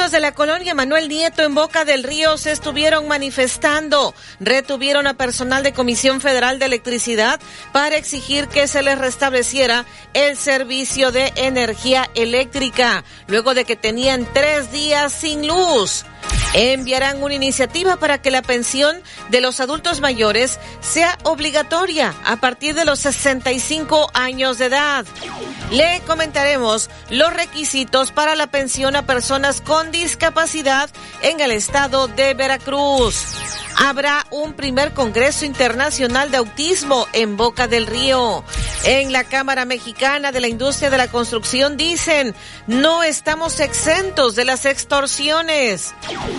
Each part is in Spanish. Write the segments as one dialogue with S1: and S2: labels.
S1: De la colonia Manuel Nieto en Boca del Río se estuvieron manifestando. Retuvieron a personal de Comisión Federal de Electricidad para exigir que se les restableciera el servicio de energía eléctrica, luego de que tenían tres días sin luz enviarán una iniciativa para que la pensión de los adultos mayores sea obligatoria a partir de los 65 años de edad. Le comentaremos los requisitos para la pensión a personas con discapacidad en el estado de Veracruz. Habrá un primer Congreso Internacional de Autismo en Boca del Río. En la Cámara Mexicana de la Industria de la Construcción dicen, no estamos exentos de las extorsiones.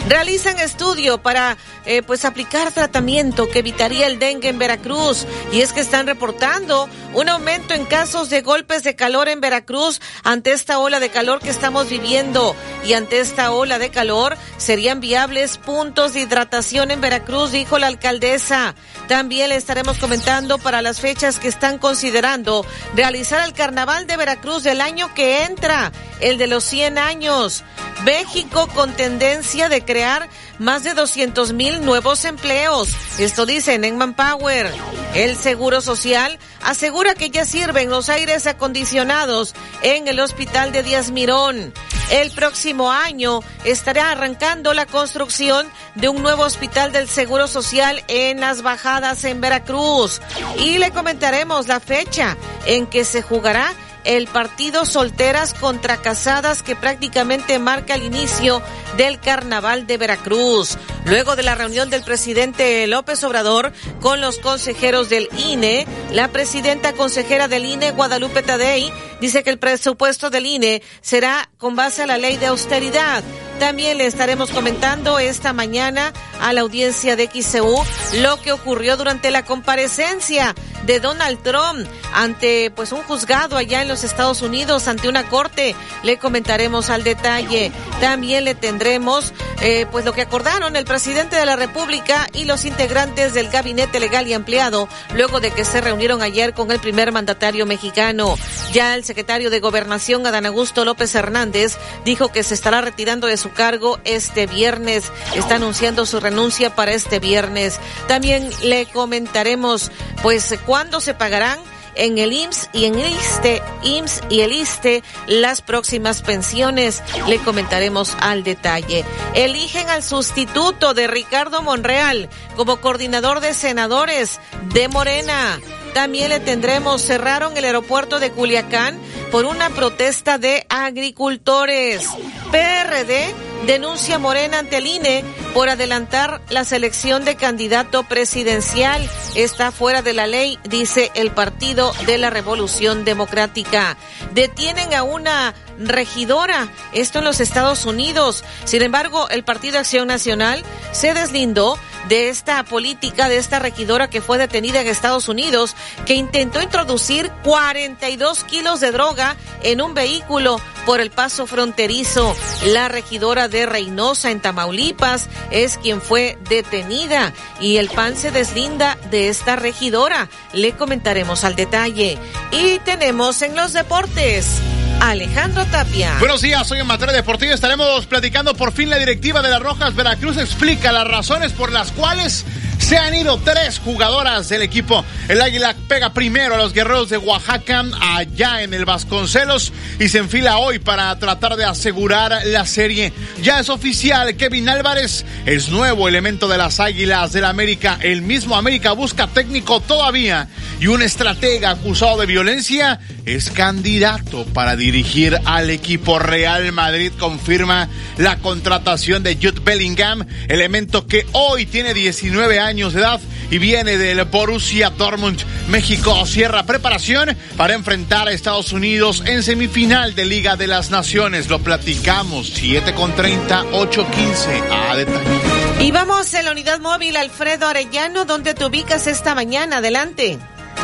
S1: Realizan estudio para eh, pues aplicar tratamiento que evitaría el dengue en Veracruz. Y es que están reportando un aumento en casos de golpes de calor en Veracruz ante esta ola de calor que estamos viviendo. Y ante esta ola de calor serían viables puntos de hidratación en Veracruz, dijo la alcaldesa. También le estaremos comentando para las fechas que están considerando realizar el carnaval de Veracruz del año que entra, el de los 100 años. México con tendencia de crear más de 200 mil nuevos empleos. Esto dicen en Manpower. El Seguro Social asegura que ya sirven los aires acondicionados en el Hospital de Díaz Mirón. El próximo año estará arrancando la construcción de un nuevo hospital del Seguro Social en las bajadas en Veracruz. Y le comentaremos la fecha en que se jugará el partido Solteras contra Casadas que prácticamente marca el inicio del Carnaval de Veracruz. Luego de la reunión del presidente López Obrador con los consejeros del INE, la presidenta consejera del INE, Guadalupe Tadei, dice que el presupuesto del INE será con base a la ley de austeridad. También le estaremos comentando esta mañana a la audiencia de XCU lo que ocurrió durante la comparecencia de Donald Trump ante pues un juzgado allá en los Estados Unidos ante una corte. Le comentaremos al detalle. También le tendremos eh, pues lo que acordaron el presidente de la República y los integrantes del gabinete legal y ampliado luego de que se reunieron ayer con el primer mandatario mexicano. Ya el secretario de Gobernación Adán Augusto López Hernández dijo que se estará retirando de su cargo este viernes. Está anunciando su renuncia para este viernes. También le comentaremos pues cuándo se pagarán en el IMSS y en el ISTE, IMSS y el ISTE, las próximas pensiones. Le comentaremos al detalle. Eligen al sustituto de Ricardo Monreal como coordinador de senadores de Morena. También le tendremos, cerraron el aeropuerto de Culiacán por una protesta de agricultores. PRD denuncia Morena ante el INE por adelantar la selección de candidato presidencial. Está fuera de la ley, dice el Partido de la Revolución Democrática. Detienen a una regidora, esto en los Estados Unidos. Sin embargo, el Partido Acción Nacional se deslindó de esta política, de esta regidora que fue detenida en Estados Unidos, que intentó introducir 42 kilos de droga en un vehículo por el paso fronterizo. La regidora de Reynosa en Tamaulipas es quien fue detenida y el PAN se deslinda de esta regidora. Le comentaremos al detalle. Y tenemos en los deportes. Alejandro Tapia.
S2: Buenos días, soy en materia deportiva. Estaremos platicando por fin la directiva de las Rojas Veracruz explica las razones por las cuales se han ido tres jugadoras del equipo. El Águila pega primero a los guerreros de Oaxaca allá en el Vasconcelos y se enfila hoy para tratar de asegurar la serie. Ya es oficial, Kevin Álvarez es nuevo elemento de las Águilas del América. El mismo América busca técnico todavía y un estratega acusado de violencia es candidato para dirigir al equipo Real Madrid. Confirma la contratación de Jude Bellingham, elemento que hoy tiene 19 años años de edad y viene del Borussia Dortmund. México cierra preparación para enfrentar a Estados Unidos en semifinal de Liga de las Naciones. Lo platicamos 7 con 30, 8 15 a detalle.
S1: Y vamos en la unidad móvil Alfredo Arellano, donde te ubicas esta mañana. Adelante.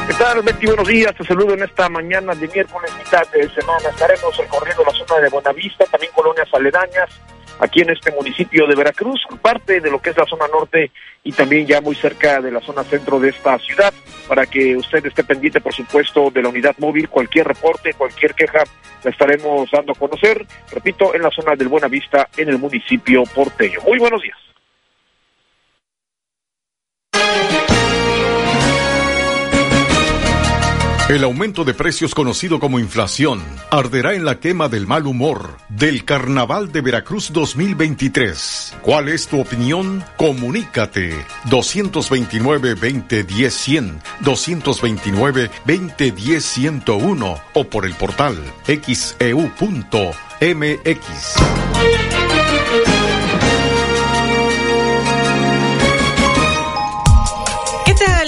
S3: ¿Qué tal, Betty? Buenos días. Te saludo en esta mañana de miércoles, mitad de semana. Estaremos recorriendo la zona de Buenavista, también colonias aledañas, aquí en este municipio de Veracruz, parte de lo que es la zona norte y también ya muy cerca de la zona centro de esta ciudad, para que usted esté pendiente, por supuesto, de la unidad móvil, cualquier reporte, cualquier queja, la estaremos dando a conocer, repito, en la zona del Buenavista, en el municipio porteño. Muy buenos días.
S4: El aumento de precios conocido como inflación arderá en la quema del mal humor del Carnaval de Veracruz 2023. ¿Cuál es tu opinión? Comunícate 229-2010-100, 229-2010-101 o por el portal xeu.mx.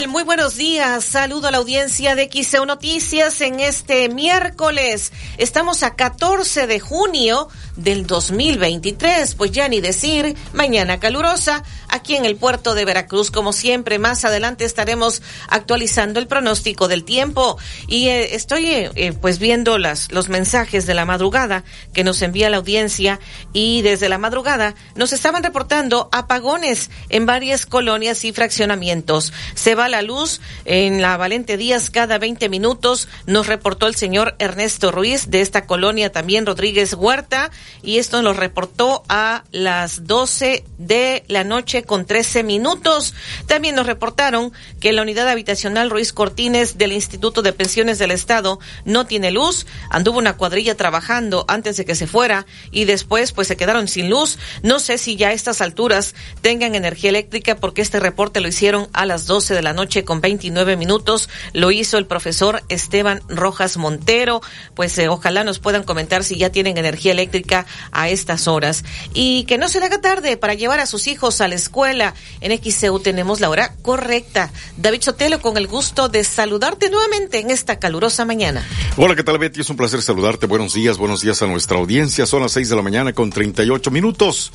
S1: Muy buenos días. Saludo a la audiencia de XEU Noticias en este miércoles. Estamos a 14 de junio del 2023. Pues ya ni decir, mañana calurosa aquí en el puerto de Veracruz. Como siempre, más adelante estaremos actualizando el pronóstico del tiempo. Y eh, estoy eh, eh, pues viendo las, los mensajes de la madrugada que nos envía la audiencia y desde la madrugada nos estaban reportando apagones en varias colonias y fraccionamientos. Se va la luz en la Valente Díaz cada 20 minutos, nos reportó el señor Ernesto Ruiz de esta colonia también Rodríguez Huerta y esto nos reportó a las 12 de la noche con 13 minutos. También nos reportaron que la unidad habitacional Ruiz Cortines del Instituto de Pensiones del Estado no tiene luz, anduvo una cuadrilla trabajando antes de que se fuera y después pues se quedaron sin luz. No sé si ya a estas alturas tengan energía eléctrica porque este reporte lo hicieron a las 12 de la noche con 29 minutos. Lo hizo el profesor Esteban Rojas Montero. Pues eh, ojalá nos puedan comentar si ya tienen energía eléctrica a estas horas. Y que no se haga tarde para llevar a sus hijos a la escuela. En XCU tenemos la hora correcta. David Sotelo, con el gusto de saludarte nuevamente en esta calurosa mañana.
S4: Hola, ¿qué tal Betty? Es un placer saludarte. Buenos días, buenos días a nuestra audiencia. Son las 6 de la mañana con 38 minutos.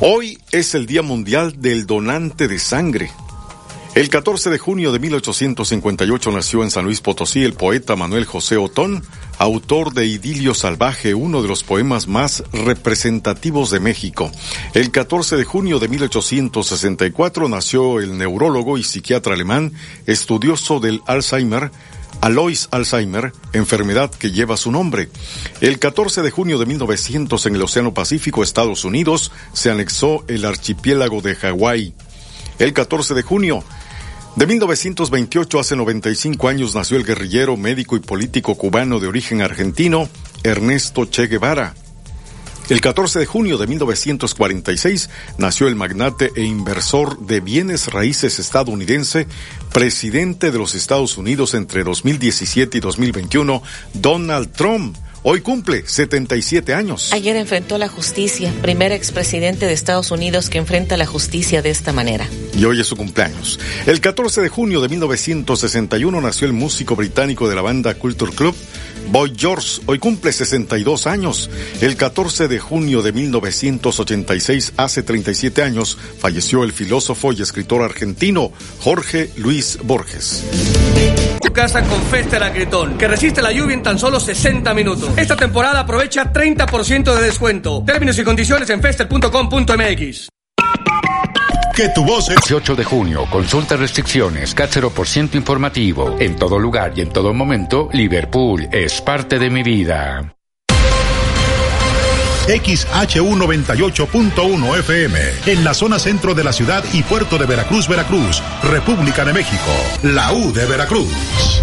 S4: Hoy es el Día Mundial del Donante de Sangre. El 14 de junio de 1858 nació en San Luis Potosí el poeta Manuel José Otón, autor de Idilio Salvaje, uno de los poemas más representativos de México. El 14 de junio de 1864 nació el neurólogo y psiquiatra alemán, estudioso del Alzheimer, Alois Alzheimer, enfermedad que lleva su nombre. El 14 de junio de 1900 en el Océano Pacífico, Estados Unidos, se anexó el archipiélago de Hawái. El 14 de junio de 1928 hace 95 años nació el guerrillero, médico y político cubano de origen argentino, Ernesto Che Guevara. El 14 de junio de 1946 nació el magnate e inversor de bienes raíces estadounidense, presidente de los Estados Unidos entre 2017 y 2021, Donald Trump, hoy cumple 77 años.
S1: Ayer enfrentó la justicia, primer expresidente de Estados Unidos que enfrenta la justicia de esta manera.
S4: Y hoy es su cumpleaños. El 14 de junio de 1961 nació el músico británico de la banda Culture Club, Boy George. Hoy cumple 62 años. El 14 de junio de 1986, hace 37 años, falleció el filósofo y escritor argentino Jorge Luis Borges.
S5: Tu casa con Fester Agritón, que resiste la lluvia en tan solo 60 minutos. Esta temporada aprovecha 30% de descuento. Términos y condiciones en fester.com.mx.
S6: Que tu voz es...
S7: 18 de junio, consulta restricciones, CAT 0% informativo. En todo lugar y en todo momento, Liverpool es parte de mi vida.
S6: XHU 98.1 FM, en la zona centro de la ciudad y puerto de Veracruz, Veracruz, República de México, la U de Veracruz.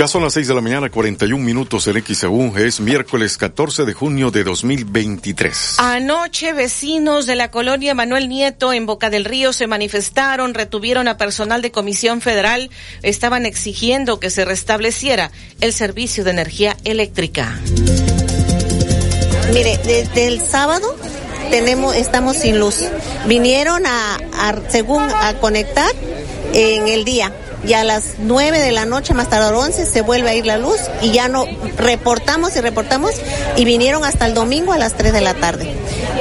S4: Ya son las 6 de la mañana, 41 minutos en XEU. Es miércoles 14 de junio de 2023.
S1: Anoche, vecinos de la colonia Manuel Nieto en Boca del Río se manifestaron, retuvieron a personal de Comisión Federal, estaban exigiendo que se restableciera el servicio de energía eléctrica.
S8: Mire, desde el sábado tenemos, estamos sin luz. Vinieron a, a según a conectar en el día y a las 9 de la noche, más las 11, se vuelve a ir la luz y ya no reportamos y reportamos y vinieron hasta el domingo a las 3 de la tarde.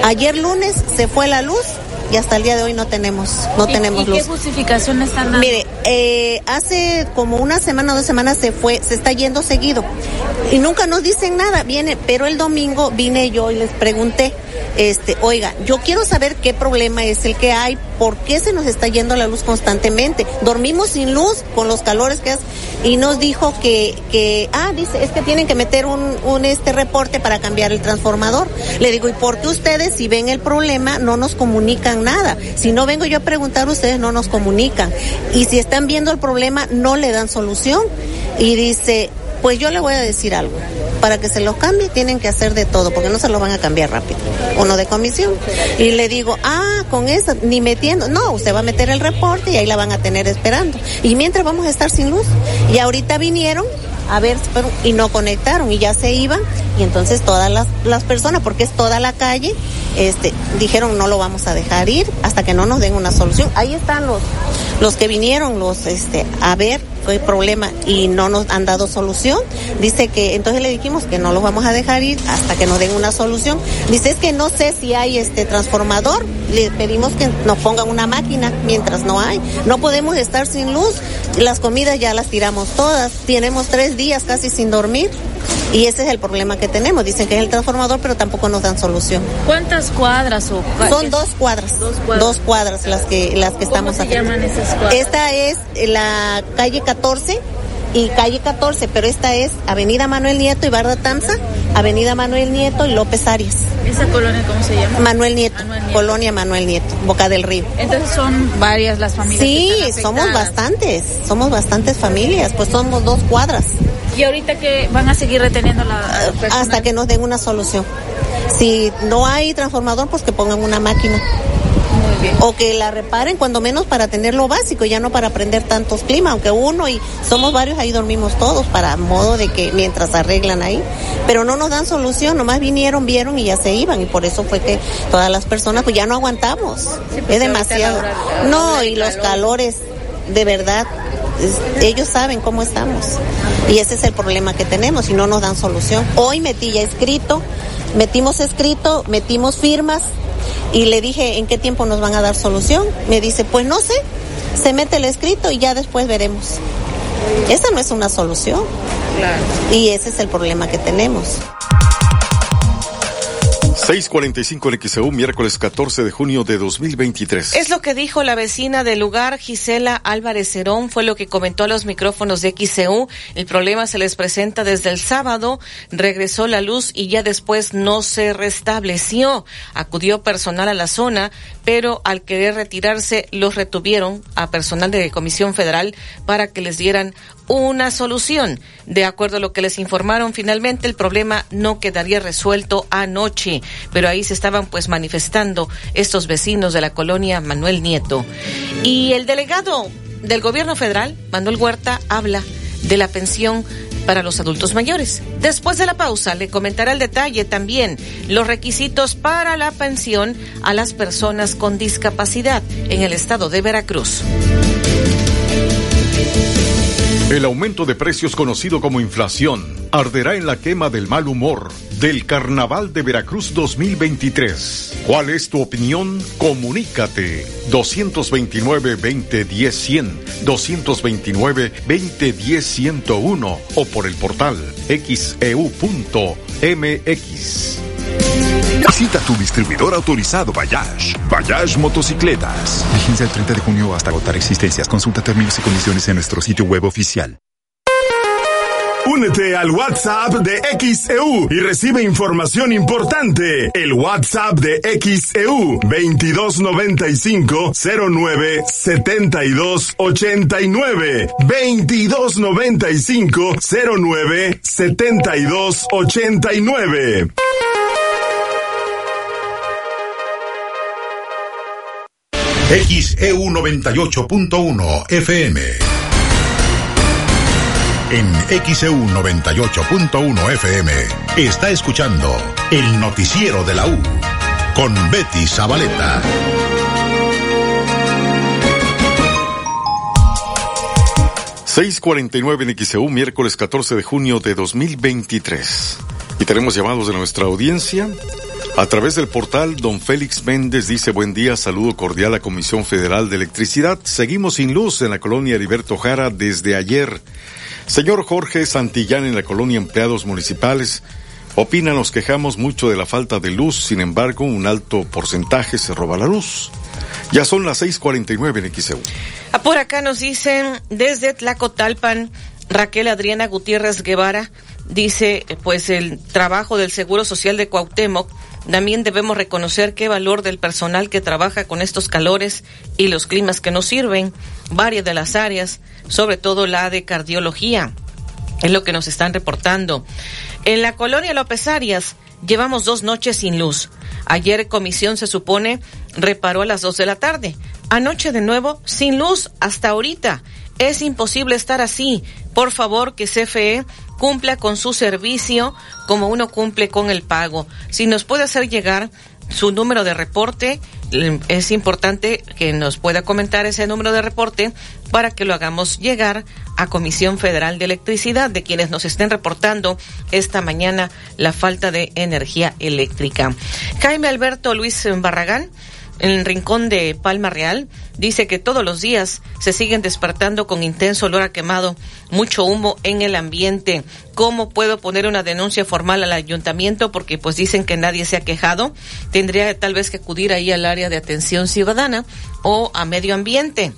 S8: Ayer lunes se fue la luz y hasta el día de hoy no tenemos, no
S9: ¿Y,
S8: tenemos
S9: ¿y
S8: luz.
S9: qué justificación están dando?
S8: Mire, eh, hace como una semana dos semanas se fue, se está yendo seguido y nunca nos dicen nada. Viene, pero el domingo vine yo y les pregunté, este, oiga, yo quiero saber qué problema es el que hay, por qué se nos está yendo la luz constantemente. Dormimos sin luz con los calores que hace y nos dijo que, que, ah, dice, es que tienen que meter un, un este reporte para cambiar el transformador. Le digo, ¿y por qué ustedes si ven el problema no nos comunican nada? Si no vengo yo a preguntar, ustedes no nos comunican. Y si están viendo el problema, no le dan solución. Y dice, pues yo le voy a decir algo. Para que se los cambie tienen que hacer de todo, porque no se lo van a cambiar rápido. Uno de comisión. Y le digo, ah, con eso, ni metiendo. No, usted va a meter el reporte y ahí la van a tener esperando. Y mientras vamos a estar sin luz. Y ahorita vinieron a ver y no conectaron y ya se iban. Y entonces todas las, las personas, porque es toda la calle, este, dijeron no lo vamos a dejar ir hasta que no nos den una solución. Ahí están los, los que vinieron, los, este, a ver qué problema y no nos han dado solución. Dice que, entonces le dijimos que no los vamos a dejar ir hasta que nos den una solución. Dice es que no sé si hay este transformador. Le pedimos que nos pongan una máquina mientras no hay. No podemos estar sin luz. Las comidas ya las tiramos todas. Tenemos tres días casi sin dormir. Y ese es el problema que tenemos. Dicen que es el transformador, pero tampoco nos dan solución.
S9: ¿Cuántas cuadras o
S8: Son dos cuadras.
S9: Dos cuadras.
S8: Dos cuadras las que, las que
S9: ¿Cómo
S8: estamos
S9: se
S8: aquí.
S9: llaman esas cuadras?
S8: Esta es la calle 14 y calle 14, pero esta es Avenida Manuel Nieto y Barda Tamsa, Avenida Manuel Nieto y López Arias.
S9: ¿Esa colonia cómo se llama?
S8: Manuel Nieto,
S9: Manuel Nieto.
S8: Colonia Manuel Nieto, Boca del Río.
S9: Entonces son varias las familias.
S8: Sí,
S9: que están
S8: somos bastantes, somos bastantes familias, pues somos dos cuadras,
S9: Y ahorita que van a seguir reteniendo la al personal?
S8: hasta que nos den una solución. Si no hay transformador, pues que pongan una máquina.
S9: Muy bien.
S8: O que la reparen cuando menos para tener lo básico, ya no para prender tantos climas, aunque uno y somos varios, ahí dormimos todos para modo de que mientras arreglan ahí. Pero no nos dan solución, nomás vinieron, vieron y ya se iban y por eso fue que todas las personas pues ya no aguantamos.
S9: pues,
S8: es demasiado.
S9: hora-
S8: No, y los
S9: calor.
S8: calores, de verdad, ellos saben cómo estamos. Y ese es el problema que tenemos y no nos dan solución. Hoy metí ya escrito, metimos escrito, metimos firmas y le dije en qué tiempo nos van a dar solución. Me dice, pues no sé, se mete el escrito y ya después veremos. Esa no es una solución
S9: Claro.
S8: y ese es el problema que tenemos.
S4: 645 en XEU, miércoles 14 de junio de 2023.
S1: Es lo que dijo la vecina del lugar, Gisela Álvarez Cerón, fue lo que comentó a los micrófonos de XEU. El problema se les presenta desde el sábado, regresó la luz y ya después no se restableció. Acudió personal a la zona, pero al querer retirarse los retuvieron a personal de Comisión Federal para que les dieran una solución. De acuerdo a lo que les informaron, finalmente el problema no quedaría resuelto anoche, pero ahí se estaban pues manifestando estos vecinos de la colonia Manuel Nieto. Y el delegado del gobierno federal, Manuel Huerta, habla de la pensión para los adultos mayores. Después de la pausa le comentará el detalle también los requisitos para la pensión a las personas con discapacidad en el estado de Veracruz.
S4: El aumento de precios conocido como inflación arderá en la quema del mal humor del Carnaval de Veracruz 2023. ¿Cuál es tu opinión? Comunícate 229-2010-100, 229-2010-101 o por el portal xeu.mx.
S10: Visita tu distribuidor autorizado Bayash. Bayash Motocicletas.
S11: Vigencia el 30 de junio hasta agotar existencias. Consulta términos y condiciones en nuestro sitio web oficial.
S10: Únete al WhatsApp de XEU y recibe información importante. El WhatsApp de XEU 2295 09 72 89 2295 09 72 89.
S6: XEU 98.1 FM. En XEU 98.1 FM está escuchando el noticiero de la U con Betty Zabaleta.
S4: ...649 en XEU, miércoles 14 de junio de 2023. Y tenemos llamados de nuestra audiencia. A través del portal, don Félix Méndez dice buen día, saludo cordial a Comisión Federal de Electricidad. Seguimos sin luz en la colonia Heriberto Jara desde ayer. Señor Jorge Santillán en la colonia Empleados Municipales. Opina, nos quejamos mucho de la falta de luz, sin embargo, un alto porcentaje se roba la luz. Ya son las 6:49 en XEU.
S1: Ah, por acá nos dicen desde Tlacotalpan, Raquel Adriana Gutiérrez Guevara dice, pues el trabajo del Seguro Social de Cuauhtémoc también debemos reconocer qué valor del personal que trabaja con estos calores y los climas que nos sirven, varias de las áreas, sobre todo la de cardiología. Es lo que nos están reportando. En la colonia López Arias llevamos dos noches sin luz. Ayer comisión se supone reparó a las dos de la tarde. Anoche de nuevo sin luz hasta ahorita. Es imposible estar así. Por favor, que CFE cumpla con su servicio como uno cumple con el pago. Si nos puede hacer llegar su número de reporte, es importante que nos pueda comentar ese número de reporte para que lo hagamos llegar a Comisión Federal de Electricidad, de quienes nos estén reportando esta mañana la falta de energía eléctrica. Jaime Alberto Luis Barragán en el rincón de Palma Real, dice que todos los días se siguen despertando con intenso olor a quemado, mucho humo en el ambiente. ¿Cómo puedo poner una denuncia formal al ayuntamiento? Porque pues dicen que nadie se ha quejado. Tendría tal vez que acudir ahí al área de atención ciudadana o a medio ambiente.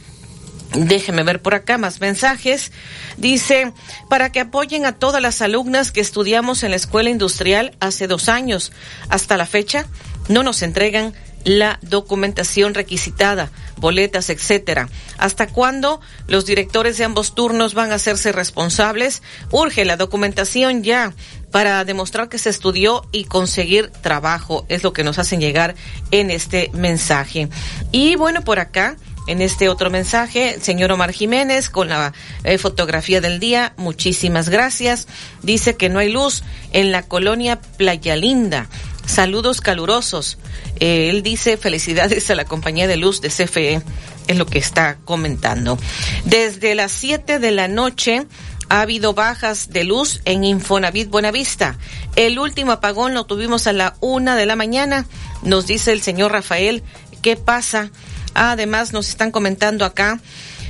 S1: Déjeme ver por acá más mensajes. Dice, para que apoyen a todas las alumnas que estudiamos en la escuela industrial hace dos años. Hasta la fecha no nos entregan la documentación requisitada, boletas, etcétera. ¿Hasta cuándo los directores de ambos turnos van a hacerse responsables? Urge la documentación ya para demostrar que se estudió y conseguir trabajo, es lo que nos hacen llegar en este mensaje. Y bueno, por acá en este otro mensaje, señor Omar Jiménez, con la eh, fotografía del día, muchísimas gracias. Dice que no hay luz en la colonia Playa Linda. Saludos calurosos. Eh, él dice felicidades a la compañía de luz de CFE, es lo que está comentando. Desde las 7 de la noche ha habido bajas de luz en Infonavit Buenavista. El último apagón lo tuvimos a la una de la mañana, nos dice el señor Rafael. ¿Qué pasa? Además, nos están comentando acá,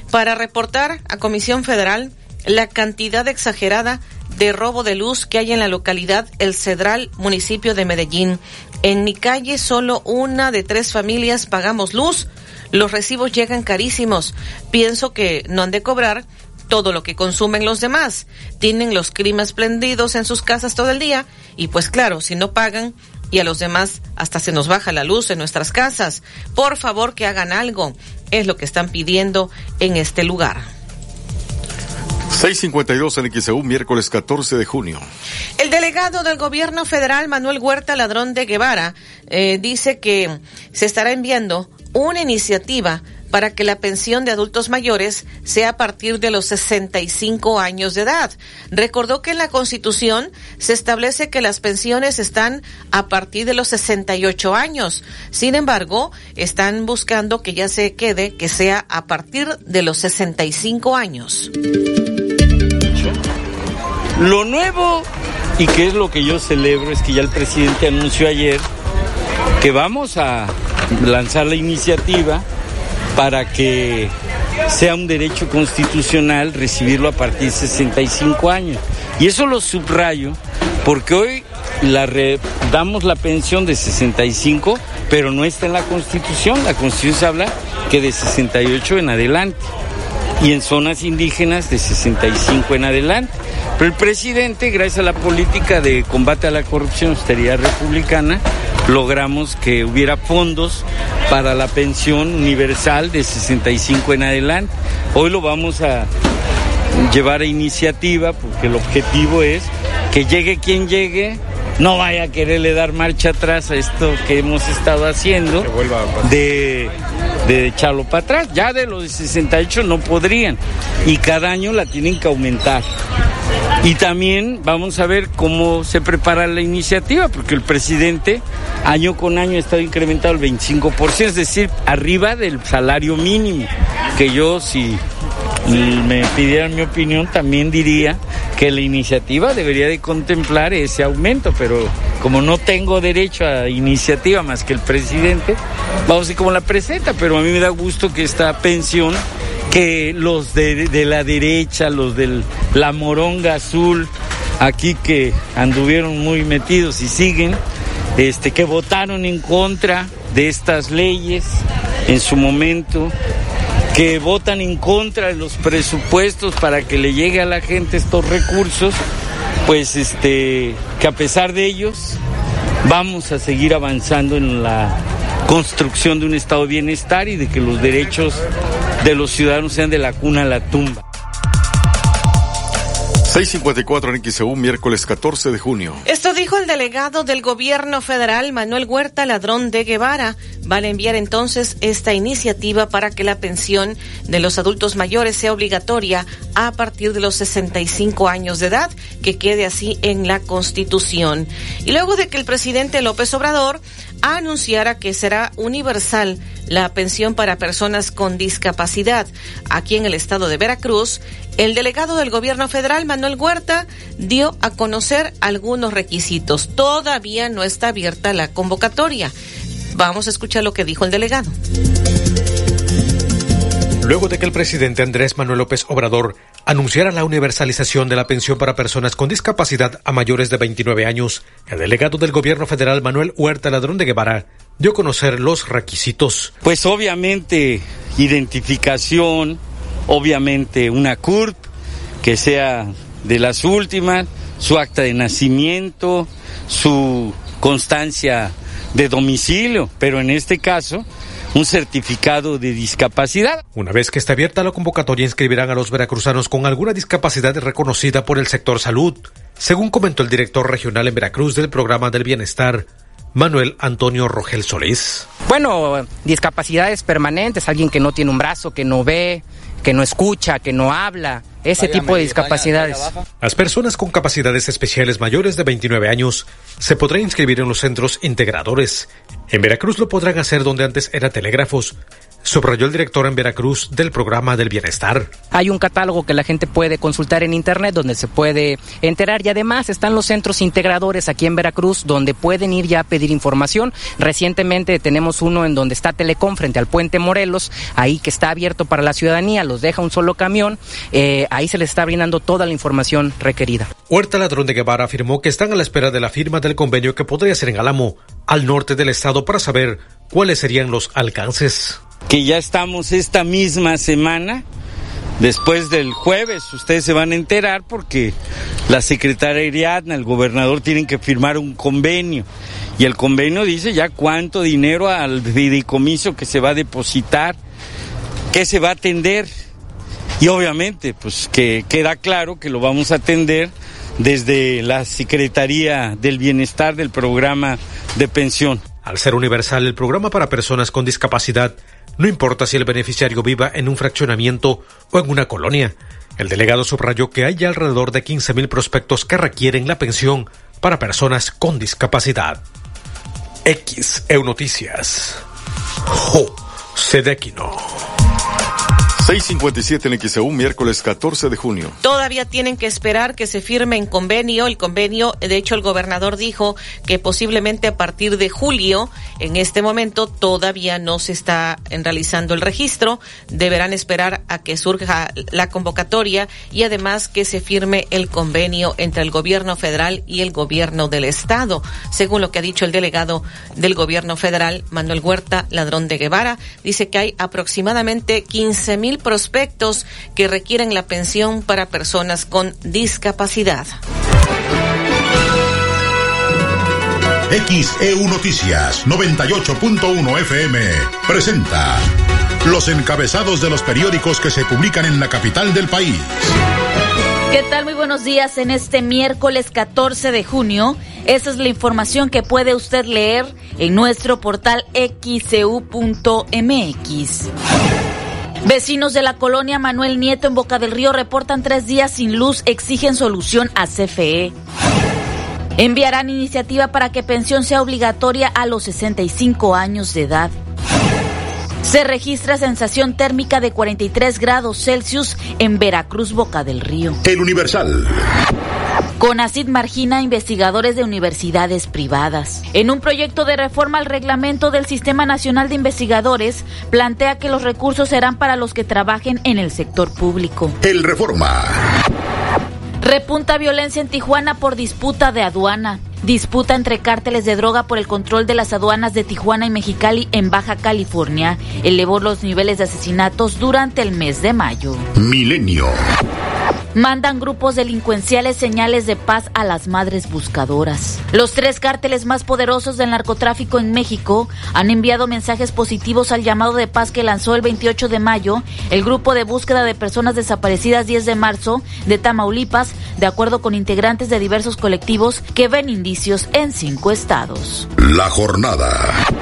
S1: para reportar a Comisión Federal la cantidad exagerada de robo de luz que hay en la localidad El Cedral, municipio de Medellín. En mi calle solo una de tres familias pagamos luz. Los recibos llegan carísimos. Pienso que no han de cobrar todo lo que consumen los demás. Tienen los climas prendidos en sus casas todo el día y pues claro, si no pagan y a los demás hasta se nos baja la luz en nuestras casas. Por favor que hagan algo. Es lo que están pidiendo en este lugar.
S4: 652 en XEU, miércoles 14 de junio.
S1: El delegado del gobierno federal, Manuel Huerta Ladrón de Guevara, eh, dice que se estará enviando una iniciativa para que la pensión de adultos mayores sea a partir de los 65 años de edad. Recordó que en la Constitución se establece que las pensiones están a partir de los 68 años. Sin embargo, están buscando que ya se quede, que sea a partir de los 65 años.
S12: Lo nuevo y que es lo que yo celebro es que ya el presidente anunció ayer que vamos a lanzar la iniciativa para que sea un derecho constitucional recibirlo a partir de 65 años. Y eso lo subrayo porque hoy damos la pensión de 65, pero no está en la Constitución. La Constitución se habla que de 68 en adelante y en zonas indígenas de 65 en adelante. Pero el presidente, gracias a la política de combate a la corrupción, austeridad republicana, logramos que hubiera fondos para la pensión universal de 65 en adelante. Hoy lo vamos a llevar a iniciativa porque el objetivo es que llegue quien llegue, no vaya a quererle dar marcha atrás a esto que hemos estado haciendo de, de echarlo para atrás. Ya de los de 68 no podrían y cada año la tienen que aumentar. Y también vamos a ver cómo se prepara la iniciativa, porque el presidente año con año ha estado incrementado el 25%, es decir, arriba del salario mínimo, que yo si me pidieran mi opinión también diría que la iniciativa debería de contemplar ese aumento, pero como no tengo derecho a iniciativa más que el presidente, vamos a ver cómo la presenta, pero a mí me da gusto que esta pensión que los de, la derecha, los de la moronga azul, aquí que anduvieron muy metidos y siguen, este, que votaron en contra de estas leyes en su momento, que votan en contra de los presupuestos para que le llegue a la gente estos recursos, pues este, que a pesar de ellos vamos a seguir avanzando en la construcción de un estado de bienestar y de que los derechos de los ciudadanos sean de la cuna a la tumba.
S4: 654 en XEU, miércoles 14 de junio.
S1: Esto dijo el delegado del gobierno federal, Manuel Huerta Ladrón de Guevara. Van a enviar entonces esta iniciativa para que la pensión de los adultos mayores sea obligatoria a partir de los 65 años de edad, que quede así en la Constitución. Y luego de que el presidente López Obrador anunciara que será universal la pensión para personas con discapacidad aquí en el estado de Veracruz, el delegado del gobierno federal, Manuel Huerta, dio a conocer algunos requisitos. Todavía no está abierta la convocatoria. Vamos a escuchar lo que dijo el delegado.
S13: Luego de que el presidente Andrés Manuel López Obrador anunciara la universalización de la pensión para personas con discapacidad a mayores de 29 años, el delegado del gobierno federal Manuel Huerta Ladrón de Guevara dio a conocer los requisitos.
S12: Pues obviamente identificación, obviamente una CURP que sea de las últimas, su acta de nacimiento, su constancia de domicilio, pero en este caso un certificado de discapacidad.
S13: Una vez que esté abierta la convocatoria, inscribirán a los veracruzanos con alguna discapacidad reconocida por el sector salud, según comentó el director regional en Veracruz del programa del bienestar, Manuel Antonio Rogel Solís.
S14: Bueno, discapacidades permanentes, alguien que no tiene un brazo, que no ve, que no escucha, que no habla, ese tipo de discapacidades.
S13: Las personas con capacidades especiales mayores de 29 años se podrán inscribir en los centros integradores. En Veracruz lo podrán hacer donde antes era telégrafos, subrayó el director en Veracruz del programa del bienestar.
S14: Hay un catálogo que la gente puede consultar en internet donde se puede enterar y además están los centros integradores aquí en Veracruz donde pueden ir ya a pedir información. Recientemente tenemos uno en donde está Telecom frente al puente Morelos, ahí que está abierto para la ciudadanía, los deja un solo camión, eh, ahí se les está brindando toda la información requerida.
S13: Huerta Ladrón de Guevara afirmó que están a la espera de la firma del convenio que podría ser en Álamo al norte del estado para saber cuáles serían los alcances.
S12: Que ya estamos esta misma semana Después del jueves ustedes se van a enterar porque la secretaria Ariadna, el gobernador tienen que firmar un convenio y el convenio dice ya cuánto dinero al fideicomiso que se va a depositar, qué se va a atender y obviamente pues que queda claro que lo vamos a atender desde la Secretaría del Bienestar del programa de pensión.
S13: Al ser universal, el programa para personas con discapacidad no importa si el beneficiario viva en un fraccionamiento o en una colonia. El delegado subrayó que hay alrededor de 15.000 prospectos que requieren la pensión para personas con discapacidad. X Noticias. Jo, Sedequino.
S4: 657 en XEU, miércoles 14 de junio.
S1: Todavía tienen que esperar que se firme en convenio. El convenio, de hecho, el gobernador dijo que posiblemente a partir de julio, en este momento, todavía no se está realizando el registro. Deberán esperar a que surja la convocatoria y además que se firme el convenio entre el gobierno federal y el gobierno del estado. Según lo que ha dicho el delegado del gobierno federal, Manuel Huerta Ladrón de Guevara, dice que hay aproximadamente 15 mil prospectos que requieren la pensión para personas con discapacidad.
S6: XEU Noticias 98.1 FM presenta los encabezados de los periódicos que se publican en la capital del país.
S9: ¿Qué tal? Muy buenos días en este miércoles 14 de junio. Esa es la información que puede usted leer en nuestro portal xcu.mx. Vecinos de la colonia Manuel Nieto en Boca del Río reportan tres días sin luz, exigen solución a CFE. Enviarán iniciativa para que pensión sea obligatoria a los 65 años de edad. Se registra sensación térmica de 43 grados Celsius en Veracruz, Boca del Río.
S6: El Universal.
S9: CONACID margina investigadores de universidades privadas. En un proyecto de reforma al reglamento del Sistema Nacional de Investigadores, plantea que los recursos serán para los que trabajen en el sector público.
S6: El Reforma.
S9: Repunta violencia en Tijuana por disputa de aduana. Disputa entre cárteles de droga por el control de las aduanas de Tijuana y Mexicali en Baja California elevó los niveles de asesinatos durante el mes de mayo.
S6: Milenio.
S9: Mandan grupos delincuenciales señales de paz a las madres buscadoras. Los tres cárteles más poderosos del narcotráfico en México han enviado mensajes positivos al llamado de paz que lanzó el 28 de mayo el grupo de búsqueda de personas desaparecidas 10 de marzo de Tamaulipas, de acuerdo con integrantes de diversos colectivos que ven indicios en cinco estados.
S6: La jornada.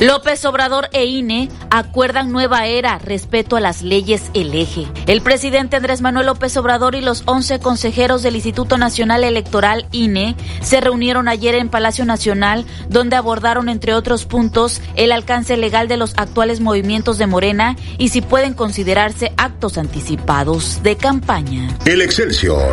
S9: López Obrador e INE acuerdan nueva era, respeto a las leyes el eje. El presidente Andrés Manuel López Obrador y los 11 consejeros del Instituto Nacional Electoral INE se reunieron ayer en Palacio Nacional, donde abordaron, entre otros puntos, el alcance legal de los actuales movimientos de Morena y si pueden considerarse actos anticipados de campaña.
S6: El Excelsior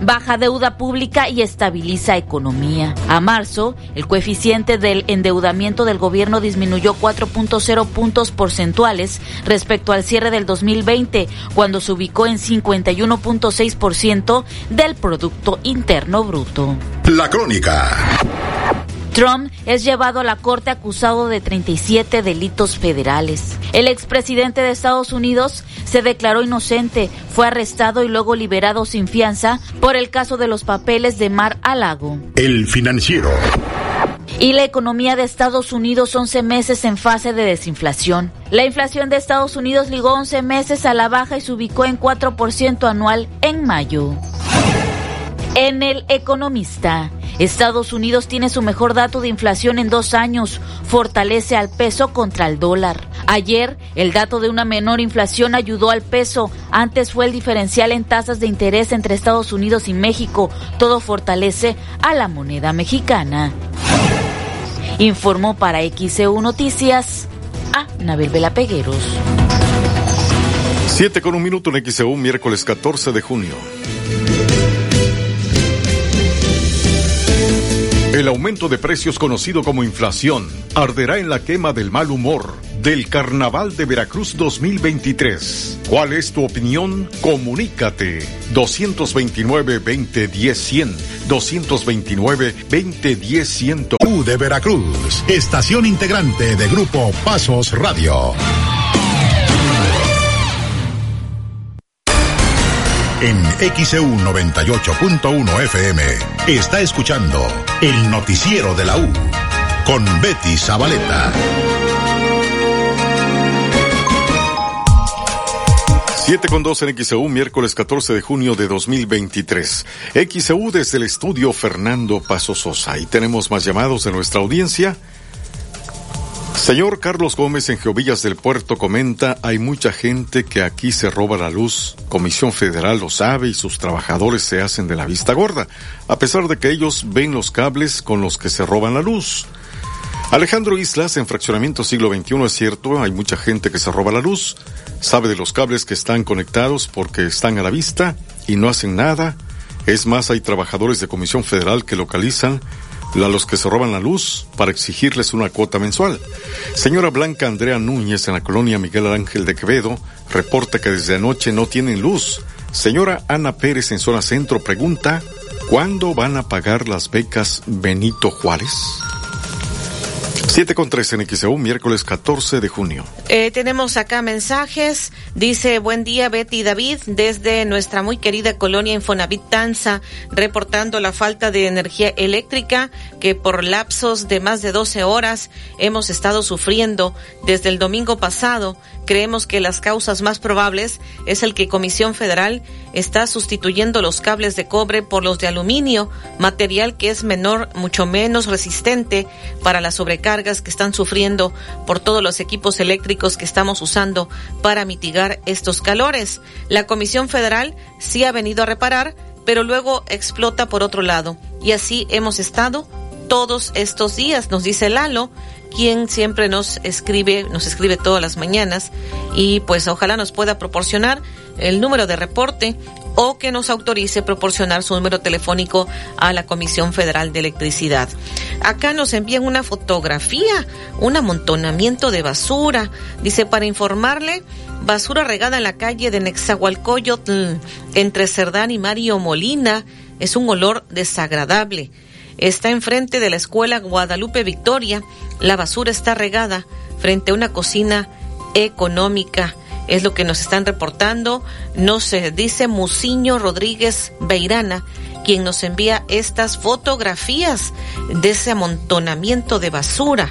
S9: baja deuda pública y estabiliza economía. A marzo, el coeficiente del endeudamiento del gobierno disminuyó 4.0 puntos porcentuales respecto al cierre del 2020, cuando se ubicó en 51.6% del Producto Interno Bruto.
S6: La crónica.
S9: Trump es llevado a la corte acusado de 37 delitos federales. El expresidente de Estados Unidos se declaró inocente, fue arrestado y luego liberado sin fianza por el caso de los papeles de Mar a Lago.
S6: El financiero.
S9: Y la economía de Estados Unidos 11 meses en fase de desinflación. La inflación de Estados Unidos ligó 11 meses a la baja y se ubicó en 4% anual en mayo. En el economista, Estados Unidos tiene su mejor dato de inflación en dos años, fortalece al peso contra el dólar. Ayer, el dato de una menor inflación ayudó al peso, antes fue el diferencial en tasas de interés entre Estados Unidos y México, todo fortalece a la moneda mexicana. Informó para XEU Noticias a Nabel Vela Pegueros.
S4: Siete con un minuto en XEU, miércoles 14 de junio. El aumento de precios conocido como inflación arderá en la quema del mal humor del Carnaval de Veracruz 2023. ¿Cuál es tu opinión? Comunícate 229-2010-100, 229-2010-100.
S6: U de Veracruz, estación integrante de Grupo Pasos Radio. En XEU 98.1 FM está escuchando el noticiero de la U con Betty Zabaleta.
S4: 7 con 2 en XEU, miércoles 14 de junio de 2023. XEU desde el estudio Fernando Paso Sosa. Y tenemos más llamados de nuestra audiencia. Señor Carlos Gómez en Geovillas del Puerto comenta, hay mucha gente que aquí se roba la luz. Comisión Federal lo sabe y sus trabajadores se hacen de la vista gorda, a pesar de que ellos ven los cables con los que se roban la luz. Alejandro Islas, en Fraccionamiento Siglo XXI, es cierto, hay mucha gente que se roba la luz, sabe de los cables que están conectados porque están a la vista y no hacen nada. Es más, hay trabajadores de Comisión Federal que localizan a los que se roban la luz para exigirles una cuota mensual. Señora Blanca Andrea Núñez en la colonia Miguel Ángel de Quevedo reporta que desde anoche no tienen luz. Señora Ana Pérez en zona centro pregunta, ¿cuándo van a pagar las becas Benito Juárez? 7 con 3 en XEU, miércoles 14 de junio.
S1: Eh, tenemos acá mensajes. Dice, buen día Betty David, desde nuestra muy querida colonia Infonavit Tanza, reportando la falta de energía eléctrica que por lapsos de más de 12 horas hemos estado sufriendo desde el domingo pasado. Creemos que las causas más probables es el que Comisión Federal está sustituyendo los cables de cobre por los de aluminio, material que es menor, mucho menos resistente para las sobrecargas que están sufriendo por todos los equipos eléctricos que estamos usando para mitigar estos calores. La Comisión Federal sí ha venido a reparar, pero luego explota por otro lado. Y así hemos estado todos estos días, nos dice Lalo, quien siempre nos escribe, nos escribe todas las mañanas y pues ojalá nos pueda proporcionar el número de reporte o que nos autorice proporcionar su número telefónico a la Comisión Federal de Electricidad. Acá nos envían una fotografía, un amontonamiento de basura. Dice, para informarle, basura regada en la calle de Nexahualcoyotl, entre Cerdán y Mario Molina. Es un olor desagradable. Está enfrente de la escuela Guadalupe Victoria. La basura está regada frente a una cocina económica. Es lo que nos están reportando. Nos dice Musiño Rodríguez Beirana, quien nos envía estas fotografías de ese amontonamiento de basura.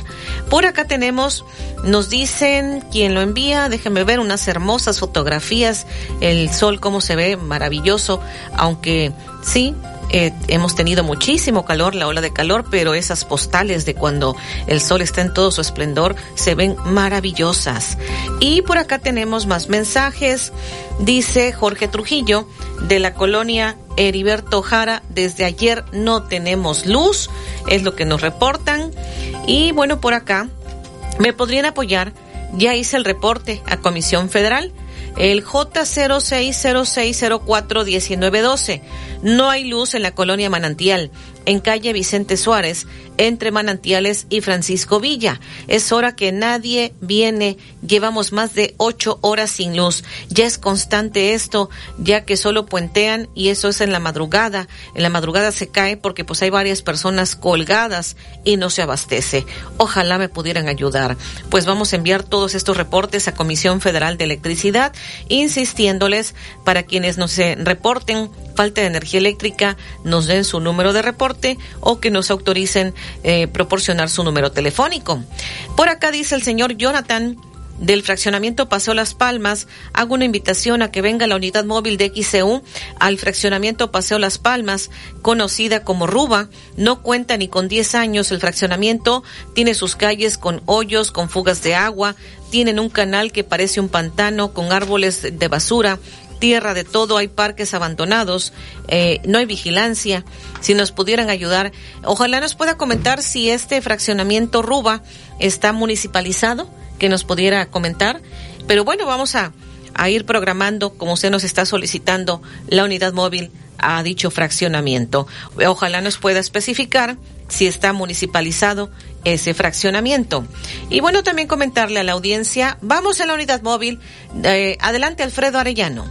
S1: Por acá tenemos, nos dicen quien lo envía, déjenme ver unas hermosas fotografías, el sol cómo se ve, maravilloso, aunque sí, eh, hemos tenido muchísimo calor, la ola de calor, pero esas postales de cuando el sol está en todo su esplendor se ven maravillosas. Y por acá tenemos más mensajes. Dice Jorge Trujillo de la colonia Heriberto Jara, desde ayer no tenemos luz, es lo que nos reportan. Y bueno, por acá me podrían apoyar. Ya hice el reporte a Comisión Federal el J0606041912. No hay luz en la colonia Manantial en calle Vicente Suárez, entre Manantiales y Francisco Villa. Es hora que nadie viene. Llevamos más de ocho horas sin luz. Ya es constante esto, ya que solo puentean y eso es en la madrugada. En la madrugada se cae porque pues hay varias personas colgadas y no se abastece. Ojalá me pudieran ayudar. Pues vamos a enviar todos estos reportes a Comisión Federal de Electricidad, insistiéndoles para quienes nos reporten falta de energía eléctrica, nos den su número de reporte o que nos autoricen eh, proporcionar su número telefónico. Por acá dice el señor Jonathan del fraccionamiento Paseo Las Palmas, hago una invitación a que venga la unidad móvil de XCU al fraccionamiento Paseo Las Palmas, conocida como Ruba. No cuenta ni con 10 años el fraccionamiento, tiene sus calles con hoyos, con fugas de agua, tienen un canal que parece un pantano con árboles de basura, tierra de todo, hay parques abandonados, eh, no hay vigilancia. Si nos pudieran ayudar, ojalá nos pueda comentar si este fraccionamiento Ruba está municipalizado, que nos pudiera comentar. Pero bueno, vamos a, a ir programando, como usted nos está solicitando, la unidad móvil a dicho fraccionamiento. Ojalá nos pueda especificar si está municipalizado ese fraccionamiento. Y bueno, también comentarle a la audiencia, vamos a la unidad móvil. Eh, adelante, Alfredo Arellano.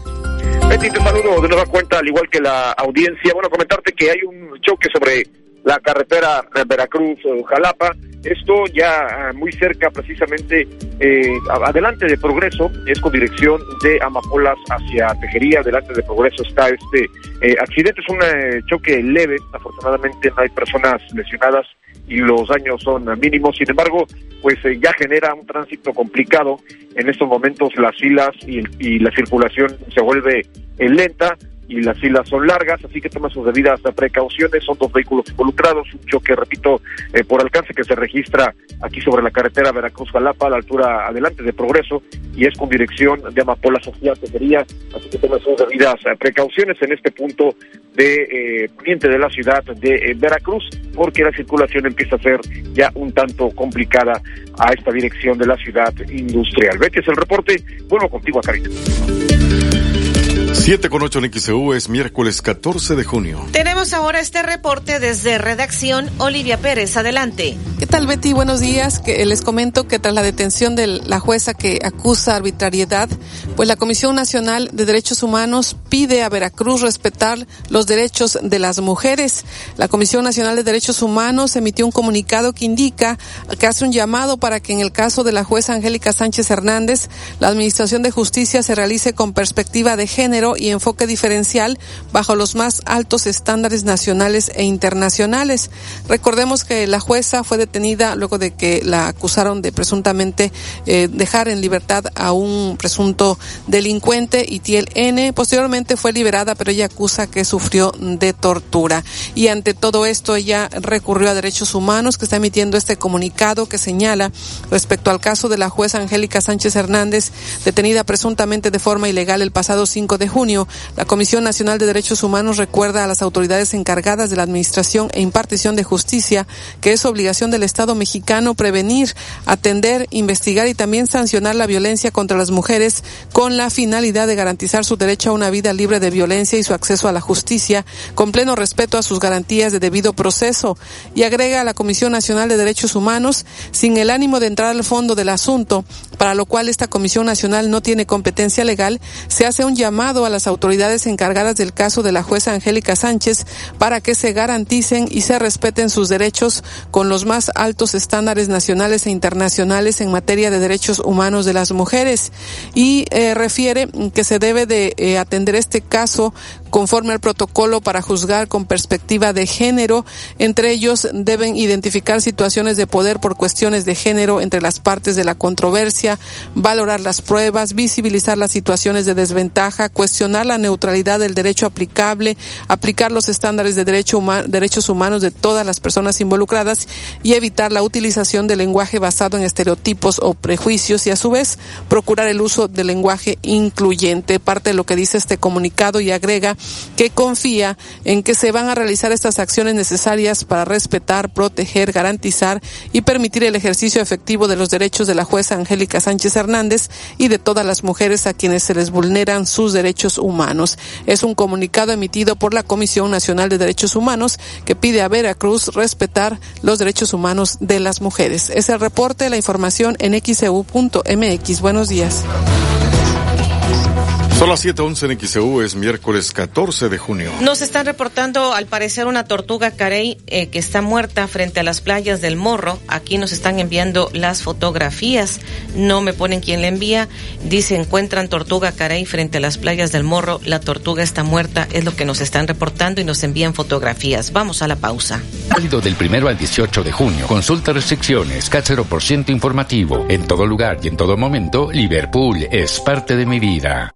S3: Betty, te saludo de nueva cuenta, al igual que la audiencia. Bueno, comentarte que hay un choque sobre la carretera Veracruz-Jalapa. Esto ya ah, muy cerca, precisamente, eh, adelante de Progreso, es con dirección de Amapolas hacia Tejería. Adelante de Progreso está este eh, accidente, es un eh, choque leve. Afortunadamente no hay personas lesionadas y los daños son mínimos. Sin embargo, pues ya genera un tránsito complicado. En estos momentos las filas y, y la circulación se vuelve lenta y las filas son largas, así que toma sus debidas precauciones. Son dos vehículos involucrados, un choque, repito, eh, por alcance que se registra aquí sobre la carretera Veracruz-Jalapa, a la altura adelante de Progreso, y es con dirección de Amapola Sofía Tejería, así que toma sus debidas eh, precauciones en este punto de eh, poniente de la ciudad de Veracruz, porque la circulación empieza a ser ya un tanto complicada a esta dirección de la ciudad industrial. Ve que es el reporte, vuelvo contigo a Carita.
S4: 7 con 8 en XEU es miércoles 14 de junio.
S1: Tenemos ahora este reporte desde redacción Olivia Pérez. Adelante.
S15: ¿Qué tal Betty? Buenos días. Que les comento que tras la detención de la jueza que acusa arbitrariedad, pues la Comisión Nacional de Derechos Humanos pide a Veracruz respetar los derechos de las mujeres. La Comisión Nacional de Derechos Humanos emitió un comunicado que indica que hace un llamado para que en el caso de la jueza Angélica Sánchez Hernández, la Administración de Justicia se realice con perspectiva de género y enfoque diferencial bajo los más altos estándares nacionales e internacionales. Recordemos que la jueza fue detenida luego de que la acusaron de presuntamente eh, dejar en libertad a un presunto delincuente, Itiel N. Posteriormente fue liberada, pero ella acusa que sufrió de tortura. Y ante todo esto, ella recurrió a Derechos Humanos, que está emitiendo este comunicado que señala respecto al caso de la jueza Angélica Sánchez Hernández, detenida presuntamente de forma ilegal el pasado 5 de junio, la Comisión Nacional de Derechos Humanos recuerda a las autoridades encargadas de la administración e impartición de justicia que es obligación del Estado mexicano prevenir, atender, investigar y también sancionar la violencia contra las mujeres con la finalidad de garantizar su derecho a una vida libre de violencia y su acceso a la justicia con pleno respeto a sus garantías de debido proceso. Y agrega a la Comisión Nacional de Derechos Humanos sin el ánimo de entrar al fondo del asunto, para lo cual esta Comisión Nacional no tiene competencia legal, se hace un llamado a las autoridades encargadas del caso de la jueza Angélica Sánchez para que se garanticen y se respeten sus derechos con los más altos estándares nacionales e internacionales en materia de derechos humanos de las mujeres y eh, refiere que se debe de eh, atender este caso conforme al protocolo para juzgar con perspectiva de género. Entre ellos deben identificar situaciones de poder por cuestiones de género entre las partes de la controversia, valorar las pruebas, visibilizar las situaciones de desventaja, cuestionar la neutralidad del derecho aplicable, aplicar los estándares de derecho derechos humanos de todas las personas involucradas y evitar la utilización del lenguaje basado en estereotipos o prejuicios y a su vez procurar el uso del lenguaje incluyente. Parte de lo que dice este comunicado y agrega que confía en que se van a realizar estas acciones necesarias para respetar, proteger, garantizar y permitir el ejercicio efectivo de los derechos de la jueza Angélica Sánchez Hernández y de todas las mujeres a quienes se les vulneran sus derechos humanos. Es un comunicado emitido por la Comisión Nacional de Derechos Humanos que pide a Veracruz respetar los derechos humanos de las mujeres. Es el reporte, la información en xeu.mx. Buenos días.
S4: Son las 7:11 en XEU, es miércoles 14 de junio.
S1: Nos están reportando, al parecer, una tortuga carey eh, que está muerta frente a las playas del Morro. Aquí nos están enviando las fotografías. No me ponen quién le envía. Dice, encuentran tortuga carey frente a las playas del Morro. La tortuga está muerta, es lo que nos están reportando y nos envían fotografías. Vamos a la pausa.
S16: Válido del primero al 18 de junio. Consulta restricciones, 0% informativo. En todo lugar y en todo momento, Liverpool es parte de mi vida.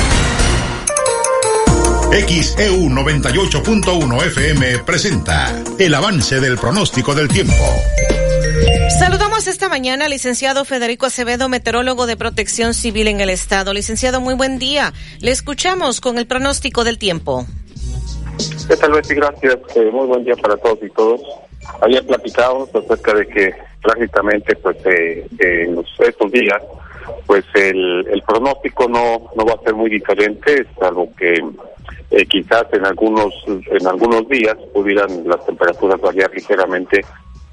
S6: XEU 98.1 FM presenta el avance del pronóstico del tiempo.
S1: Saludamos esta mañana al licenciado Federico Acevedo, meteorólogo de protección civil en el estado. Licenciado, muy buen día. Le escuchamos con el pronóstico del tiempo.
S17: ¿Qué tal, Betty? Gracias. Eh, muy buen día para todos y todos. Había platicado acerca de que prácticamente pues eh, en estos días pues el, el pronóstico no, no va a ser muy diferente, salvo que eh, quizás en algunos en algunos días pudieran las temperaturas variar ligeramente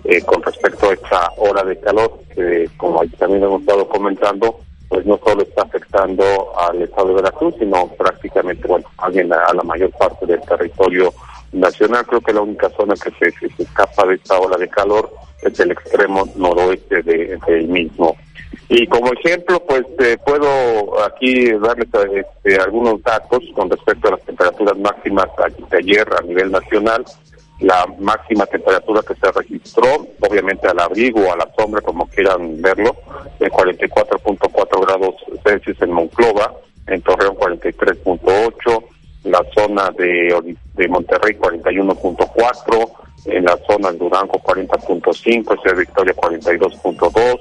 S17: eh, con respecto a esta hora de calor que como también hemos estado comentando pues no solo está afectando al estado de Veracruz sino prácticamente bueno a, la mayor parte del territorio nacional. Creo que la única zona que se, escapa de esta ola de calor es el extremo noroeste del de, mismo y como ejemplo, pues eh, puedo aquí darles este, algunos datos con respecto a las temperaturas máximas de ayer a nivel nacional. La máxima temperatura que se registró, obviamente al abrigo o a la sombra, como quieran verlo, de 44.4 grados Celsius en Monclova, en Torreón 43.8, la zona de, de Monterrey 41.4, en la zona de Durango 40.5, Ciudad Victoria 42.2,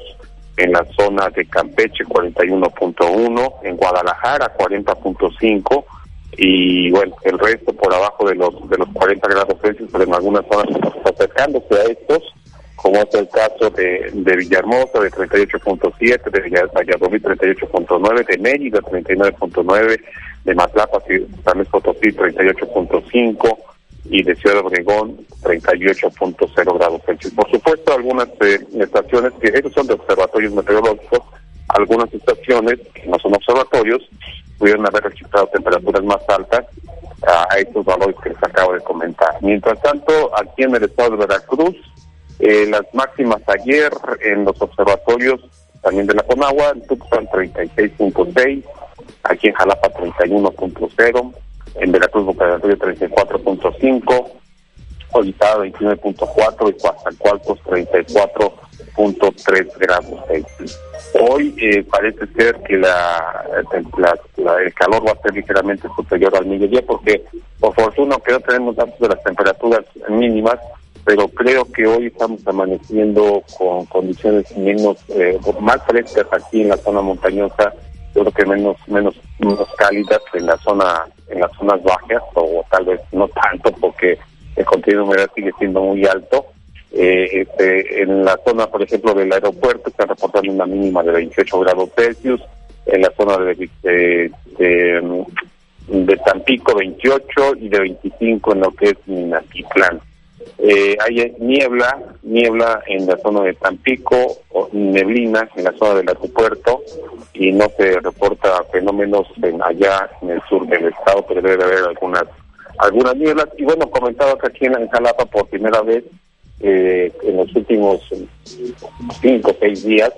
S17: en la zona de Campeche 41.1, en Guadalajara 40.5 y bueno, el resto por abajo de los de los 40 grados Celsius, pero en algunas zonas acercándose a estos, como es el caso de, de Villahermosa de 38.7, de Valladolid 38.9, de Mérida 39.9, de Matlapa, también Potosí 38.5, y de Ciudad Obregón 38.0 grados Celsius. Por supuesto, algunas eh, estaciones, que esos son de observatorios meteorológicos, algunas estaciones que no son observatorios pudieron haber registrado temperaturas más altas a, estos valores que les acabo de comentar. Mientras tanto, aquí en el estado de Veracruz, eh, las máximas ayer en los observatorios también de la Conagua, en Tuxpan 36.6, aquí en Jalapa 31.0, en Veracruz Boca 34.5, Olizada 29.4 y Coatzacoalcos 34.3 grados Celsius. Hoy eh, parece ser que la, el calor va a ser ligeramente superior al mediodía porque por fortuna que no tenemos datos de las temperaturas mínimas, pero creo que hoy estamos amaneciendo con condiciones menos eh, más frescas aquí en la zona montañosa creo que menos menos menos cálidas en la zona en las zonas bajas o tal vez no tanto porque el contenido humedad sigue siendo muy alto. Eh, este, en la zona por ejemplo del aeropuerto está reportando una mínima de 28 grados Celsius. En la zona de, de, de, de Tampico 28 y de 25 en lo que es Minatitlán eh, hay niebla, niebla en la zona de Tampico, o neblina en la zona del aeropuerto y no se reporta fenómenos en allá en el sur del estado, pero debe haber algunas algunas nieblas. Y bueno, comentaba que aquí en Jalapa por primera vez eh, en los últimos cinco o seis días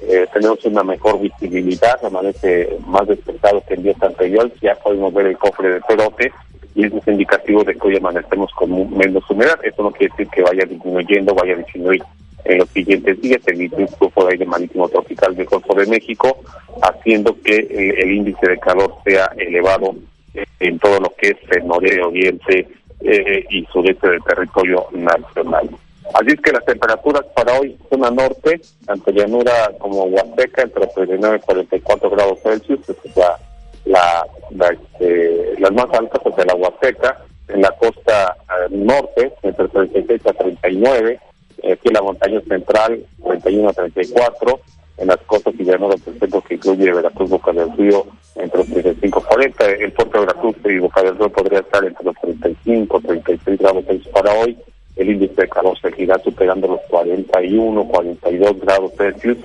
S17: eh, tenemos una mejor visibilidad, amanece más despejado que en días anteriores, ya podemos ver el cofre de perote y eso es indicativo de que hoy amanecemos con menos humedad. Eso no quiere decir que vaya disminuyendo, vaya a disminuir en los siguientes días el grupo de aire marítimo tropical del Golfo de México, haciendo que el, índice de calor sea elevado en todo lo que es el norte, oriente eh, y sureste del territorio nacional. Así es que las temperaturas para hoy, zona norte, tanto llanura como Huasteca, entre 39 y 44 grados Celsius, es la la, este, las más altas pues de la Huasteca, en la costa eh, norte, entre 36 a 39, aquí en la montaña central, 31 a 34, en las costas y llanuras del que incluye Veracruz, Boca del Río, entre los 35 y 40, el puerto de Veracruz y Boca del Río podría estar entre los 35 36 grados Celsius para hoy, el índice de calor seguirá superando los 41, 42 grados Celsius,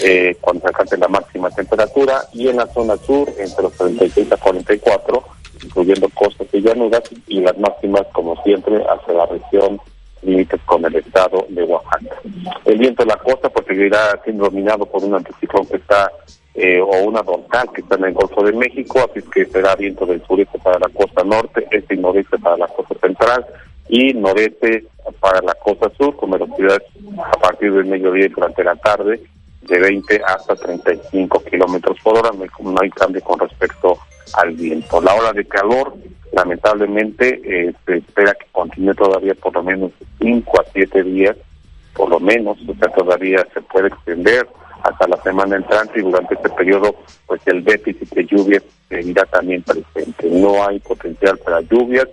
S17: eh, cuando alcance la máxima temperatura y en la zona sur entre los 36 a 44, incluyendo costas y llanuras y las máximas como siempre hacia la región límites con el estado de Oaxaca. El viento de la costa pues seguirá siendo dominado por un anticiclón que está eh, o una dorsal que está en el Golfo de México, así que será viento del sureste para la costa norte, este y noreste para la costa central y noreste para la costa sur con velocidades a partir del mediodía y durante la tarde de 20 hasta 35 kilómetros por hora, no hay cambio con respecto al viento. La hora de calor, lamentablemente, eh, se espera que continúe todavía por lo menos 5 a 7 días por lo menos, o sea, todavía se puede extender hasta la semana entrante y durante este periodo, pues el déficit de lluvias seguirá también presente. No hay potencial para lluvias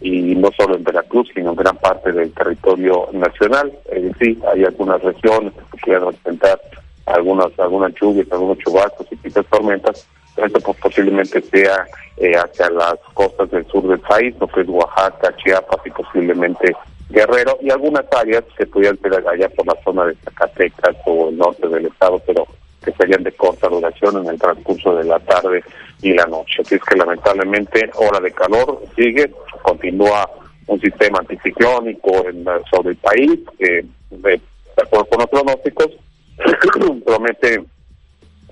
S17: y no solo en Veracruz, sino en gran parte del territorio nacional. Es decir, hay algunas regiones que quieran presentar algunas algunas lluvias, algunos chubascos y quizás tormentas, esto pues, posiblemente sea eh, hacia las costas del sur del país, lo que es Oaxaca, Chiapas y posiblemente Guerrero y algunas áreas que pudieran ser allá por la zona de Zacatecas o el norte del estado, pero que serían de corta duración en el transcurso de la tarde y la noche. Así es que lamentablemente hora de calor sigue, continúa un sistema anticiclónico en, sobre el país, que de, acuerdo con los pronósticos promete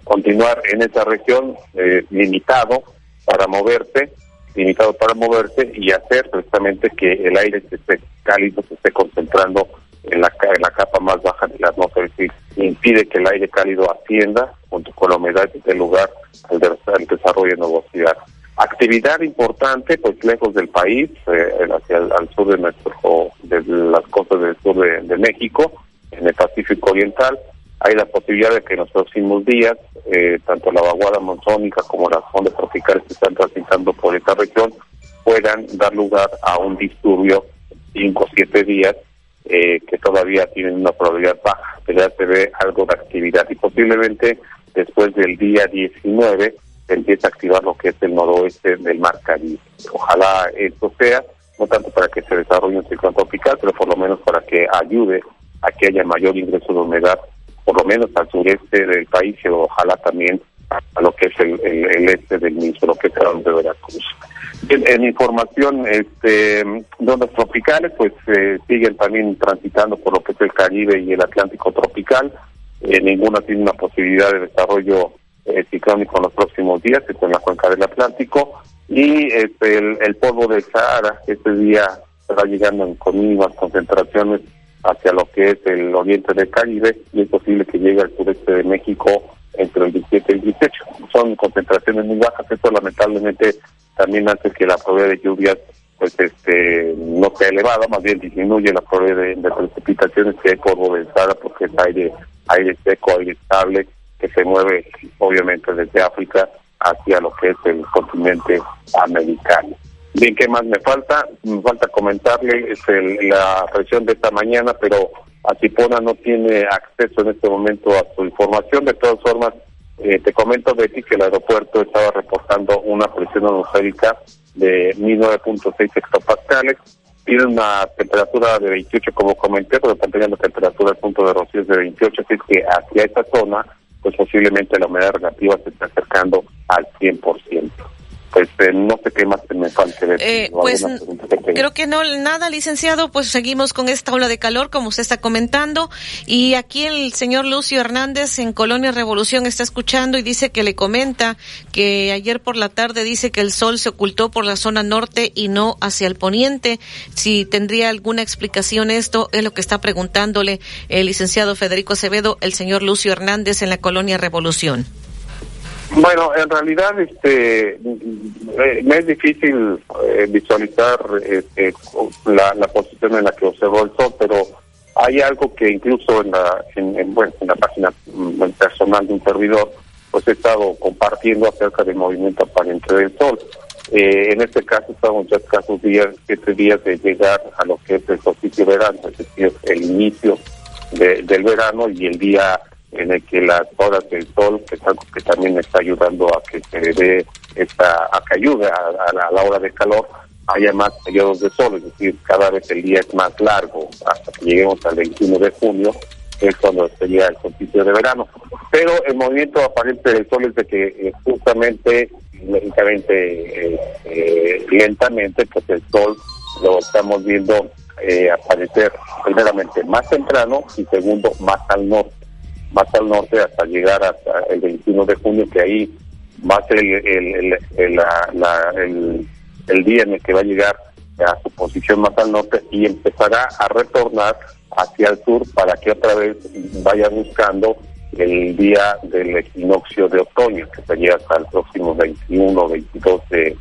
S17: continuar en esa región eh, limitado para moverse limitado para moverse y hacer precisamente que el aire se esté cálido, se esté concentrando en la, en la capa más baja de la atmósfera, es decir, impide que el aire cálido ascienda junto con la humedad del lugar al, desarrollo de nubosidad. Actividad importante, pues lejos del país, eh, hacia el al sur de nuestro, de las costas del sur de México, en el Pacífico Oriental, hay la posibilidad de que en los próximos días, eh, tanto la vaguada monzónica como las ondas tropicales que están transitando por esta región puedan dar lugar a un disturbio cinco o siete días eh, que todavía tienen una probabilidad baja, pero ya se ve algo de actividad y posiblemente después del día 19 se empiece a activar lo que es el noroeste del mar Caribe. Ojalá esto sea, no tanto para que se desarrolle un ciclón tropical, pero por lo menos para que ayude a que haya mayor ingreso de humedad por lo menos al sureste del país y ojalá también a lo que es el, este del mismo, lo que es el de Veracruz. En, información, este, ondas tropicales, pues eh, siguen también transitando por lo que es el Caribe y el Atlántico tropical. Eh, ninguna tiene una posibilidad de desarrollo eh, ciclónico en los próximos días, esto en la cuenca del Atlántico. Y este, el, polvo del Sahara, este día está llegando con mínimas concentraciones hacia lo que es el oriente del Caribe y es posible que llegue al sureste de México entre el 17 y el 18. Son concentraciones muy bajas, esto lamentablemente también hace que la probabilidad de lluvias pues este no sea elevada, más bien disminuye la probabilidad de, precipitaciones que hay polvo de porque es aire, aire seco, aire estable, que se mueve obviamente desde África hacia lo que es el continente americano. Bien, ¿qué más me falta? Me falta comentarle es la presión de esta mañana, pero Atipona no tiene acceso en este momento a su información. De todas formas, eh, te comento, Betty, que el aeropuerto estaba reportando una presión atmosférica de 1009.6 hectopascales. Tiene una temperatura de 28, como comenté, pero también la temperatura al punto de rocío de 28, así que hacia esta zona, pues posiblemente la humedad relativa se está acercando al 100% pues eh, no sé qué más me falta.
S1: Eh, pues creo que no, nada, licenciado, pues seguimos con esta ola de calor, como usted está comentando, y aquí el señor Lucio Hernández en Colonia Revolución está escuchando y dice que le comenta que ayer por la tarde dice que el sol se ocultó por la zona norte y no hacia el poniente. Si tendría alguna explicación esto, es lo que está preguntándole el licenciado Federico Acevedo, el señor Lucio Hernández en la Colonia Revolución.
S17: Bueno, en realidad este eh, me es difícil eh, visualizar este, la, posición en la que observó el sol, pero hay algo que incluso en la en, bueno, en la página mm, personal de un servidor pues he estado compartiendo acerca del movimiento aparente del sol. Eh, en este caso estamos ya escasos días, siete días de llegar a lo que es el solsticio verano, es decir, el inicio del verano y el día en el que las horas del sol, que que también está ayudando a que se dé esta, a que ayude a, la, hora de calor, haya más periodos de sol, es decir, cada vez el día es más largo, hasta que lleguemos al 21 de junio, que es cuando sería el solsticio de verano. Pero el movimiento aparente del sol es de que eh, justamente, lógicamente, eh, eh, lentamente, pues el sol lo estamos viendo aparecer primeramente más temprano y segundo más al norte más al norte hasta llegar hasta el 21 de junio, que ahí va a ser el, el, el, día en el que va a llegar a su posición más al norte y empezará a retornar hacia el sur para que otra vez vaya buscando el día del equinoccio de otoño, que sería hasta el próximo 21 o 22 de,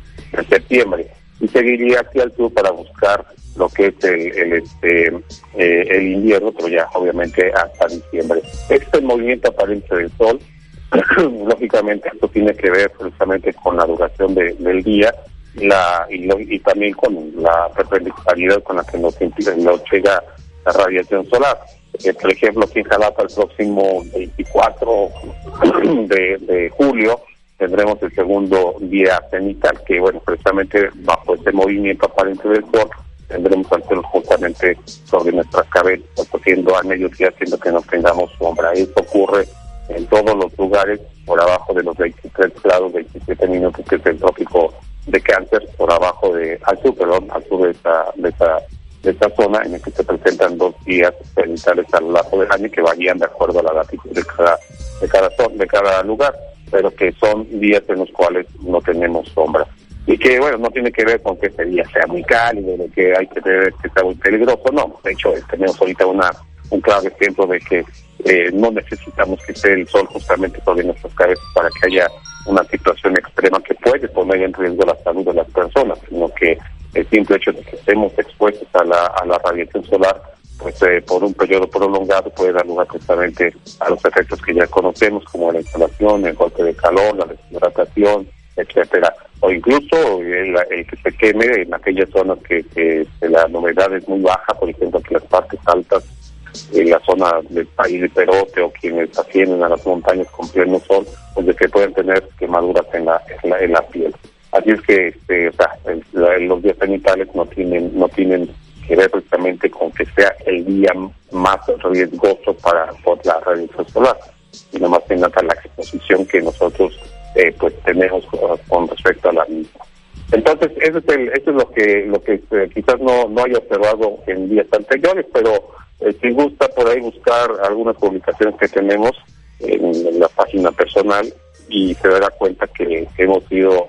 S17: septiembre, y seguiría hacia el sur para buscar lo que es el, el, este, eh, el invierno, pero ya obviamente hasta diciembre. Este movimiento aparente del sol, lógicamente esto tiene que ver precisamente con la duración del día la, y, también con la perpendicularidad con la que nos, nos llega la radiación solar. Eh, por ejemplo, aquí en Jalapa el próximo 24 de, de julio tendremos el segundo día cenital, que bueno, precisamente bajo este movimiento aparente del sol tendremos al justamente sobre nuestras cabezas, siendo a mediodía, haciendo que no tengamos sombra. Esto ocurre en todos los lugares por abajo de los 23 grados, 27 minutos, que es el trópico de cáncer, por abajo de, al sur, perdón, al sur de esta, de esta, de esta zona en el que se presentan dos días cenitales a lo del año que varían de acuerdo a la latitud de cada, de cada, de cada lugar, pero que son días en los cuales no tenemos sombra. Y que bueno no tiene que ver con que este día sea muy cálido de que hay que tener que sea muy peligroso no. De hecho tenemos ahorita una un claro ejemplo de que eh, no necesitamos que esté el sol justamente sobre nuestras cabezas para que haya una situación extrema que puede poner en riesgo la salud de las personas sino que el simple hecho de que estemos expuestos a la, a la radiación solar pues eh, por un periodo prolongado puede dar lugar justamente a los efectos que ya conocemos como la insolación, el golpe de calor, la deshidratación, etcétera o incluso el, que se queme en aquellas zonas que, la novedad es muy baja, por ejemplo, que las partes altas en la zona del país de Perote o quienes ascienden a las montañas con pleno sol, donde pues se pueden tener quemaduras en la, en la, piel. Así es que este, o sea, los días sanitarios no tienen, no tienen que ver precisamente con que sea el día más riesgoso para por la radiación solar, sino más bien la exposición que nosotros eh, pues tenemos con respecto a la misma. Entonces, eso es, el, eso es lo que lo que eh, quizás no, no haya observado en días anteriores, pero eh, si gusta por ahí buscar algunas publicaciones que tenemos en, la página personal y se dará cuenta que hemos ido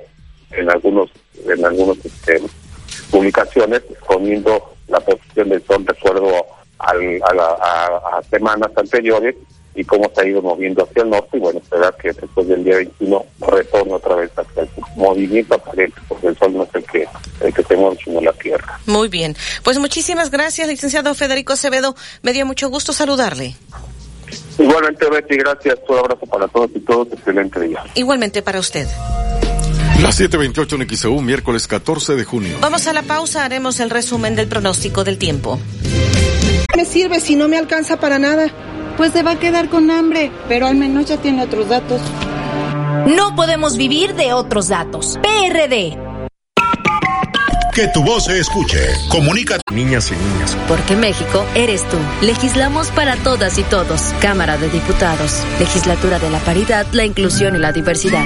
S17: en algunos en algunos este, publicaciones poniendo la posición del sol de acuerdo al, a, a semanas anteriores y cómo se ha ido moviendo hacia el norte y bueno, esperar que después del día 21 retorne otra vez hacia el movimiento aparente, porque el sol no es el que, el que se mueve, sino la Tierra.
S1: Muy bien. Pues muchísimas gracias, licenciado Federico Acevedo. Me dio mucho gusto saludarle.
S17: Igualmente, Betty, gracias. Un abrazo para todos y todos. Excelente día.
S1: Igualmente para usted.
S4: Las 7:28 en XEU, miércoles 14 de junio.
S1: Vamos a la pausa, haremos el resumen del pronóstico del tiempo.
S18: Me sirve si no me alcanza para nada pues se va a quedar con hambre, pero al menos ya tiene otros datos.
S19: No podemos vivir de otros datos. PRD.
S6: Que tu voz se escuche. Comunica.
S20: Niñas y niñas.
S21: Porque México eres tú. Legislamos para todas y todos. Cámara de Diputados. Legislatura de la Paridad, la Inclusión y la Diversidad.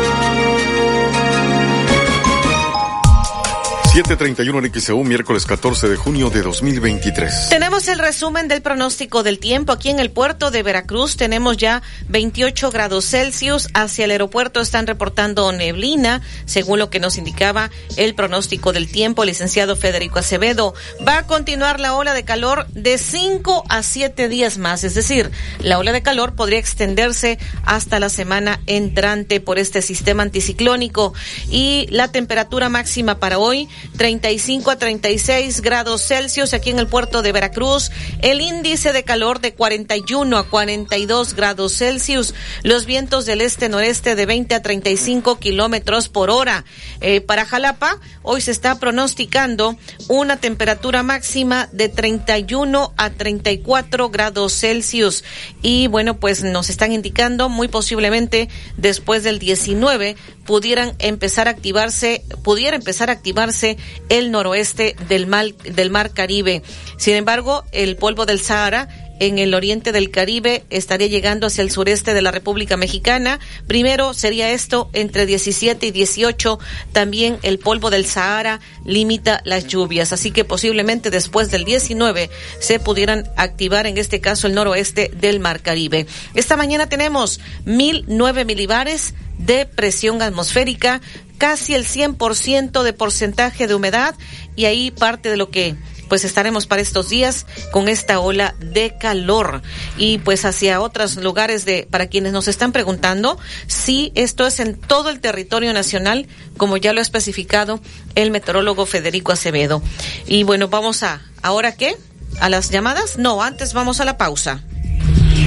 S4: 731 en XEU, miércoles 14 de junio de 2023.
S1: Tenemos el resumen del pronóstico del tiempo. Aquí en el puerto de Veracruz tenemos ya 28 grados Celsius. Hacia el aeropuerto están reportando neblina, según lo que nos indicaba el pronóstico del tiempo. Licenciado Federico Acevedo, va a continuar la ola de calor de 5 a 7 días más. Es decir, la ola de calor podría extenderse hasta la semana entrante por este sistema anticiclónico. Y la temperatura máxima para hoy 35 a 36 grados Celsius aquí en el puerto de Veracruz. El índice de calor de 41 a 42 grados Celsius. Los vientos del este-noreste de 20 a 35 kilómetros por hora. Eh, para Jalapa, hoy se está pronosticando una temperatura máxima de 31 a 34 grados Celsius. Y bueno, pues nos están indicando muy posiblemente después del 19 pudieran empezar a activarse, pudiera empezar a activarse el noroeste del mar, del mar Caribe. Sin embargo, el polvo del Sahara en el oriente del Caribe, estaría llegando hacia el sureste de la República Mexicana. Primero sería esto entre 17 y 18. También el polvo del Sahara limita las lluvias, así que posiblemente después del 19 se pudieran activar en este caso el noroeste del Mar Caribe. Esta mañana tenemos 1009 milibares de presión atmosférica, casi el 100% de porcentaje de humedad y ahí parte de lo que pues estaremos para estos días con esta ola de calor y pues hacia otros lugares de para quienes nos están preguntando si esto es en todo el territorio nacional como ya lo ha especificado el meteorólogo Federico Acevedo. Y bueno, vamos a ahora qué? ¿A las llamadas? No, antes vamos a la pausa.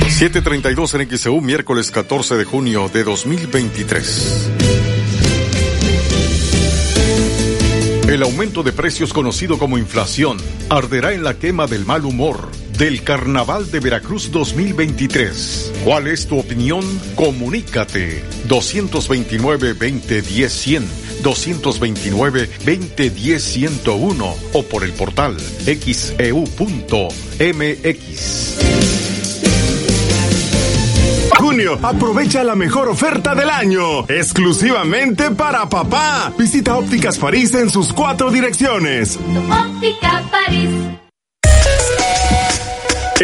S4: 732 en XEU, miércoles 14 de junio de 2023. El aumento de precios conocido como inflación arderá en la quema del mal humor del Carnaval de Veracruz 2023. ¿Cuál es tu opinión? Comunícate 229-2010-100, 229-2010-101 o por el portal xeu.mx.
S10: Junio, aprovecha la mejor oferta del año, exclusivamente para papá. Visita Ópticas París en sus cuatro direcciones.
S20: Óptica París.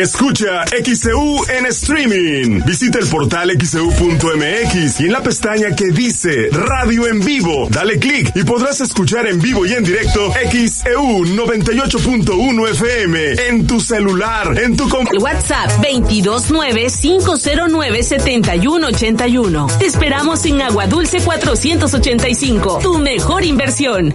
S10: Escucha XCU en streaming. Visita el portal xcu.mx y en la pestaña que dice Radio en vivo, dale clic y podrás escuchar en vivo y en directo XEU 98.1 FM en tu celular, en tu
S20: WhatsApp 229-509-7181. Te esperamos en Agua Dulce 485. Tu mejor inversión.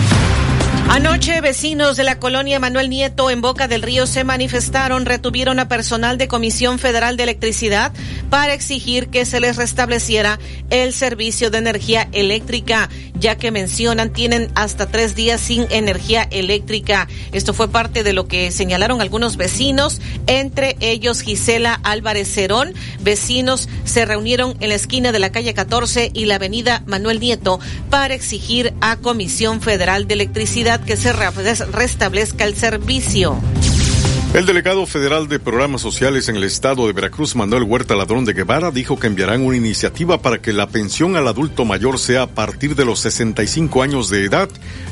S1: Anoche, vecinos de la colonia Manuel Nieto en Boca del Río se manifestaron, retuvieron a personal de Comisión Federal de Electricidad para exigir que se les restableciera el servicio de energía eléctrica, ya que mencionan tienen hasta tres días sin energía eléctrica. Esto fue parte de lo que señalaron algunos vecinos, entre ellos Gisela Álvarez Cerón. Vecinos se reunieron en la esquina de la calle 14 y la avenida Manuel Nieto para exigir a Comisión Federal de Electricidad que se restablezca el servicio.
S4: El delegado federal de programas sociales en el estado de Veracruz, Manuel Huerta Ladrón de Guevara, dijo que enviarán una iniciativa para que la pensión al adulto mayor sea a partir de los 65 años de edad,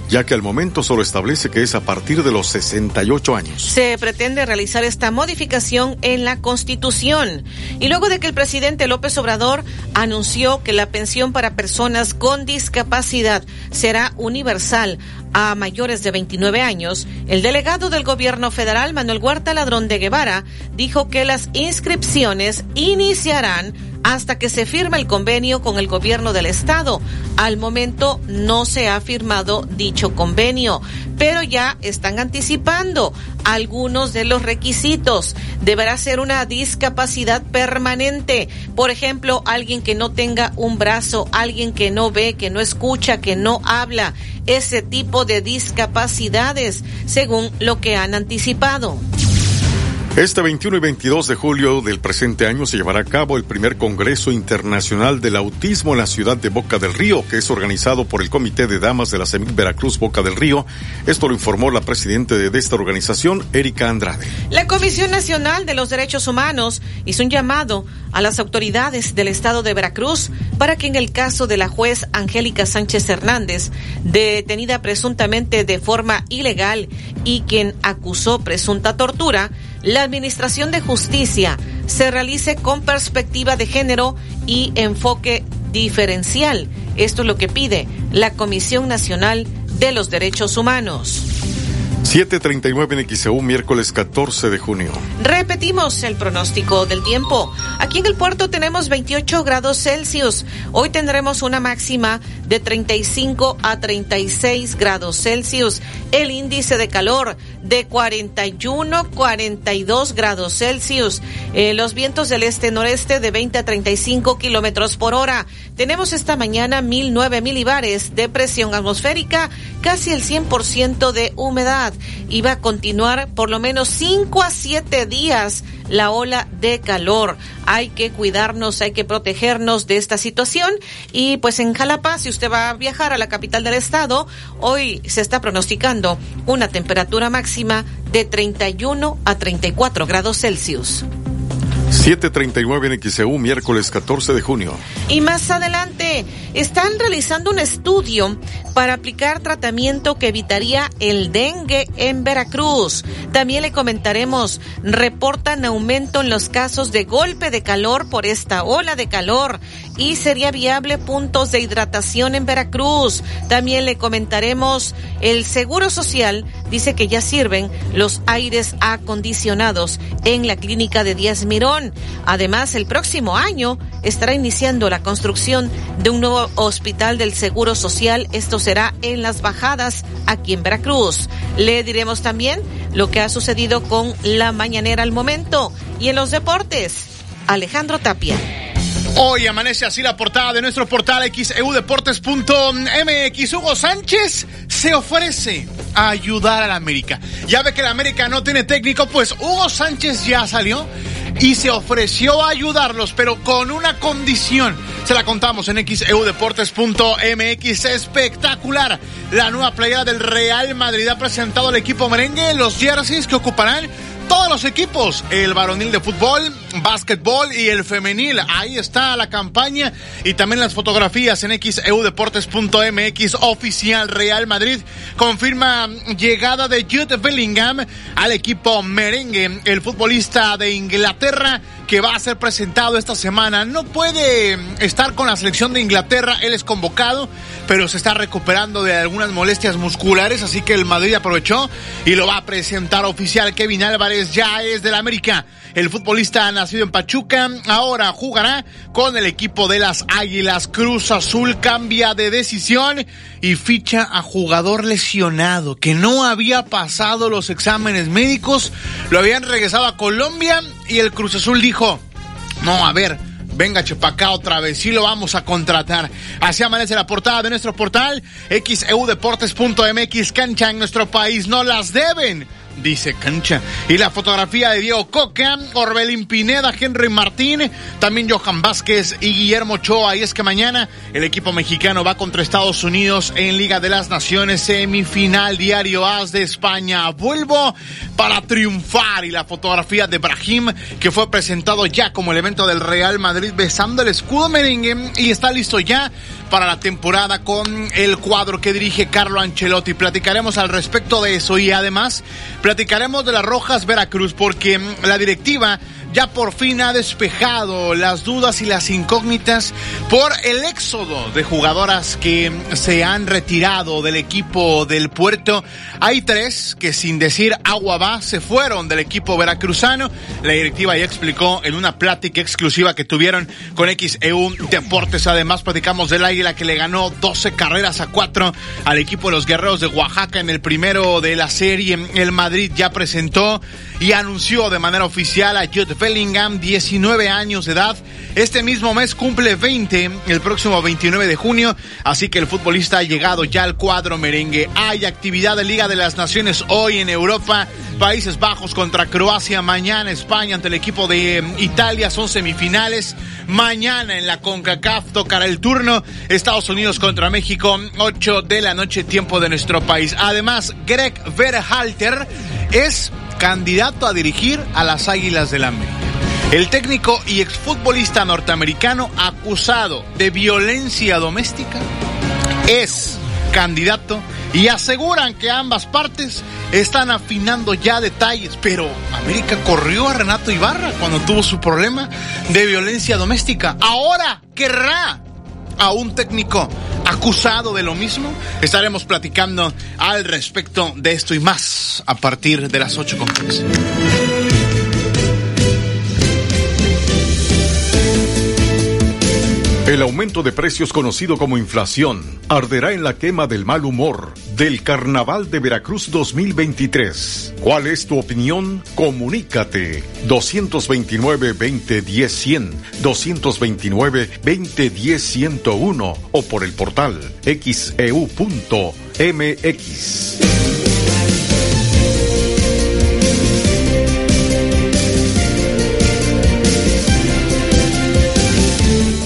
S4: ya que al momento solo establece que es a partir de los 68 años.
S1: Se pretende realizar esta modificación en la Constitución. Y luego de que el presidente López Obrador anunció que la pensión para personas con discapacidad será universal a mayores de 29 años, el delegado del gobierno federal, Manuel Huerta Ladrón de Guevara, dijo que las inscripciones iniciarán hasta que se firme el convenio con el gobierno del estado. Al momento no se ha firmado dicho convenio, pero ya están anticipando algunos de los requisitos. Deberá ser una discapacidad permanente. Por ejemplo, alguien que no tenga un brazo, alguien que no ve, que no escucha, que no habla. Ese tipo de discapacidades, según lo que han anticipado.
S4: Este 21 y 22 de julio del presente año se llevará a cabo el primer Congreso Internacional del Autismo en la ciudad de Boca del Río, que es organizado por el Comité de Damas de la CEMIC Veracruz Boca del Río. Esto lo informó la presidenta de esta organización, Erika Andrade.
S1: La Comisión Nacional de los Derechos Humanos hizo un llamado a las autoridades del estado de Veracruz para que en el caso de la juez Angélica Sánchez Hernández, detenida presuntamente de forma ilegal y quien acusó presunta tortura, la Administración de Justicia se realice con perspectiva de género y enfoque diferencial. Esto es lo que pide la Comisión Nacional de los Derechos Humanos.
S4: 739 en XEU, miércoles 14 de junio.
S1: Repetimos el pronóstico del tiempo. Aquí en el puerto tenemos 28 grados Celsius. Hoy tendremos una máxima de 35 a 36 grados Celsius. El índice de calor de 41, 42 grados Celsius. Eh, los vientos del este-noreste de 20 a 35 kilómetros por hora. Tenemos esta mañana 1009 milibares de presión atmosférica, casi el 100% de humedad. Iba a continuar por lo menos 5 a 7 días la ola de calor. Hay que cuidarnos, hay que protegernos de esta situación. Y pues en Jalapa, si usted va a viajar a la capital del estado, hoy se está pronosticando una temperatura máxima de 31 a 34 grados Celsius.
S4: 739 en XEU, miércoles 14 de junio.
S1: Y más adelante, están realizando un estudio para aplicar tratamiento que evitaría el dengue en Veracruz. También le comentaremos, reportan aumento en los casos de golpe de calor por esta ola de calor y sería viable puntos de hidratación en Veracruz. También le comentaremos, el Seguro Social dice que ya sirven los aires acondicionados en la clínica de Díaz Mirón. Además, el próximo año estará iniciando la construcción de un nuevo hospital del Seguro Social. Esto será en las bajadas aquí en Veracruz. Le diremos también lo que ha sucedido con la mañanera al momento. Y en los deportes, Alejandro Tapia.
S2: Hoy amanece así la portada de nuestro portal xeudeportes.mx. Hugo Sánchez se ofrece a ayudar a la América. Ya ve que la América no tiene técnico, pues Hugo Sánchez ya salió y se ofreció a ayudarlos, pero con una condición. Se la contamos en xeudeportes.mx. Espectacular. La nueva playera del Real Madrid ha presentado al equipo merengue los jerseys que ocuparán todos los equipos, el varonil de fútbol, básquetbol y el femenil. Ahí está la campaña y también las fotografías en xeudeportes.mx oficial Real Madrid confirma llegada de Jude Bellingham al equipo merengue, el futbolista de Inglaterra que va a ser presentado esta semana. No puede estar con la selección de Inglaterra, él es convocado, pero se está recuperando de algunas molestias musculares, así que el Madrid aprovechó y lo va a presentar oficial. Kevin Álvarez ya es del América. El futbolista nacido en Pachuca ahora jugará con el equipo de las Águilas. Cruz Azul cambia de decisión y ficha a jugador lesionado que no había pasado los exámenes médicos. Lo habían regresado a Colombia y el Cruz Azul dijo, no, a ver, venga Chepacá otra vez, sí lo vamos a contratar. Así amanece la portada de nuestro portal, xeudeportes.mx, cancha en nuestro país, no las deben dice cancha. Y la fotografía de Diego Coca, Orbelín Pineda, Henry Martín, también Johan Vázquez y Guillermo Ochoa. Y es que mañana el equipo mexicano va contra Estados Unidos en Liga de las Naciones, semifinal diario As de España. Vuelvo para triunfar. Y la fotografía de Brahim, que fue presentado ya como elemento del Real Madrid besando el escudo merengue y está listo ya para la temporada con el cuadro que dirige Carlo Ancelotti. Platicaremos al respecto de eso y además platicaremos de las Rojas Veracruz porque la directiva ya por fin ha despejado las dudas y las incógnitas por el éxodo de jugadoras que se han retirado del equipo del puerto. Hay tres que sin decir agua va se fueron del equipo veracruzano. La directiva ya explicó en una plática exclusiva que tuvieron con XEU Deportes. Además platicamos del Águila que le ganó 12 carreras a 4 al equipo de los Guerreros de Oaxaca en el primero de la serie. El Madrid ya presentó y anunció de manera oficial a Jude Bellingham, 19 años de edad. Este mismo mes cumple 20, el próximo 29 de junio, así que el futbolista ha llegado ya al cuadro merengue. Hay actividad de Liga de las Naciones hoy en Europa. Países Bajos contra Croacia, mañana España ante el equipo de em, Italia, son semifinales. Mañana en la CONCACAF tocará el turno Estados Unidos contra México, 8 de la noche, tiempo de nuestro país. Además, Greg Verhalter es candidato a dirigir a las Águilas del América. El técnico y exfutbolista norteamericano acusado de violencia doméstica es candidato y aseguran que ambas partes están afinando ya detalles, pero América corrió a Renato Ibarra cuando tuvo su problema de violencia doméstica. Ahora querrá a un técnico acusado de lo mismo. Estaremos platicando al respecto de esto y más a partir de las 8
S4: El aumento de precios conocido como inflación arderá en la quema del mal humor del Carnaval de Veracruz 2023. ¿Cuál es tu opinión? Comunícate 229-2010-100, 229-2010-101 o por el portal xeu.mx.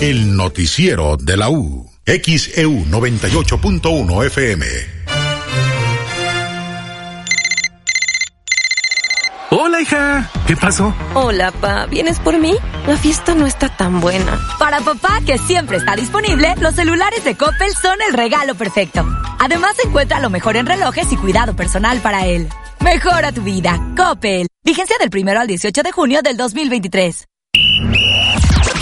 S6: El noticiero de la U. XEU 98.1 FM.
S22: Hola, hija. ¿Qué pasó?
S23: Hola, pa. ¿Vienes por mí? La fiesta no está tan buena.
S19: Para papá, que siempre está disponible, los celulares de Coppel son el regalo perfecto. Además, encuentra lo mejor en relojes y cuidado personal para él. Mejora tu vida. Coppel. Vigencia del primero al 18 de junio del 2023.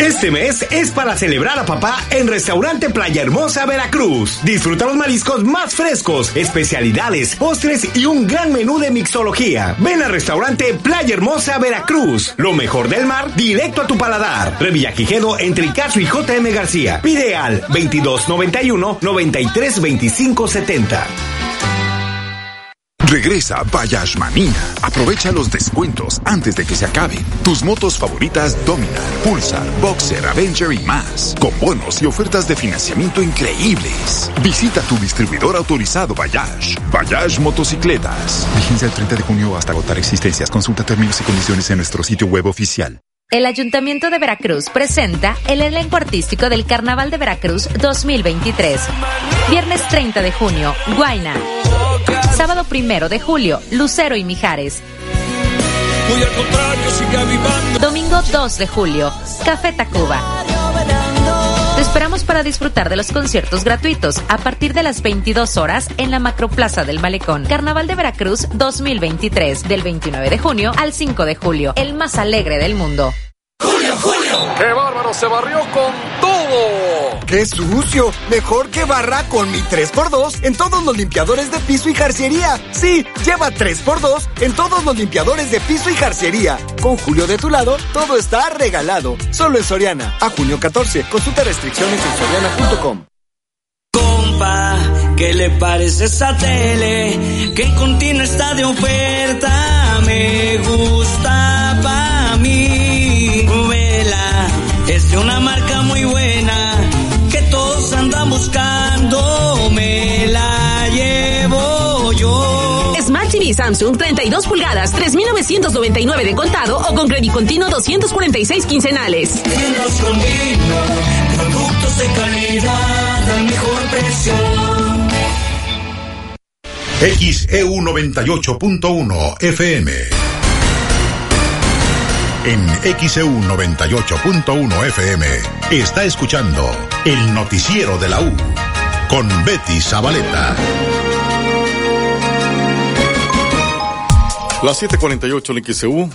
S24: Este mes es para celebrar a papá en Restaurante Playa Hermosa Veracruz. Disfruta los mariscos más frescos, especialidades, postres y un gran menú de mixología. Ven al Restaurante Playa Hermosa Veracruz. Lo mejor del mar directo a tu paladar. Revilla Quijedo entre Icazo y JM García. Pide al 2291 932570.
S11: Regresa Bayash Manía. Aprovecha los descuentos antes de que se acaben. Tus motos favoritas Dominar, Pulsar, Boxer, Avenger y más. Con bonos y ofertas de financiamiento increíbles. Visita tu distribuidor autorizado Bayash. Bayash Motocicletas.
S25: Vigencia el 30 de junio hasta agotar existencias. Consulta términos y condiciones en nuestro sitio web oficial.
S26: El Ayuntamiento de Veracruz presenta el elenco artístico del Carnaval de Veracruz 2023. Viernes 30 de junio, Guaina. Sábado 1 de julio, Lucero y Mijares. Domingo 2 de julio, Café Tacuba. Te esperamos para disfrutar de los conciertos gratuitos a partir de las 22 horas en la Macroplaza del Malecón. Carnaval de Veracruz 2023, del 29 de junio al 5 de julio, el más alegre del mundo.
S27: ¡Julio, Julio! ¡Qué bárbaro! Se barrió con todo.
S28: ¡Qué sucio! Mejor que barra con mi 3x2 en todos los limpiadores de piso y jarcería. Sí, lleva 3x2 en todos los limpiadores de piso y jarcería. Con Julio de tu lado, todo está regalado. Solo en Soriana. A junio 14. Consulta restricciones en soriana.com.
S29: Compa, ¿qué le parece esa tele? Que en continuo está de oferta. Me gusta
S20: TV Samsung 32 pulgadas, 3.999 de contado o con crédito continuo 246 quincenales.
S29: Productos de calidad al mejor precio.
S6: XEU 98.1 FM. En XEU 98.1 FM está escuchando el noticiero de la U con Betty Zabaleta.
S4: Las 7:48 en XEU.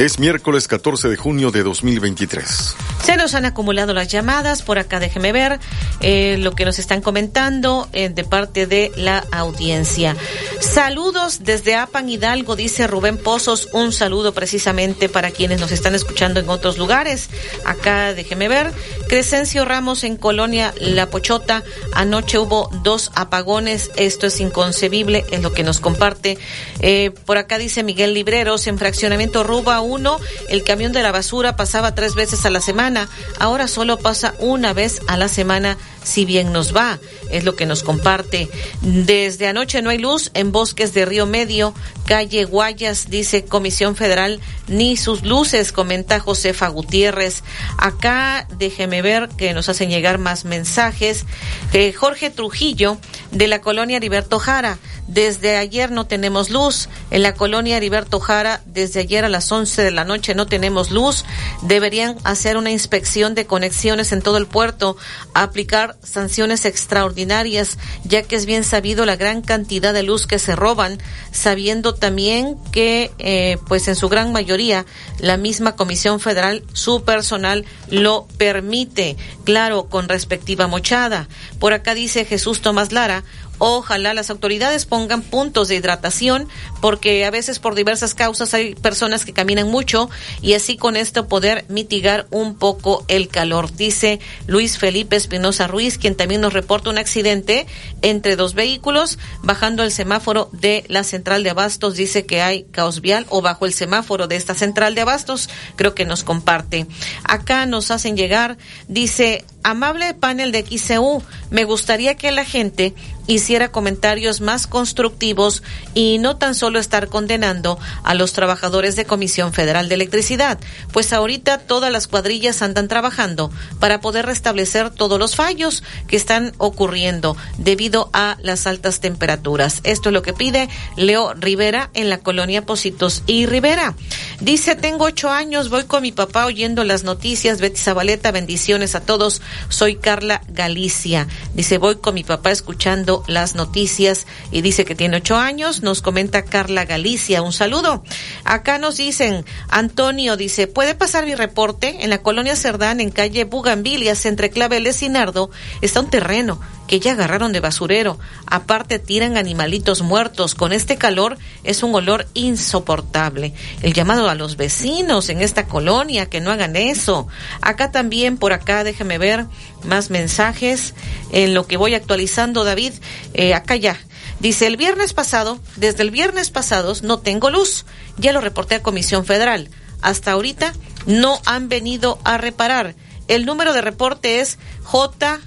S4: Es miércoles 14 de junio de 2023.
S1: Se nos han acumulado las llamadas, por acá déjeme ver eh, lo que nos están comentando eh, de parte de la audiencia. Saludos desde Apan Hidalgo, dice Rubén Pozos, un saludo precisamente para quienes nos están escuchando en otros lugares. Acá déjeme ver, Crescencio Ramos en Colonia La Pochota, anoche hubo dos apagones, esto es inconcebible, es lo que nos comparte. Eh, por acá dice Miguel Libreros, en fraccionamiento Ruba 1, el camión de la basura pasaba tres veces a la semana, ahora solo pasa una vez a la semana, si bien nos va, es lo que nos comparte. Desde anoche no hay luz en bosques de Río Medio, calle Guayas, dice Comisión Federal, ni sus luces, comenta Josefa Gutiérrez. Acá déjeme ver que nos hacen llegar más mensajes. Eh, Jorge Trujillo, de la colonia Heriberto Jara, desde ayer no tenemos luz. En la colonia Heriberto Jara, desde ayer a las 11 de la noche no tenemos luz. Deberían hacer una inspección de conexiones en todo el puerto, aplicar sanciones extraordinarias, ya que es bien sabido la gran cantidad de luz que se roban, sabiendo también que, eh, pues en su gran mayoría, la misma Comisión Federal, su personal lo permite, claro, con respectiva mochada. Por acá dice Jesús Tomás Lara, Ojalá las autoridades pongan puntos de hidratación porque a veces por diversas causas hay personas que caminan mucho y así con esto poder mitigar un poco el calor. Dice Luis Felipe Espinosa Ruiz, quien también nos reporta un accidente entre dos vehículos bajando el semáforo de la central de abastos. Dice que hay caos vial o bajo el semáforo de esta central de abastos. Creo que nos comparte. Acá nos hacen llegar, dice, amable panel de XCU, me gustaría que la gente hiciera comentarios más constructivos y no tan solo estar condenando a los trabajadores de Comisión Federal de Electricidad, pues ahorita todas las cuadrillas andan trabajando para poder restablecer todos los fallos que están ocurriendo debido a las altas temperaturas. Esto es lo que pide Leo Rivera en la colonia Positos y Rivera. Dice, tengo ocho años, voy con mi papá oyendo las noticias. Betty Zabaleta, bendiciones a todos. Soy Carla Galicia. Dice, voy con mi papá escuchando las noticias y dice que tiene ocho años. Nos comenta Carla Galicia. Un saludo. Acá nos dicen, Antonio dice, ¿puede pasar mi reporte? En la colonia Cerdán, en calle Bugambilias, entre Claveles y Nardo, está un terreno que ya agarraron de basurero. Aparte tiran animalitos muertos. Con este calor es un olor insoportable. El llamado a los vecinos en esta colonia que no hagan eso. Acá también, por acá, déjeme ver más mensajes en lo que voy actualizando, David. Eh, acá ya. Dice, el viernes pasado, desde el viernes pasado no tengo luz. Ya lo reporté a Comisión Federal. Hasta ahorita no han venido a reparar. El número de reporte es J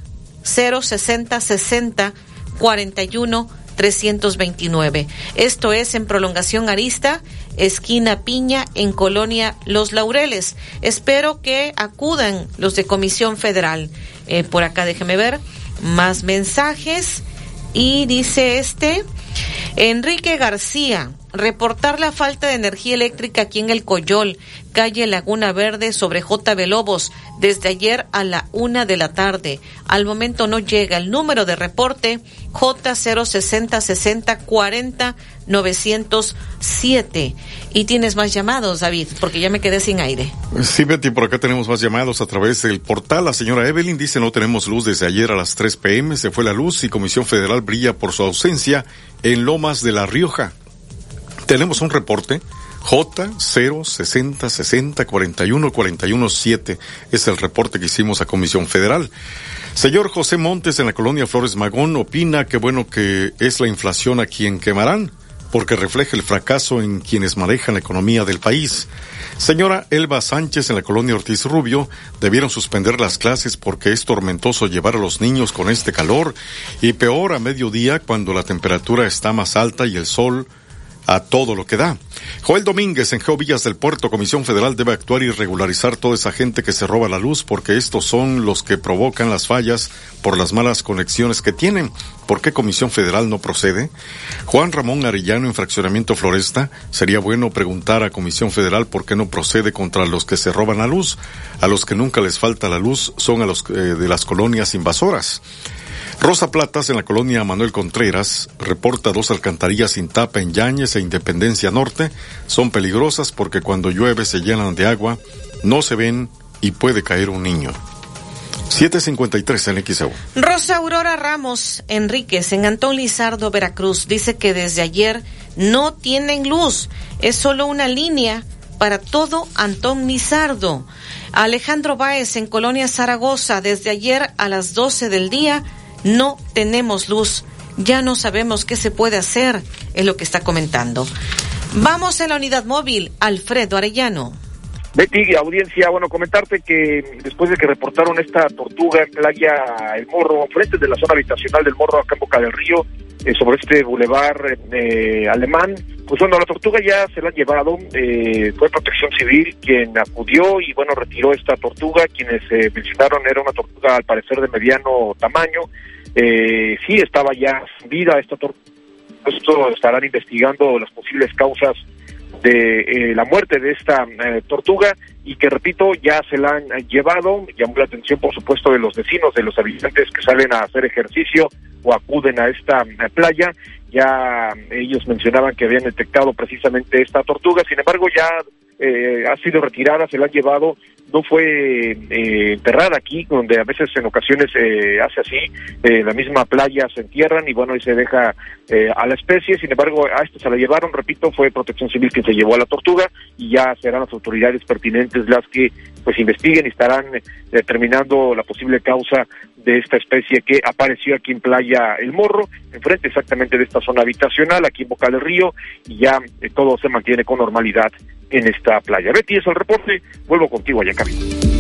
S1: 060 60 41 329. Esto es en prolongación Arista, esquina Piña, en Colonia Los Laureles. Espero que acudan los de Comisión Federal. Eh, por acá déjeme ver más mensajes. Y dice este, Enrique García, reportar la falta de energía eléctrica aquí en el Coyol, calle Laguna Verde sobre JB Lobos, desde ayer a la una de la tarde. Al momento no llega el número de reporte J060 60 40 907. Y tienes más llamados, David, porque ya me quedé sin aire.
S4: Sí, Betty, por acá tenemos más llamados a través del portal. La señora Evelyn dice no tenemos luz desde ayer a las 3 pm. Se fue la luz y Comisión Federal brilla por su ausencia en Lomas de La Rioja. Tenemos un reporte. J 060 60 41 41 7 es el reporte que hicimos a Comisión Federal. Señor José Montes en la colonia Flores Magón opina que bueno que es la inflación a quien quemarán porque refleja el fracaso en quienes manejan la economía del país. Señora Elba Sánchez en la colonia Ortiz Rubio debieron suspender las clases porque es tormentoso llevar a los niños con este calor y peor a mediodía cuando la temperatura está más alta y el sol a todo lo que da. Joel Domínguez en Geovillas del Puerto, Comisión Federal debe actuar y regularizar toda esa gente que se roba la luz porque estos son los que provocan las fallas por las malas conexiones que tienen. ¿Por qué Comisión Federal no procede? Juan Ramón Arellano en Fraccionamiento Floresta, sería bueno preguntar a Comisión Federal por qué no procede contra los que se roban la luz. A los que nunca les falta la luz son a los eh, de las colonias invasoras. Rosa Platas, en la colonia Manuel Contreras, reporta dos alcantarillas sin tapa en Yañez e Independencia Norte. Son peligrosas porque cuando llueve se llenan de agua, no se ven y puede caer un niño. 753 en XEU.
S1: Rosa Aurora Ramos Enríquez en Antón Lizardo, Veracruz, dice que desde ayer no tienen luz. Es solo una línea para todo Antón Lizardo. Alejandro Báez en Colonia Zaragoza, desde ayer a las 12 del día no tenemos luz, ya no sabemos qué se puede hacer, es lo que está comentando. Vamos a la unidad móvil, Alfredo Arellano.
S30: Betty, audiencia, bueno, comentarte que después de que reportaron esta tortuga en playa El Morro, frente de la zona habitacional del Morro, acá en Boca del Río, eh, sobre este bulevar eh, alemán, pues bueno, la tortuga ya se la han llevado, eh, fue Protección Civil quien acudió y bueno, retiró esta tortuga, quienes mencionaron era una tortuga al parecer de mediano tamaño, eh, sí estaba ya vida. Esta tortuga. Esto estarán investigando las posibles causas de eh, la muerte de esta eh, tortuga y que repito ya se la han llevado. Llamó la atención por supuesto de los vecinos de los habitantes que salen a hacer ejercicio o acuden a esta eh, playa. Ya ellos mencionaban que habían detectado precisamente esta tortuga. Sin embargo ya ha sido retirada se la han llevado
S3: no fue eh, enterrada aquí, donde a veces en ocasiones se hace así, eh, la misma playa se entierran y bueno, y se deja eh, a la especie, sin embargo, a esto se la llevaron, repito, fue Protección Civil quien se llevó a la tortuga y ya serán las autoridades pertinentes las que pues investiguen y estarán determinando la posible causa de esta especie que apareció aquí en Playa El Morro, enfrente exactamente de esta zona habitacional, aquí en Boca del Río, y ya todo se mantiene con normalidad en esta playa. Betty, eso es el reporte. Vuelvo contigo allá en camino.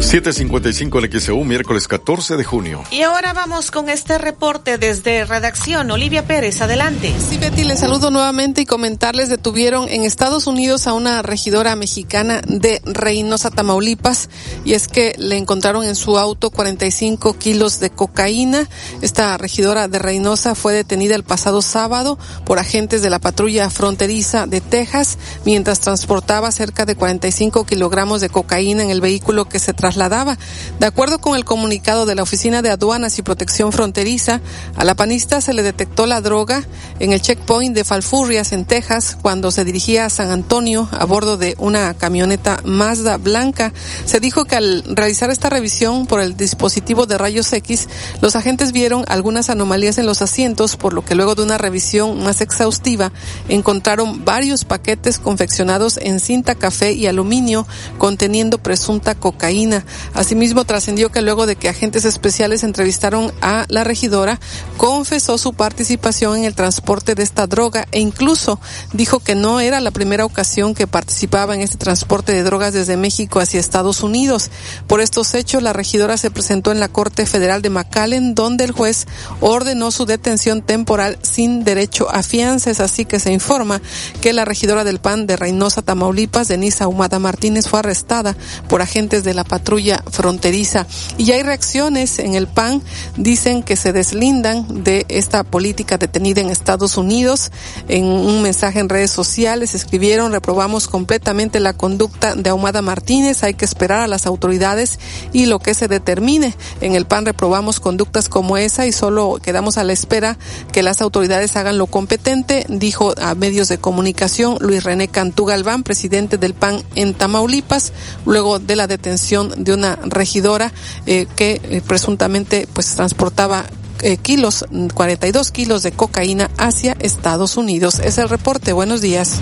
S4: 755 en XEU, miércoles 14 de junio.
S1: Y ahora vamos con este reporte desde redacción. Olivia Pérez, adelante.
S15: Sí, Betty, les saludo nuevamente y comentarles, detuvieron en Estados Unidos a una regidora mexicana de Reynosa, Tamaulipas, y es que le encontraron en su auto 45 kilos de cocaína. Esta regidora de Reynosa fue detenida el pasado sábado por agentes de la patrulla fronteriza de Texas, mientras transportaba cerca de 45 kilogramos de cocaína en el vehículo que se trasladaba. De acuerdo con el comunicado de la Oficina de Aduanas y Protección Fronteriza, a la panista se le detectó la droga en el checkpoint de Falfurrias, en Texas, cuando se dirigía a San Antonio a bordo de una camioneta Mazda blanca. Se dijo que al realizar esta revisión por el dispositivo de rayos X, los agentes vieron algunas anomalías en los asientos, por lo que luego de una revisión más exhaustiva encontraron varios paquetes confeccionados en cinta café y aluminio conteniendo presunta cocaína. Asimismo, trascendió que luego de que agentes especiales entrevistaron a la regidora, confesó su participación en el transporte de esta droga e incluso dijo que no era la primera ocasión que participaba en este transporte de drogas desde México hacia Estados Unidos. Por estos hechos, la regidora se presentó en la Corte Federal de McAllen, donde el juez ordenó su detención temporal sin derecho a fianzas, así que se informa que la regidora del PAN de Reynosa Tamaulipas, Denise Ahumada Martínez, fue arrestada por agentes de la patrulla fronteriza. Y hay reacciones en el PAN, dicen que se deslindan de esta política detenida en Estados Unidos. En un mensaje en redes sociales escribieron, reprobamos completamente la conducta de Ahumada Martínez, hay que esperar a las autoridades y lo que se determine. En el PAN reprobamos conductas como esa y solo quedamos a la espera que las autoridades hagan lo competente, dijo a medios de comunicación Luis René Cantuga Galván, presidente del PAN en Tamaulipas, luego de la detención de una regidora eh, que eh, presuntamente pues transportaba eh, kilos, 42 kilos de cocaína hacia Estados Unidos. Es el reporte. Buenos días.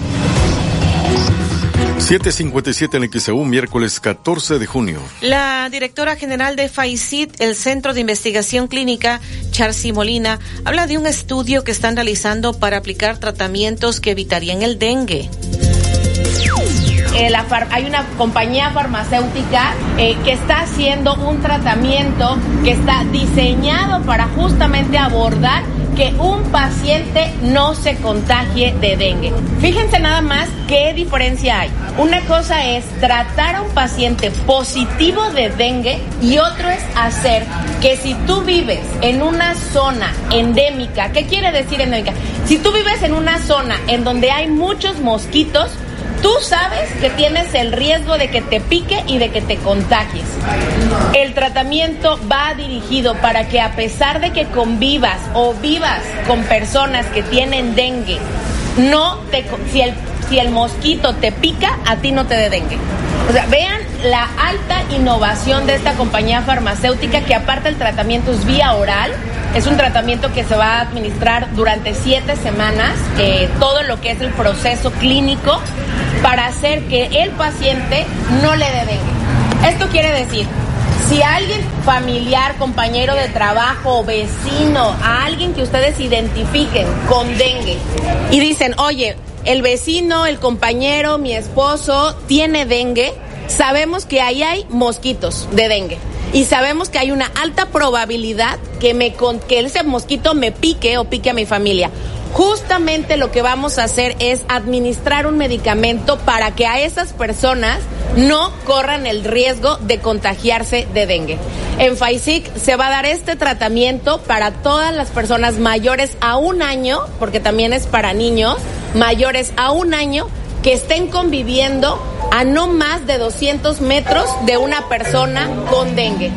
S4: 757 en XEU, miércoles 14 de junio.
S1: La directora general de FAICIT, el Centro de Investigación Clínica, Charcy Molina, habla de un estudio que están realizando para aplicar tratamientos que evitarían el dengue.
S31: Eh, hay una compañía farmacéutica eh, que está haciendo un tratamiento que está diseñado para justamente abordar que un paciente no se contagie de dengue. Fíjense nada más qué diferencia hay. Una cosa es tratar a un paciente positivo de dengue y otro es hacer que si tú vives en una zona endémica, ¿qué quiere decir endémica? Si tú vives en una zona en donde hay muchos mosquitos, Tú sabes que tienes el riesgo de que te pique y de que te contagies. El tratamiento va dirigido para que a pesar de que convivas o vivas con personas que tienen dengue, no te si el si el mosquito te pica, a ti no te dé dengue. O sea, vean la alta innovación de esta compañía farmacéutica que aparte el tratamiento es vía oral, es un tratamiento que se va a administrar durante siete semanas, eh, todo lo que es el proceso clínico para hacer que el paciente no le dé dengue. Esto quiere decir, si alguien familiar, compañero de trabajo, vecino, a alguien que ustedes identifiquen con dengue y dicen, oye, el vecino, el compañero, mi esposo tiene dengue, sabemos que ahí hay mosquitos de dengue y sabemos que hay una alta probabilidad que, me, que ese mosquito me pique o pique a mi familia. Justamente lo que vamos a hacer es administrar un medicamento para que a esas personas no corran el riesgo de contagiarse de dengue. En FAISIC se va a dar este tratamiento para todas las personas mayores a un año, porque también es para niños mayores a un año que estén conviviendo a no más de 200 metros de una persona con dengue.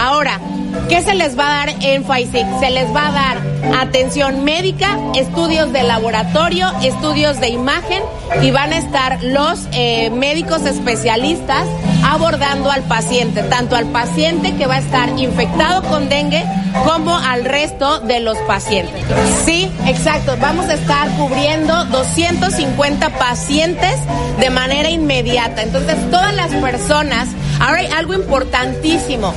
S31: Ahora, ¿Qué se les va a dar en FAISIC? Se les va a dar atención médica, estudios de laboratorio, estudios de imagen y van a estar los eh, médicos especialistas abordando al paciente, tanto al paciente que va a estar infectado con dengue como al resto de los pacientes. Sí, exacto. Vamos a estar cubriendo 250 pacientes de manera inmediata. Entonces, todas las personas, ahora hay algo importantísimo.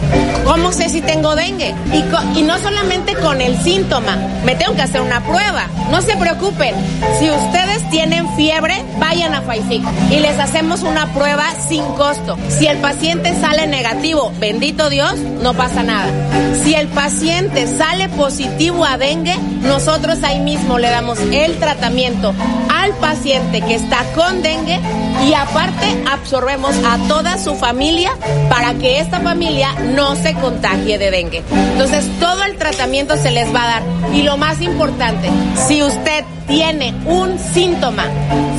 S31: ¿Cómo sé si tengo dengue? Y, no solamente con el síntoma, me tengo que hacer una prueba. No se preocupen. Si ustedes tienen fiebre, vayan a FAIFIC y les hacemos una prueba sin costo. Si el paciente sale negativo, bendito Dios, no pasa nada. Si el paciente sale positivo a dengue, nosotros ahí mismo le damos el tratamiento al paciente que está con dengue y aparte absorbemos a toda su para que esta familia no se contagie de dengue. Entonces todo el tratamiento se les va a dar y lo más importante, si usted tiene un síntoma,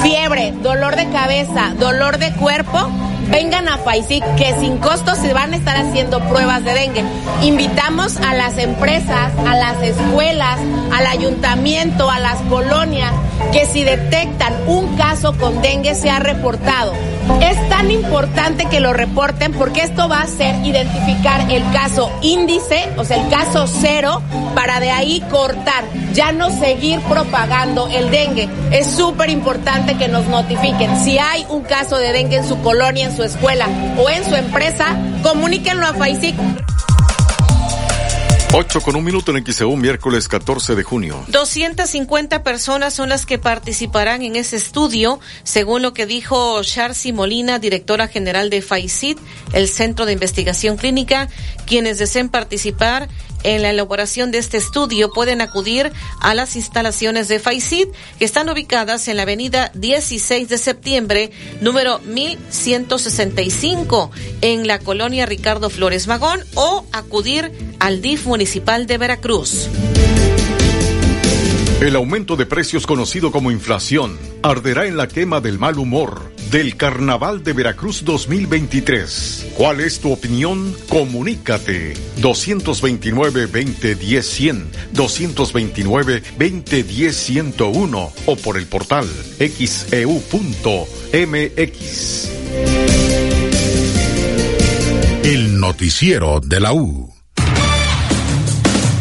S31: fiebre, dolor de cabeza, dolor de cuerpo, vengan a FAISIC que sin costo se van a estar haciendo pruebas de dengue. Invitamos a las empresas, a las escuelas, al ayuntamiento, a las colonias, que si detectan un caso con dengue sea reportado. Es tan importante que lo reporten porque esto va a ser identificar el caso índice, o sea, el caso cero, para de ahí cortar, ya no seguir propagando el dengue. Es súper importante que nos notifiquen. Si hay un caso de dengue en su colonia, en su escuela o en su empresa, comuníquenlo a FAICIC.
S4: 8 con un minuto en XEU, miércoles 14 de junio.
S1: 250 personas son las que participarán en ese estudio, según lo que dijo Charcy Molina, directora general de FAICIT, el Centro de Investigación Clínica. Quienes deseen participar en la elaboración de este estudio pueden acudir a las instalaciones de FAICID que están ubicadas en la avenida 16 de septiembre, número 1165, en la colonia Ricardo Flores Magón o acudir al DIF municipal de Veracruz.
S4: El aumento de precios conocido como inflación arderá en la quema del mal humor del Carnaval de Veracruz 2023. ¿Cuál es tu opinión? Comunícate 229-2010-100, 229-2010-101 o por el portal xeu.mx.
S6: El noticiero de la U.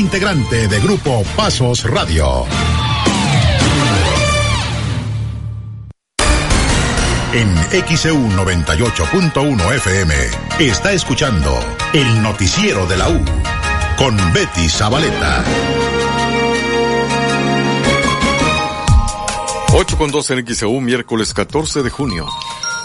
S6: integrante de Grupo Pasos Radio. En XEU 98.1 FM está escuchando el noticiero de la U con Betty Zabaleta.
S4: 8 con 2 en XEU, miércoles 14 de junio.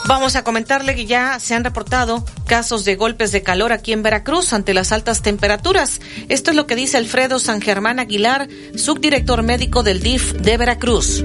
S1: Vamos a comentarle que ya se han reportado casos de golpes de calor aquí en Veracruz ante las altas temperaturas. Esto es lo que dice Alfredo San Germán Aguilar, subdirector médico del DIF de Veracruz.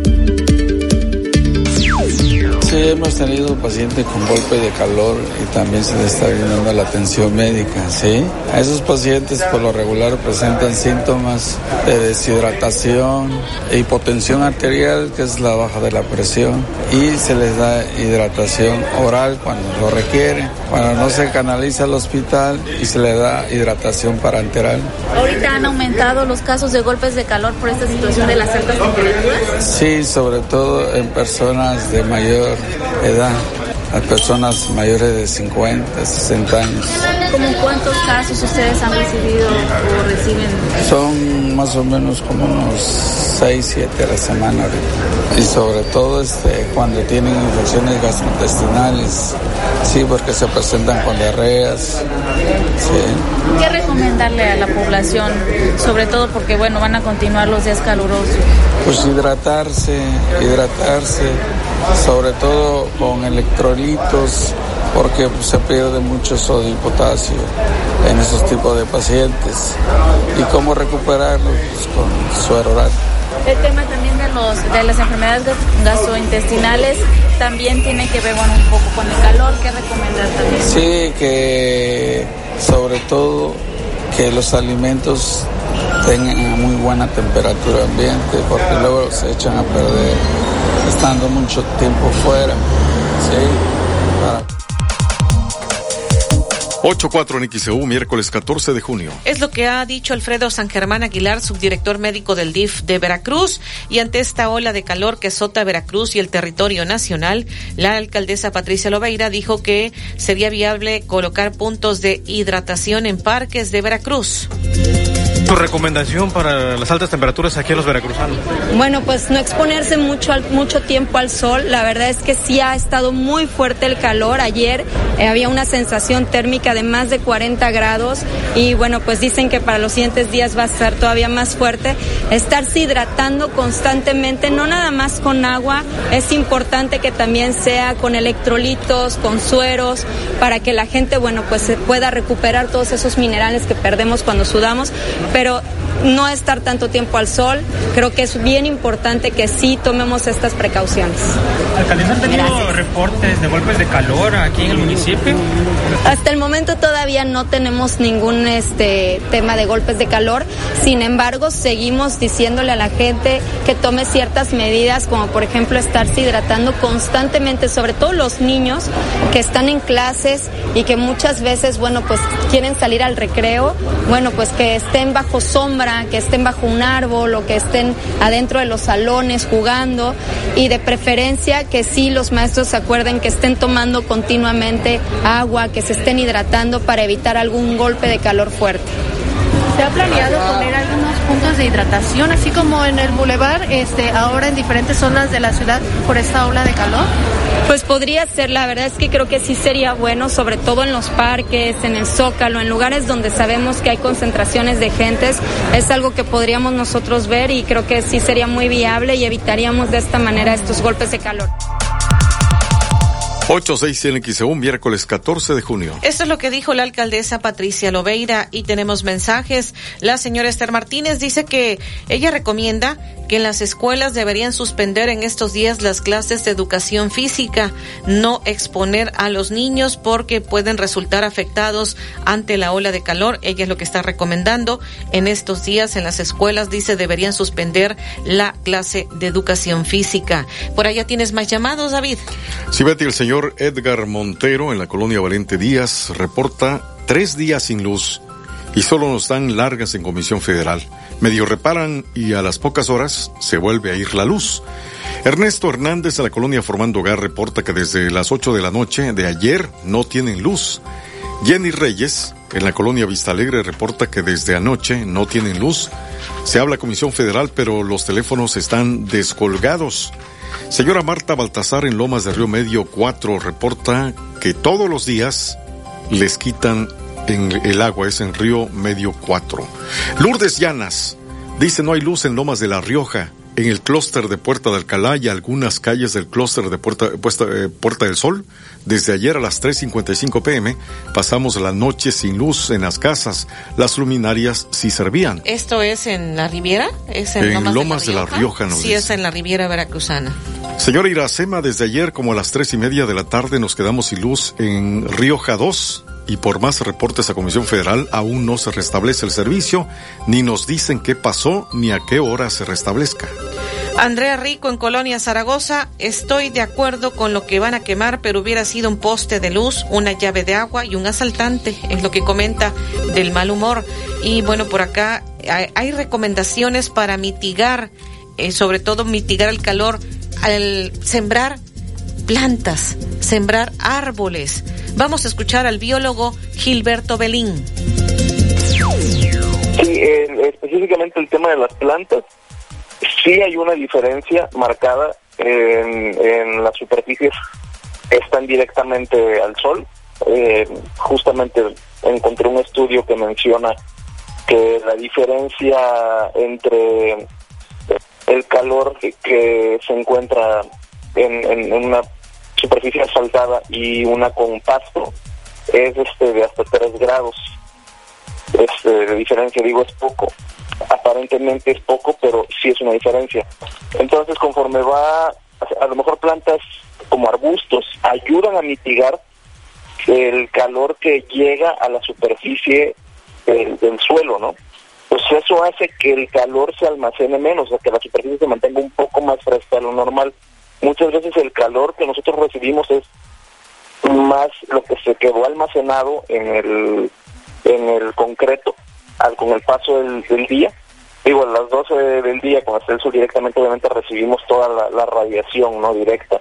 S32: Sí, hemos tenido pacientes con golpe de calor y también se les está brindando la atención médica, ¿sí? A esos pacientes por lo regular presentan síntomas de deshidratación, e hipotensión arterial, que es la baja de la presión, y se les da hidratación oral cuando lo requiere. Cuando no se canaliza al hospital y se le da hidratación parenteral.
S33: ¿Ahorita han aumentado los casos de golpes de calor por esta situación de las altas temperaturas?
S32: Sí, sobre todo en personas de mayor edad, a personas mayores de 50, 60 años.
S33: ¿Cómo cuántos casos ustedes han recibido o reciben?
S32: Son más o menos como unos 6, 7 a la semana ahorita. Y sobre todo este, cuando tienen infecciones gastrointestinales, sí, porque se presentan con diarreas. Sí.
S33: ¿Qué recomendarle a la población? Sobre todo porque, bueno, van a continuar los días calurosos.
S32: Pues hidratarse, hidratarse, sobre todo con electrolitos porque se pierde mucho sodio y potasio en esos tipos de pacientes. ¿Y cómo recuperarlo? Pues, con suero oral.
S33: El tema también de, los, de las enfermedades gastrointestinales también tiene que ver un poco con el calor. ¿Qué recomendar también?
S32: Sí, que sobre todo que los alimentos tengan muy buena temperatura ambiente porque luego se echan a perder estando mucho tiempo fuera. Sí, para
S4: 8-4 en XEU, miércoles 14 de junio.
S1: Es lo que ha dicho Alfredo San Germán Aguilar, subdirector médico del DIF de Veracruz. Y ante esta ola de calor que azota Veracruz y el territorio nacional, la alcaldesa Patricia Lobeira dijo que sería viable colocar puntos de hidratación en parques de Veracruz.
S34: ¿Tu recomendación para las altas temperaturas aquí en los veracruzanos?
S33: Bueno, pues no exponerse mucho, mucho tiempo al sol. La verdad es que sí ha estado muy fuerte el calor. Ayer eh, había una sensación térmica de más de 40 grados y bueno, pues dicen que para los siguientes días va a ser todavía más fuerte. Estarse hidratando constantemente, no nada más con agua, es importante que también sea con electrolitos, con sueros, para que la gente, bueno, pues se pueda recuperar todos esos minerales que perdemos cuando sudamos pero pero no estar tanto tiempo al sol. Creo que es bien importante que sí tomemos estas precauciones.
S34: ¿Alcaldesa han tenido reportes de golpes de calor aquí en el municipio?
S33: Hasta el momento todavía no tenemos ningún este tema de golpes de calor. Sin embargo, seguimos diciéndole a la gente que tome ciertas medidas, como por ejemplo estarse hidratando constantemente, sobre todo los niños que están en clases y que muchas veces, bueno, pues quieren salir al recreo, bueno, pues que estén bajo sombra, que estén bajo un árbol o que estén adentro de los salones jugando y de preferencia que sí los maestros se acuerden que estén tomando continuamente agua, que se estén hidratando para evitar algún golpe de calor fuerte.
S35: ¿Se ha planeado poner algunos puntos de hidratación, así como en el bulevar, este, ahora en diferentes zonas de la ciudad por esta ola de calor?
S33: Pues podría ser, la verdad es que creo que sí sería bueno, sobre todo en los parques, en el zócalo, en lugares donde sabemos que hay concentraciones de gentes, es algo que podríamos nosotros ver y creo que sí sería muy viable y evitaríamos de esta manera estos golpes de calor.
S4: 861 un miércoles 14 de junio.
S1: Esto es lo que dijo la alcaldesa Patricia Lobeira y tenemos mensajes. La señora Esther Martínez dice que ella recomienda que en las escuelas deberían suspender en estos días las clases de educación física, no exponer a los niños porque pueden resultar afectados ante la ola de calor. Ella es lo que está recomendando. En estos días en las escuelas dice deberían suspender la clase de educación física. Por allá tienes más llamados, David.
S4: Sí, Betty, el señor Edgar Montero en la colonia Valente Díaz reporta tres días sin luz y solo nos dan largas en Comisión Federal. Medio reparan y a las pocas horas se vuelve a ir la luz. Ernesto Hernández de la colonia Formando Hogar reporta que desde las 8 de la noche de ayer no tienen luz. Jenny Reyes en la colonia Vista Alegre reporta que desde anoche no tienen luz. Se habla Comisión Federal, pero los teléfonos están descolgados. Señora Marta Baltasar en Lomas de Río Medio 4 reporta que todos los días les quitan en el agua, es en Río Medio 4. Lourdes Llanas dice no hay luz en Lomas de La Rioja, en el clúster de Puerta de Alcalá y algunas calles del clúster de Puerta, eh, Puerta del Sol. Desde ayer a las 3.55 pm pasamos la noche sin luz en las casas. Las luminarias sí servían.
S1: ¿Esto es en la Riviera?
S4: ¿Es en, Lomas, de La Rioja?
S1: no sí, es en la Riviera Veracruzana.
S4: Señora Iracema, desde ayer como a las tres y media de la tarde nos quedamos sin luz en Rioja 2 y por más reportes a Comisión Federal aún no se restablece el servicio, ni nos dicen qué pasó ni a qué hora se restablezca.
S1: Andrea Rico en Colonia Zaragoza, estoy de acuerdo con lo que van a quemar, pero hubiera sido un poste de luz, una llave de agua y un asaltante, es lo que comenta del mal humor. Y bueno, por acá hay, recomendaciones para mitigar, eh, sobre todo mitigar el calor, al sembrar plantas, sembrar árboles. Vamos a escuchar al biólogo Gilberto Belín.
S30: Sí, específicamente el tema de las plantas, sí hay una diferencia marcada en, las superficies que están directamente al sol. Eh, justamente encontré un estudio que menciona que la diferencia entre el calor que, se encuentra en, en, una
S17: superficie asfaltada y una con pasto es este de hasta 3 grados este, de diferencia, digo es poco. Aparentemente es poco, pero sí es una diferencia. Entonces, conforme va, a lo mejor plantas como arbustos ayudan a mitigar el calor que llega a la superficie del, suelo, ¿no? Pues eso hace que el calor se almacene menos, o sea, que la superficie se mantenga un poco más fresca de lo normal. Muchas veces el calor que nosotros recibimos es más lo que se quedó almacenado en el en el concreto con el paso del, día. Digo, a las 12 del día, con el sol directamente, obviamente recibimos toda la, radiación no directa.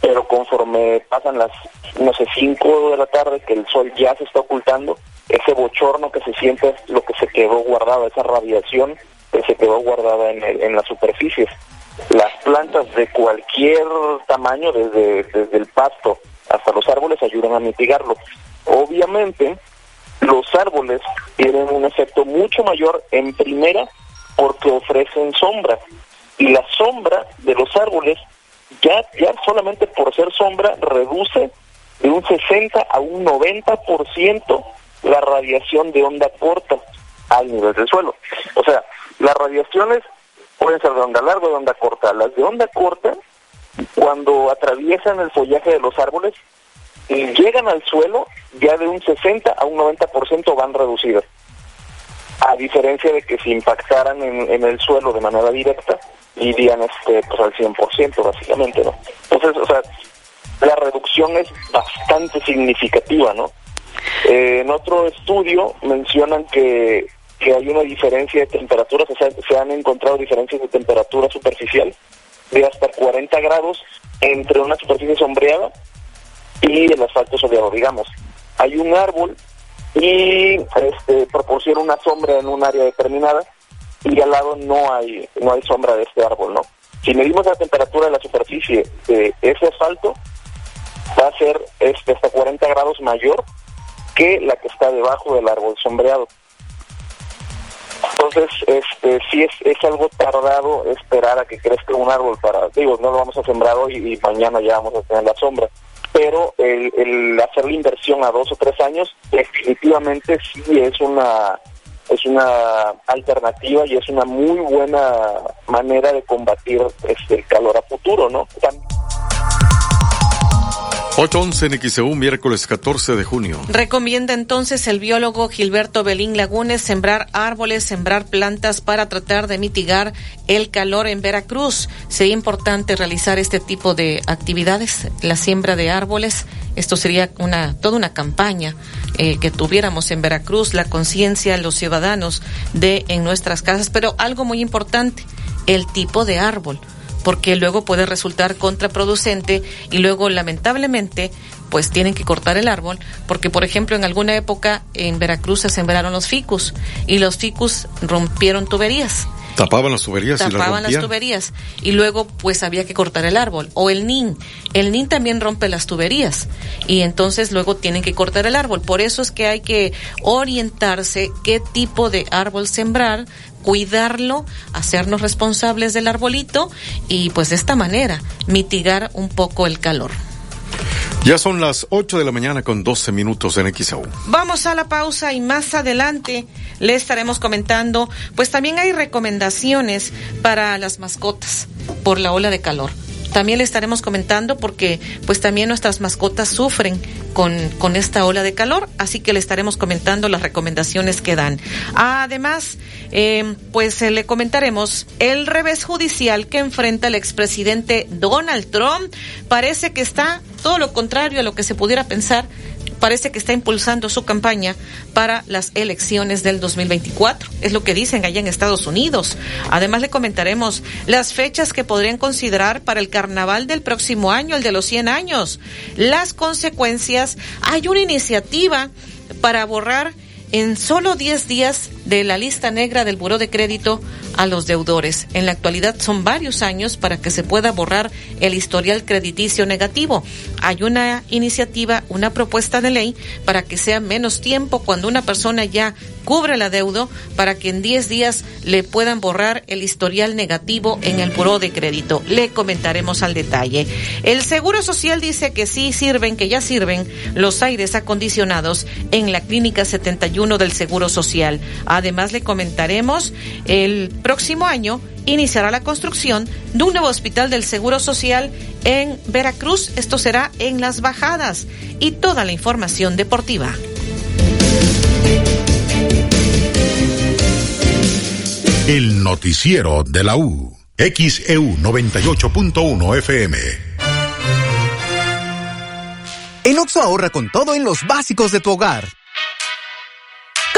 S17: Pero conforme pasan las, no sé, 5 de la tarde, que el sol ya se está ocultando, ese bochorno que se siente es lo que se quedó guardado, esa radiación que se quedó guardada en, el, en las superficies. Las plantas de cualquier tamaño, desde, desde el pasto hasta los árboles, ayudan a mitigarlo. Obviamente, los árboles tienen un efecto mucho mayor en primera porque ofrecen sombra. Y la sombra de los árboles, ya, ya solamente por ser sombra, reduce de un 60 a un 90% la radiación de onda corta al nivel del suelo. O sea, las radiaciones pueden ser de onda larga o de onda corta. Las de onda corta, cuando atraviesan el follaje de los árboles, y llegan al suelo, ya de un 60 a un 90% van reducidas. A diferencia de que si impactaran en, el suelo de manera directa, irían este, pues al 100% básicamente, ¿no? Entonces, o sea, la reducción es bastante significativa, ¿no? Eh, en otro estudio mencionan que, que hay una diferencia de temperaturas, o sea, se han encontrado diferencias de temperatura superficial de hasta 40 grados entre una superficie sombreada y el asfalto soleado, digamos. Hay un árbol y este, proporciona una sombra en un área determinada y al lado no hay no hay sombra de este árbol, ¿no? Si medimos la temperatura de la superficie de ese asfalto, va a ser este, hasta 40 grados mayor que la que está debajo del árbol sombreado. Entonces, este, sí es, es algo tardado esperar a que crezca un árbol para, digo, no lo vamos a sembrar hoy y mañana ya vamos a tener la sombra pero el, hacer la inversión a dos o tres años definitivamente sí es una es una alternativa y es una muy buena manera de combatir este, el calor a futuro, ¿no?
S4: 811 en XEU, miércoles 14 de junio.
S1: Recomienda entonces el biólogo Gilberto Belín Lagunes sembrar árboles, sembrar plantas para tratar de mitigar el calor en Veracruz. Sería importante realizar este tipo de actividades, la siembra de árboles. Esto sería una toda una campaña eh, que tuviéramos en Veracruz, la conciencia los ciudadanos de en nuestras casas, pero algo muy importante, el tipo de árbol porque luego puede resultar contraproducente y luego lamentablemente pues tienen que cortar el árbol porque por ejemplo en alguna época en Veracruz se sembraron los ficus y los ficus rompieron tuberías.
S4: Tapaban las tuberías
S1: Tapaban las tuberías y luego pues había que cortar el árbol. O el nin. El nin también rompe las tuberías y entonces luego tienen que cortar el árbol. Por eso es que hay que orientarse qué tipo de árbol sembrar cuidarlo, hacernos responsables del arbolito y pues de esta manera mitigar un poco el calor.
S4: Ya son las 8 de la mañana con 12 minutos en XAU.
S1: Vamos a la pausa y más adelante le estaremos comentando, pues también hay recomendaciones para las mascotas por la ola de calor. También le estaremos comentando porque pues también nuestras mascotas sufren con, con esta ola de calor, así que le estaremos comentando las recomendaciones que dan. Además, eh, pues eh, le comentaremos el revés judicial que enfrenta el expresidente Donald Trump. Parece que está todo lo contrario a lo que se pudiera pensar parece que está impulsando su campaña para las elecciones del 2024. Es lo que dicen allá en Estados Unidos. Además le comentaremos las fechas que podrían considerar para el carnaval del próximo año, el de los 100 años. Las consecuencias. Hay una iniciativa para borrar en solo 10 días de la lista negra del Buró de Crédito a los deudores. En la actualidad son varios años para que se pueda borrar el historial crediticio negativo. Hay una iniciativa, una propuesta de ley para que sea menos tiempo cuando una persona ya cubre la deuda para que en 10 días le puedan borrar el historial negativo en el buró de crédito. Le comentaremos al detalle. El Seguro Social dice que sí sirven, que ya sirven los aires acondicionados en la Clínica 71 del Seguro Social. Además, le comentaremos el próximo año iniciará la construcción de un nuevo hospital del Seguro Social en Veracruz. Esto será en Las Bajadas. Y toda la información deportiva.
S6: El noticiero de la U. XEU 98.1 FM.
S36: En Oxo ahorra con todo en los básicos de tu hogar.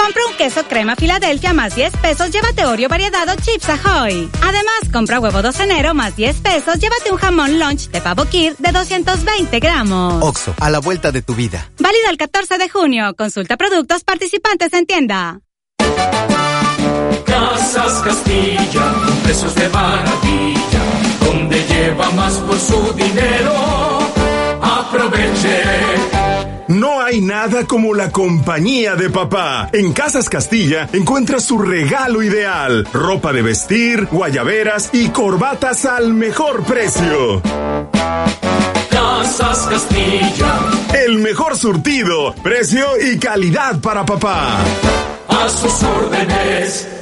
S37: Compra un queso crema Filadelfia más 10 pesos, llévate Oreo variedad o Chips Ahoy. Además, compra huevo 2 enero más 10 pesos, llévate un jamón lunch de pavo kir de 220 gramos.
S36: Oxo, a la vuelta de tu vida.
S37: Válido el 14 de junio. Consulta productos participantes en tienda.
S38: Casas Castilla, precios de maravilla, donde lleva más por su dinero. Aproveche.
S24: No hay nada como la compañía de papá. En Casas Castilla encuentras su regalo ideal. Ropa de vestir, guayaberas y corbatas al mejor precio.
S38: Casas Castilla.
S24: El mejor surtido, precio y calidad para papá.
S38: A sus órdenes.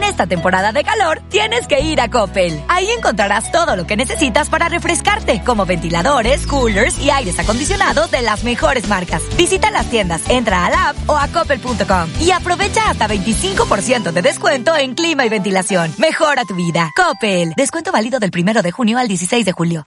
S19: En esta temporada de calor, tienes que ir a Coppel. Ahí encontrarás todo lo que necesitas para refrescarte, como ventiladores, coolers y aires acondicionados de las mejores marcas. Visita las tiendas, entra a la app o a coppel.com y aprovecha hasta 25% de descuento en clima y ventilación. Mejora tu vida. Coppel. Descuento válido del primero de junio al 16 de julio.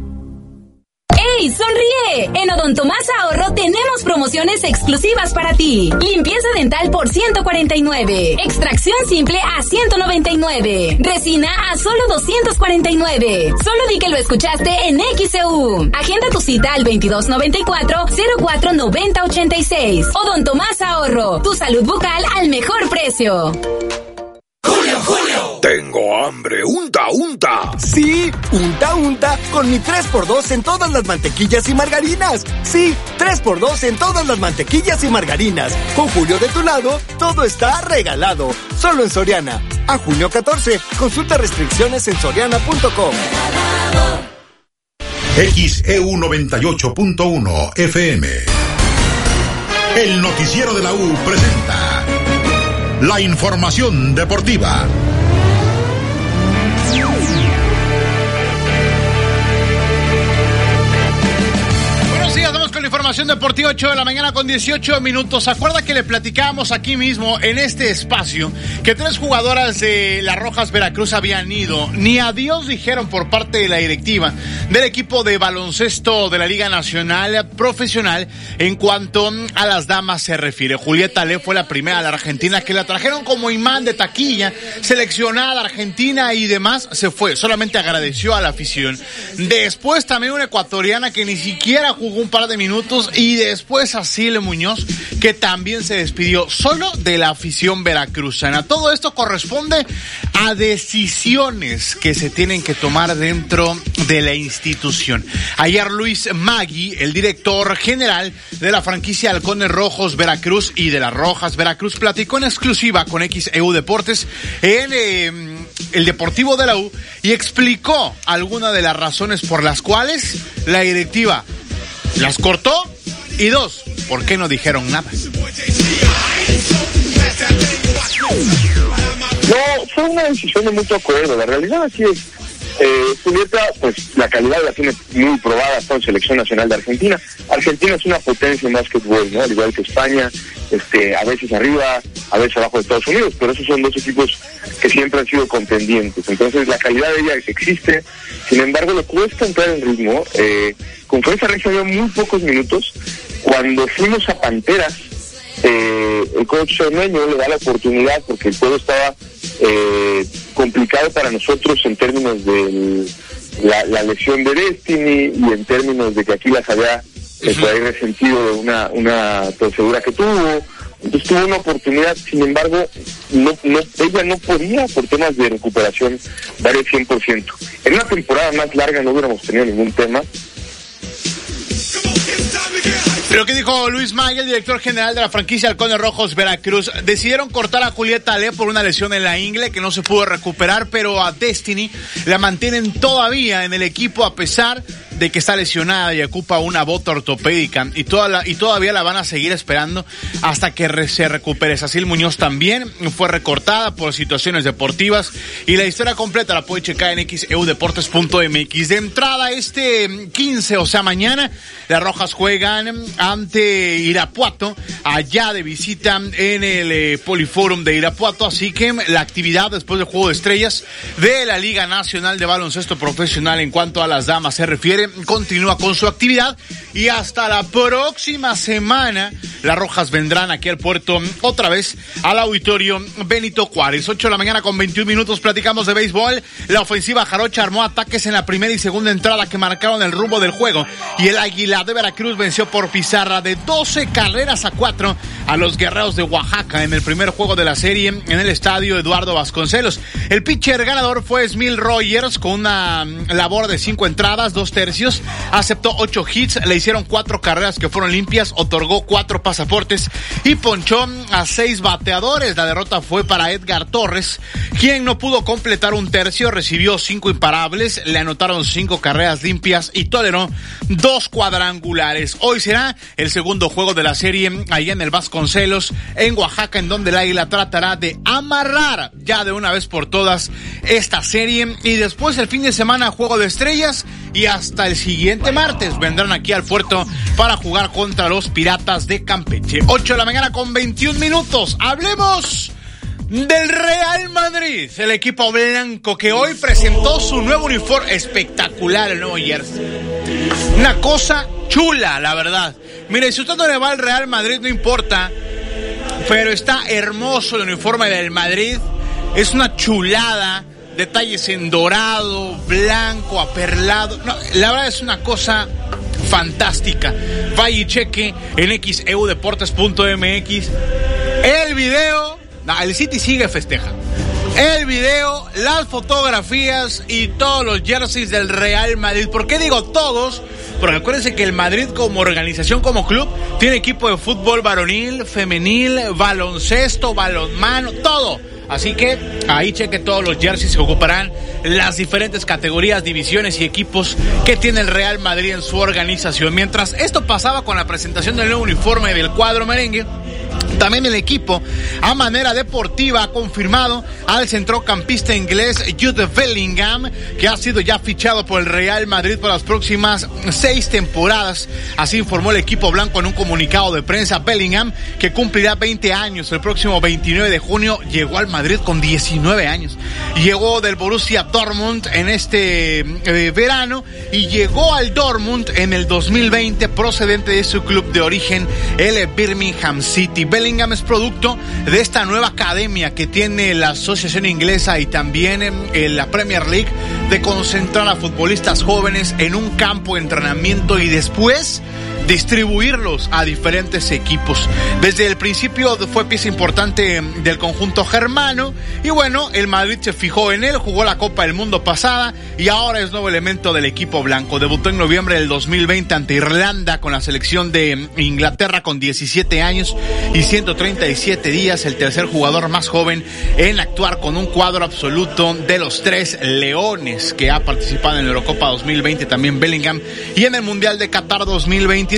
S39: ¡Ey, sonríe! En Odontomás Ahorro tenemos promociones exclusivas para ti. Limpieza dental por 149. Extracción simple a 199. Resina a solo 249. Solo di que lo escuchaste en XEU. Agenda tu cita al 2294-049086. Odontomás Ahorro. Tu salud bucal al mejor precio.
S27: Hambre. Unta, unta.
S28: Sí, unta, unta con mi 3x2 en todas las mantequillas y margarinas. Sí, 3x2 en todas las mantequillas y margarinas. Con Julio de tu lado, todo está regalado. Solo en Soriana. A junio 14. Consulta restricciones en soriana.com.
S6: XEU 98.1 FM. El noticiero de la U presenta la información deportiva.
S2: Información deportiva 8 de la mañana con 18 minutos. ¿Se acuerda que le platicábamos aquí mismo en este espacio que tres jugadoras de las Rojas Veracruz habían ido? Ni adiós dijeron por parte de la directiva del equipo de baloncesto de la Liga Nacional Profesional en cuanto a las damas se refiere. Julieta Le fue la primera de la Argentina que la trajeron como imán de taquilla, seleccionada Argentina y demás, se fue. Solamente agradeció a la afición. Después también una ecuatoriana que ni siquiera jugó un par de minutos y después a Sile Muñoz, que también se despidió solo de la afición veracruzana. Todo esto corresponde a decisiones que se tienen que tomar dentro de la institución. Ayer Luis Magui, el director general de la franquicia Halcones Rojos Veracruz y de las Rojas Veracruz, platicó en exclusiva con XEU Deportes en eh, el Deportivo de la U y explicó algunas de las razones por las cuales la directiva las cortó y dos, ¿por qué no dijeron nada?
S30: No, fue una decisión de mutuo acuerdo. La realidad así es. Eh, Julieta, pues la calidad la tiene muy probada en selección nacional de Argentina. Argentina es una potencia en básquetbol, ¿no? Al igual que España, este, a veces arriba, a veces abajo de Estados Unidos, pero esos son dos equipos que siempre han sido contendientes. Entonces la calidad de ella existe, sin embargo le cuesta entrar en ritmo. Eh, con Fuerza Regia muy pocos minutos. Cuando fuimos a Panteras, eh, el coach Cermeño le da la oportunidad porque el juego estaba eh, complicado para nosotros en términos de la, la lesión de Destiny y en términos de que aquí las había eh, por ahí resentido de una, una torcedura que tuvo. Entonces tuvo una oportunidad, sin embargo, no, no, ella no podía por temas de recuperación dar el 100%. En una temporada más larga no hubiéramos tenido ningún tema,
S2: Pero ¿qué dijo Luis Magui, el director general de la franquicia Halcones Rojos Veracruz? Decidieron cortar a Julieta Ale por una lesión en la ingle que no se pudo recuperar, pero a Destiny la mantienen todavía en el equipo a pesar que está lesionada y ocupa una bota ortopédica y, toda la, y todavía la van a seguir esperando hasta que se recupere. Sacil Muñoz también fue recortada por situaciones deportivas y la historia completa la puede checar en xeudeportes.mx. De entrada este 15, o sea mañana, las Rojas juegan ante Irapuato, allá de visita en el eh, Poliforum de Irapuato, así que la actividad después del Juego de Estrellas de la Liga Nacional de Baloncesto Profesional en cuanto a las damas se refiere, continúa con su actividad y hasta la próxima semana las Rojas vendrán aquí al puerto otra vez al auditorio Benito Juárez. 8 de la mañana con 21 minutos platicamos de béisbol. La ofensiva Jarocha armó ataques en la primera y segunda entrada que marcaron el rumbo del juego y el Águila de Veracruz venció por pizarra de 12 carreras a 4 a los guerreros de Oaxaca en el primer juego de la serie en el estadio Eduardo Vasconcelos. El pitcher ganador fue Smil Rogers con una labor de 5 entradas, 2 tercios, aceptó 8 hits, le hicieron 4 carreras que fueron limpias, otorgó 4 pasaportes y ponchó a 6 bateadores. La derrota fue para Edgar Torres, quien no pudo completar un tercio, recibió 5 imparables, le anotaron 5 carreras limpias y toleró 2 cuadrangulares. Hoy será el segundo juego de la serie allá en el Vasconcelos, en Oaxaca, en donde el Águila tratará de amarrar ya de una vez por todas esta serie. Y después el fin de semana, juego de estrellas. Y hasta el siguiente martes vendrán aquí al puerto para jugar contra los Piratas de Campeche. 8 de la mañana con 21 minutos. Hablemos del Real Madrid, el equipo blanco que hoy presentó su nuevo uniforme espectacular, el nuevo jersey. Una cosa chula, la verdad. Mire, si usted no le va al Real Madrid, no importa, pero está hermoso el uniforme del Madrid. Es una chulada, detalles en dorado, blanco, aperlado. La verdad es una cosa fantástica. Vaya y cheque en xeudeportes.mx el video. No, el City sigue festeja. El video, las fotografías y todos los jerseys del Real Madrid. ¿Por qué digo todos? Porque acuérdense que el Madrid como organización, como club, tiene equipo de fútbol varonil, femenil, baloncesto, balonmano, todo. Así que ahí cheque todos los jerseys que ocuparán las diferentes categorías, divisiones y equipos que tiene el Real Madrid en su organización. Mientras esto pasaba con la presentación del nuevo uniforme del cuadro merengue, también el equipo, a manera deportiva, ha confirmado al centrocampista inglés Jude Bellingham, que ha sido ya fichado por el Real Madrid por las próximas seis temporadas. Así informó el equipo blanco en un comunicado de prensa. Bellingham, que cumplirá 20 años el próximo 29 de junio, llegó al Madrid con 19 años. Llegó del Borussia Dortmund en este eh, verano y llegó al Dortmund en el 2020 procedente de su club de origen, el Birmingham City. Bellingham es producto de esta nueva academia que tiene la Asociación Inglesa y también en la Premier League de concentrar a futbolistas jóvenes en un campo de entrenamiento y después distribuirlos a diferentes equipos. Desde el principio fue pieza importante del conjunto germano y bueno, el Madrid se fijó en él, jugó la Copa del Mundo pasada y ahora es nuevo elemento del equipo blanco. Debutó en noviembre del 2020 ante Irlanda con la selección de Inglaterra con 17 años y 137 días, el tercer jugador más joven en actuar con un cuadro absoluto de los tres leones que ha participado en la Eurocopa 2020, también Bellingham, y en el Mundial de Qatar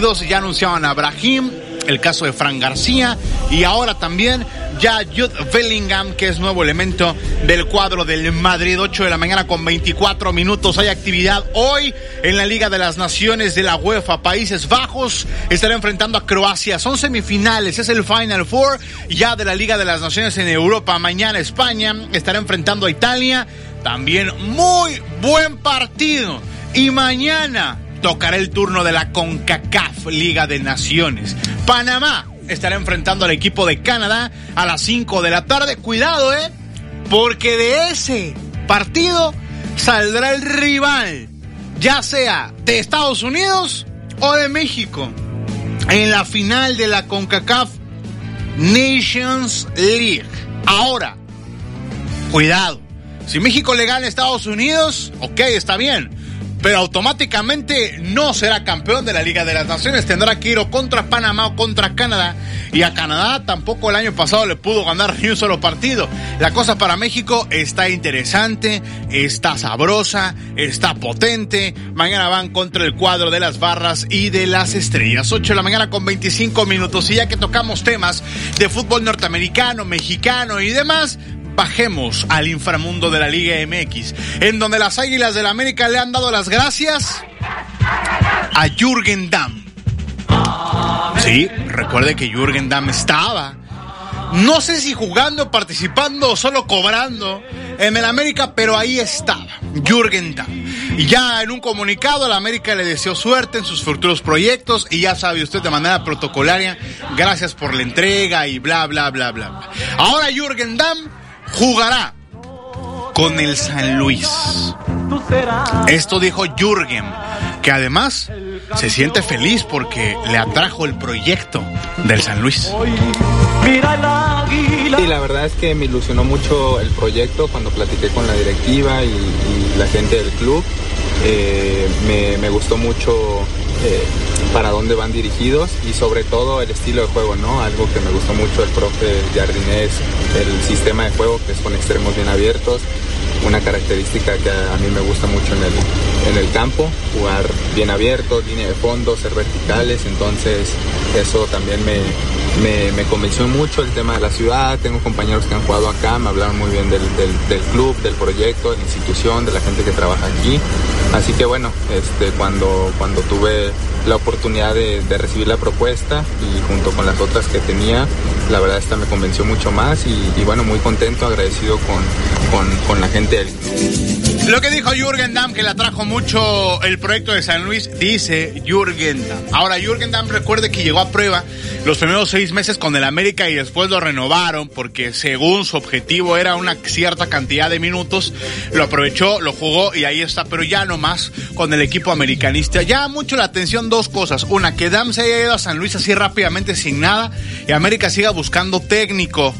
S2: 2022 ya anunciaban a Brahim, el caso de Fran García y ahora también ya Jude Bellingham, que es nuevo elemento del cuadro del Madrid. 8 de la mañana con 24 minutos. Hay actividad hoy en la Liga de las Naciones de la UEFA. Países Bajos estará enfrentando a Croacia. Son semifinales, es el Final Four ya de la Liga de las Naciones en Europa. Mañana España estará enfrentando a Italia. También muy buen partido. Y mañana tocará el turno de la CONCACAF Liga de Naciones. Panamá estará enfrentando al equipo de Canadá a las 5 de la tarde. Cuidado, ¿eh? Porque de ese partido saldrá el rival, ya sea de Estados Unidos o de México, en la final de la CONCACAF Nations League. Ahora, cuidado. Si México le gana a Estados Unidos, ok, está bien pero automáticamente no será campeón de la Liga de las Naciones. Tendrá que ir o contra Panamá o contra Canadá. Y a Canadá tampoco el año pasado le pudo ganar ni un solo partido. La cosa para México está interesante, está sabrosa, está potente. Mañana van contra el cuadro de las barras y de las estrellas. 8 de la mañana con 25 minutos. Y ya que tocamos temas de fútbol norteamericano, mexicano y demás, bajemos al inframundo de la Liga MX, en donde las Águilas del la América le han dado las gracias a Jürgen Damm. Sí, recuerde que Jürgen Damm estaba, no sé si jugando, participando o solo cobrando en el América, pero ahí estaba, Jürgen Damm. Y ya en un comunicado, la América le deseó suerte en sus futuros proyectos y ya sabe usted de manera protocolaria, gracias por la entrega y bla, bla, bla, bla. Ahora Jürgen Damm jugará con el San Luis. Esto dijo Jürgen, que además se siente feliz porque le atrajo el proyecto del San Luis.
S40: Sí, la verdad es que me ilusionó mucho el proyecto cuando platiqué con la directiva y, y la gente del club. Eh, me, gustó mucho eh, para dónde van dirigidos y sobre todo el estilo de juego, ¿no? Algo que me gustó mucho el profe Jardinés, el sistema de juego que es con extremos bien abiertos, una característica que a, mí me gusta mucho en el, en el campo, jugar bien abierto, línea de fondo, ser verticales, entonces eso también me, me, me, convenció mucho el tema de la ciudad, tengo compañeros que han jugado acá, me hablaron muy bien del, del, del, club, del proyecto, de la institución, de la gente que trabaja aquí, así que bueno, este, cuando, cuando tuve la oportunidad de, recibir la propuesta y junto con las otras que tenía, la verdad esta me convenció mucho más y, bueno, muy contento, agradecido con, con, con la gente del club.
S2: Lo que dijo Jürgen Damm, que le atrajo mucho el proyecto de San Luis, dice Jürgen Damm. Ahora, Jürgen Damm recuerde que llegó a prueba los primeros seis meses con el América y después lo renovaron porque según su objetivo era una cierta cantidad de minutos, lo aprovechó, lo jugó y ahí está, pero ya no más con el equipo americanista. Ya mucho la atención dos cosas. Una, que Damm se haya ido a San Luis así rápidamente sin nada y América siga buscando técnico.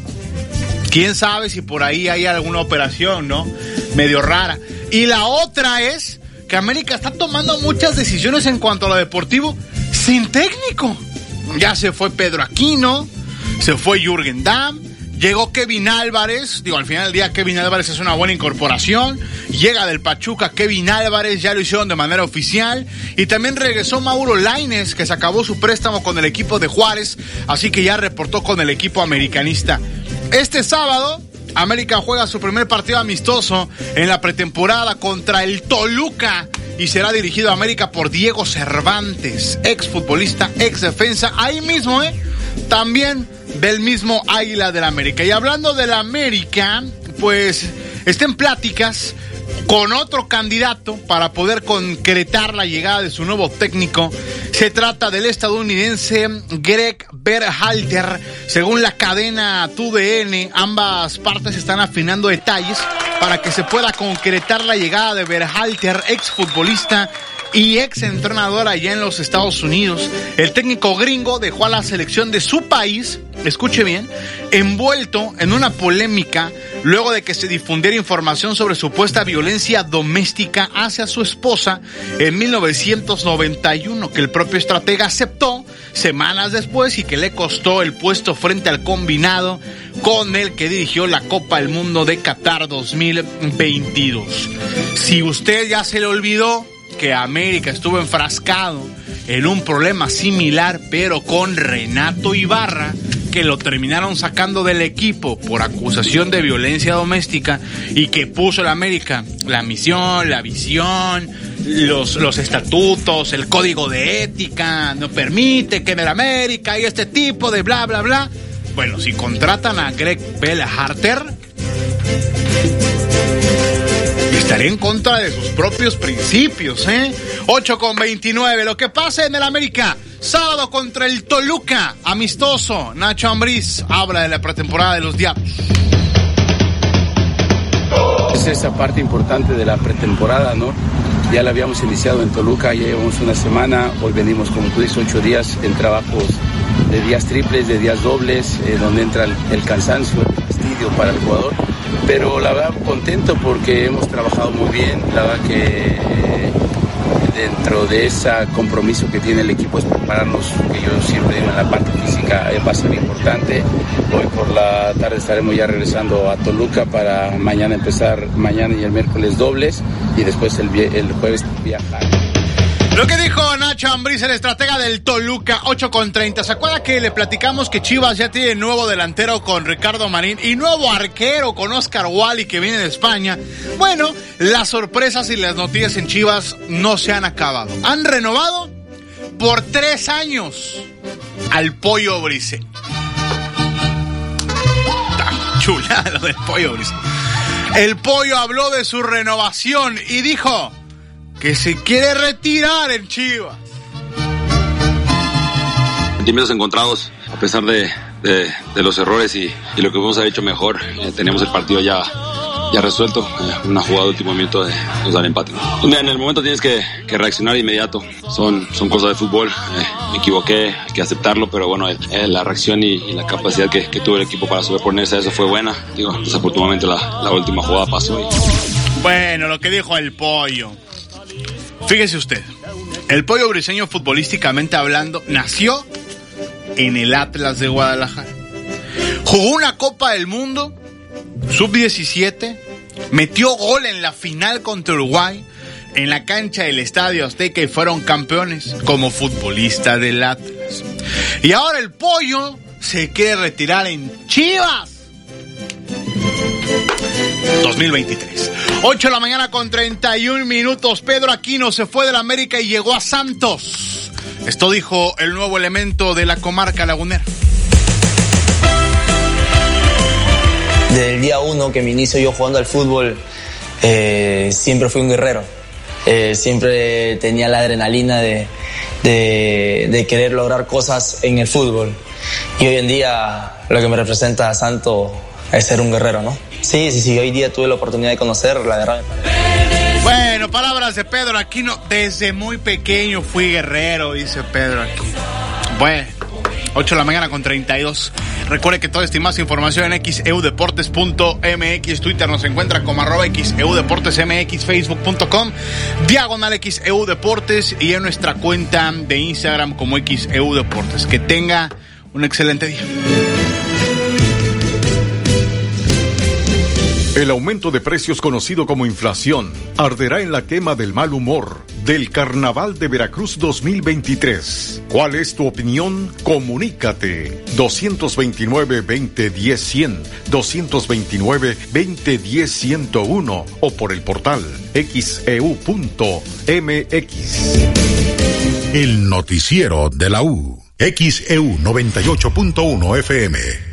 S2: Quién sabe si por ahí hay alguna operación, ¿no? Medio rara. Y la otra es que América está tomando muchas decisiones en cuanto a lo deportivo sin técnico. Ya se fue Pedro Aquino, se fue Jürgen Damm, llegó Kevin Álvarez. Digo, al final del día Kevin Álvarez es una buena incorporación. Llega del Pachuca Kevin Álvarez, ya lo hicieron de manera oficial. Y también regresó Mauro Laines, que se acabó su préstamo con el equipo de Juárez, así que ya reportó con el equipo americanista. Este sábado, América juega su primer partido amistoso en la pretemporada contra el Toluca y será dirigido a América por Diego Cervantes, ex futbolista, ex defensa, ahí mismo, ¿eh? También del mismo Águila del América. Y hablando del América, pues estén pláticas con otro candidato para poder concretar la llegada de su nuevo técnico. Se trata del estadounidense Greg Berhalter. Según la cadena TUDN, ambas partes están afinando detalles para que se pueda concretar la llegada de Berhalter, exfutbolista y ex entrenador allá en los Estados Unidos. El técnico gringo dejó a la selección de su país, escuche bien, envuelto en una polémica luego de que se difundiera información sobre supuesta violencia doméstica hacia su esposa en 1991, que el propio estratega aceptó semanas después y que le costó el puesto frente al combinado con el que dirigió la Copa del Mundo de Qatar 2022. Si usted ya se le olvidó que América estuvo enfrascado en un problema similar, pero con Renato Ibarra, que lo terminaron sacando del equipo por acusación de violencia doméstica y que puso la América la misión, la visión, los, los estatutos, el código de ética, no permite que en el América hay este tipo de bla, bla, bla. Bueno, si contratan a Greg Bella Harter, estaré en contra de sus propios principios, ¿eh? 8 con 29. Lo que pasa en el América. Sábado contra el Toluca. Amistoso. Nacho Ambriz habla de la pretemporada de los Diablos.
S41: Es esa parte importante de la pretemporada, ¿no? Ya la habíamos iniciado en Toluca, ya llevamos una semana, hoy venimos como tú dices, ocho días en trabajos de días triples, de días dobles, eh, donde entra el, el cansancio, el fastidio para el jugador. Pero la verdad contento porque hemos trabajado muy bien, la verdad que eh, dentro de ese compromiso que tiene el equipo es prepararnos, que yo siempre digo en la parte física va a ser importante. Hoy por la tarde estaremos ya regresando a Toluca para mañana empezar, mañana y el miércoles dobles y después el jueves viajar.
S2: Lo que dijo Nacho Ambriz, el estratega del Toluca, 8 con 30. ¿Se acuerda que le platicamos que Chivas ya tiene nuevo delantero con Ricardo Marín y nuevo arquero con Oscar Wally que viene de España? Bueno, las sorpresas y las noticias en Chivas no se han acabado. Han renovado por tres años al Pollo Brice. Tan chulada lo del Pollo Brice. El Pollo habló de su renovación y dijo que se quiere retirar en Chivas.
S42: sentimientos encontrados a pesar de, de- de los errores y, y lo que haber hecho mejor. Eh, tenemos el partido ya, ya resuelto. Eh, una jugada de último minuto de, nos da el empate. Mira, en el momento tienes que, que reaccionar inmediato. Son, son cosas de fútbol. Eh, me equivoqué, hay que aceptarlo, pero bueno, eh, eh, la reacción y, y la capacidad que, que tuvo el equipo para sobreponerse a eso fue buena. Digo, desafortunadamente la, la última jugada pasó. y-
S2: Bueno, lo que dijo el pollo. Fíjese usted, el pollo briseño futbolísticamente hablando nació en el Atlas de Guadalajara. Jugó una Copa del Mundo, sub-17, metió gol en la final contra Uruguay, en la cancha del Estadio Azteca y fueron campeones como futbolista del Atlas. Y ahora el pollo se quiere retirar en Chivas. 2023. 8 de la mañana con 31 minutos. Pedro Aquino se fue de la América y llegó a Santos. Esto dijo el nuevo elemento de la comarca lagunera.
S43: Desde el día uno que me inicio yo jugando al fútbol, eh, siempre fui un guerrero. Eh, siempre tenía la adrenalina de, de- querer lograr cosas en el fútbol. Y hoy en día lo que me representa a Santo es ser un guerrero, ¿no? Sí, sí, sí, hoy día tuve la oportunidad de conocer, la verdad.
S2: Bueno, palabras de Pedro Aquino. Desde muy pequeño fui guerrero, dice Pedro Aquino. Bueno, 8 de la mañana con 32. Recuerde que toda esta y más información en xeudeportes.mx, Twitter nos encuentra como arroba xeudeportesmx, facebook.com, diagonal xeudeportes y en nuestra cuenta de Instagram como xeudeportes. Que tenga un excelente día.
S4: El aumento de precios conocido como inflación arderá en la quema del mal humor del Carnaval de Veracruz 2023. ¿Cuál es tu opinión? Comunícate 229-2010-100, 229-2010-101 o por el portal xeu.mx.
S6: El noticiero de la U. XEU 98.1 FM.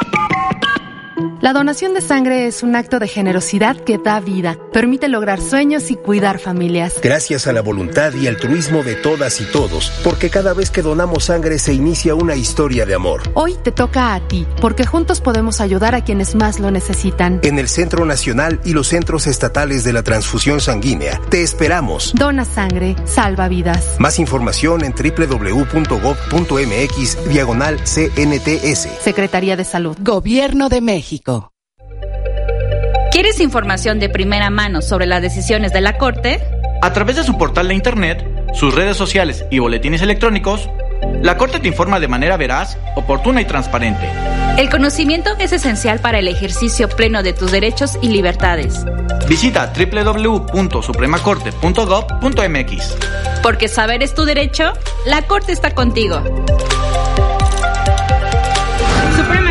S42: La donación de sangre es un acto de generosidad que da vida, permite lograr sueños y cuidar familias.
S28: Gracias a la voluntad y altruismo de todas y todos, porque cada vez que donamos sangre se inicia una historia de amor.
S42: Hoy te toca a ti, porque juntos podemos ayudar a quienes más lo necesitan.
S28: En el Centro Nacional y los Centros Estatales de la Transfusión Sanguínea, te esperamos.
S42: Dona sangre, salva vidas.
S28: Más información en www.gov.mx diagonal CNTS.
S42: Secretaría de Salud.
S44: Gobierno de México.
S39: ¿Quieres información de primera mano sobre las decisiones de la Corte?
S45: A través de su portal de Internet, sus redes sociales y boletines electrónicos, la Corte te informa de manera veraz, oportuna y transparente.
S39: El conocimiento es esencial para el ejercicio pleno de tus derechos y libertades.
S45: Visita www.supremacorte.gov.mx.
S39: Porque saber es tu derecho, la Corte está contigo. Suprema.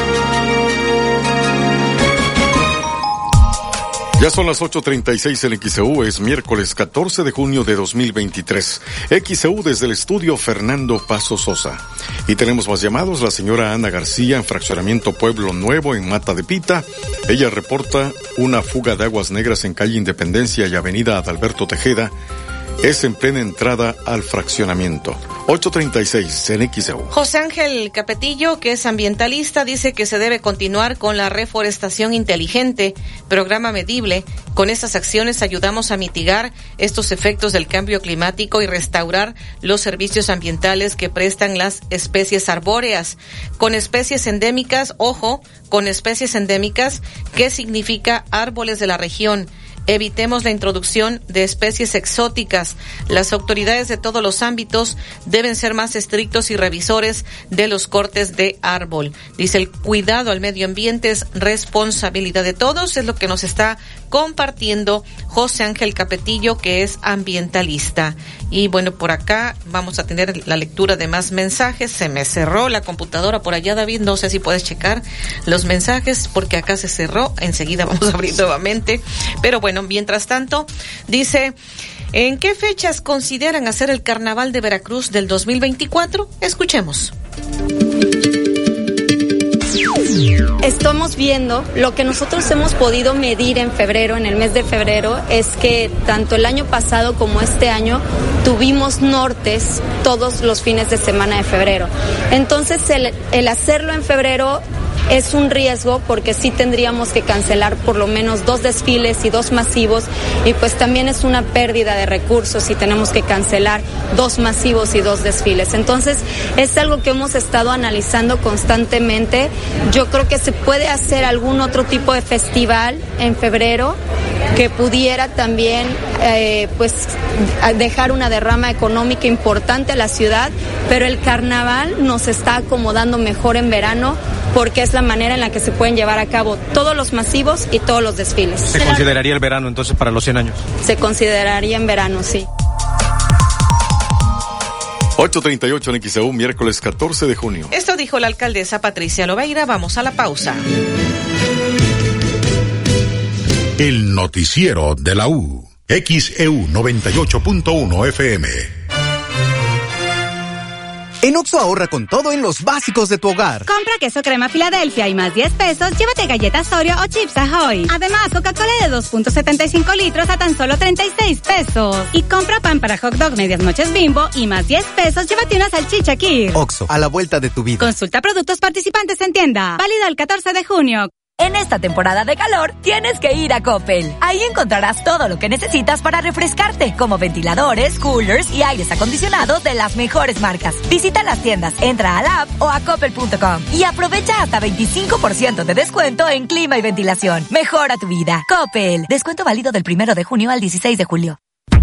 S4: Ya son las 8.36 en XEU, es miércoles 14 de junio de 2023. XEU desde el estudio Fernando Paso Sosa. Y tenemos más llamados, la señora Ana García en Fraccionamiento Pueblo Nuevo en Mata de Pita. Ella reporta una fuga de aguas negras en calle Independencia y avenida Adalberto Tejeda. Es en plena entrada al fraccionamiento. 836 en XEU.
S1: José Ángel Capetillo, que es ambientalista, dice que se debe continuar con la reforestación inteligente, programa medible. Con estas acciones ayudamos a mitigar estos efectos del cambio climático y restaurar los servicios ambientales que prestan las especies arbóreas. Con especies endémicas, ojo, con especies endémicas, ¿qué significa árboles de la región? Evitemos la introducción de especies exóticas. Las autoridades de todos los ámbitos deben ser más estrictos y revisores de los cortes de árbol. Dice el cuidado al medio ambiente es responsabilidad de todos, es lo que nos está compartiendo José Ángel Capetillo, que es ambientalista. Y bueno, por acá vamos a tener la lectura de más mensajes. Se me cerró la computadora por allá, David. No sé si puedes checar los mensajes porque acá se cerró. Enseguida vamos a abrir nuevamente. Pero bueno, mientras tanto, dice... ¿En qué fechas consideran hacer el Carnaval de Veracruz del 2024? Escuchemos.
S33: Estamos viendo lo que nosotros hemos podido medir en febrero, en el mes de febrero, es que tanto el año pasado como este año tuvimos nortes todos los fines de semana de febrero. Entonces el, hacerlo en febrero es un riesgo porque sí tendríamos que cancelar por lo menos dos desfiles y dos masivos y pues también es una pérdida de recursos si tenemos que cancelar dos masivos y dos desfiles. Entonces es algo que hemos estado analizando constantemente. Yo creo que se puede hacer algún otro tipo de festival en febrero que pudiera también eh, pues dejar una derrama económica importante a la ciudad, pero el carnaval nos está acomodando mejor en verano porque es la manera en la que se pueden llevar a cabo todos los masivos y todos los desfiles.
S13: ¿Se consideraría el verano entonces para los 100 años?
S33: Se consideraría en verano, sí.
S4: 838 en XEU, miércoles 14 de junio.
S1: Esto dijo la alcaldesa Patricia Loveira. Vamos a la pausa.
S6: El noticiero de la U. XEU 98.1 FM.
S28: En Oxo ahorra con todo en los básicos de tu hogar.
S46: Compra queso crema Filadelfia y más 10 pesos, llévate galletas Oreo o chips Ahoy. Además, Coca-Cola de 2.75 litros a tan solo 36 pesos. Y compra pan para hot dog medias noches bimbo y más 10 pesos, llévate una salchicha Kir.
S28: Oxo, a la vuelta de tu vida.
S46: Consulta productos participantes en tienda. Válido el 14 de junio.
S47: En esta temporada de calor, tienes que ir a Coppel. Ahí encontrarás todo lo que necesitas para refrescarte, como ventiladores, coolers y aires acondicionados de las mejores marcas. Visita las tiendas, entra a la app o a coppel.com y aprovecha hasta 25% de descuento en clima y ventilación. Mejora tu vida. Coppel. Descuento válido del 1 de junio al 16 de julio.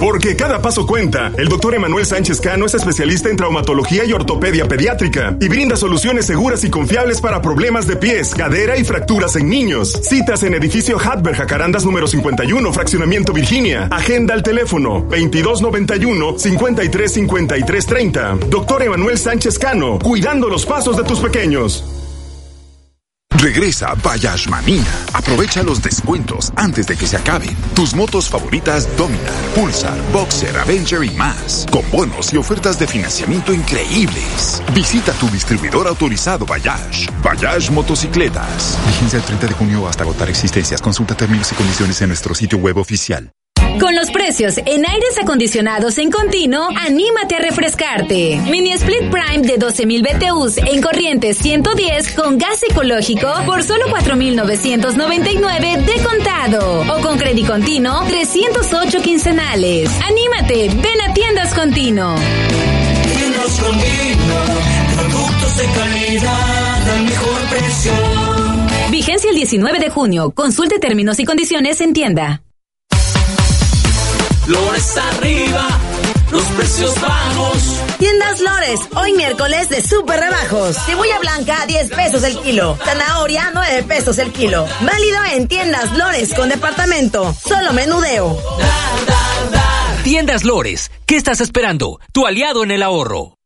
S10: Porque cada paso cuenta. El doctor Emanuel Sánchez Cano es especialista en traumatología y ortopedia pediátrica y brinda soluciones seguras y confiables para problemas de pies, cadera y fracturas en niños. Citas en edificio Hatberg Jacarandas número 51, fraccionamiento Virginia. Agenda al teléfono 2291 535330. Doctor Emanuel Sánchez Cano, cuidando los pasos de tus pequeños.
S48: Regresa Manía. Aprovecha los descuentos antes de que se acaben. Tus motos favoritas Dominar, Pulsar, Boxer, Avenger y más. Con bonos y ofertas de financiamiento increíbles. Visita tu distribuidor autorizado Bayash. Bayash Motocicletas.
S49: Vigencia el 30 de junio hasta agotar existencias. Consulta términos y condiciones en nuestro sitio web oficial.
S47: Con los precios en aires acondicionados en continuo, anímate a refrescarte. Mini Split Prime de 12.000 BTUs en corriente 110 con gas ecológico por solo 4.999 de contado. O con crédito continuo 308 quincenales. Anímate, ven a Tiendas Continuo.
S50: Tiendas Continuo, productos de calidad al mejor precio.
S47: Vigencia el 19 de junio. Consulte términos y condiciones en tienda.
S50: Lores arriba, los precios bajos.
S39: Tiendas Lores, hoy miércoles de super rebajos. Cebolla blanca, 10 pesos el kilo. Zanahoria, 9 pesos el kilo. Válido en Tiendas Lores con departamento. Solo menudeo.
S51: Tiendas Lores, ¿qué estás esperando? Tu aliado en el ahorro.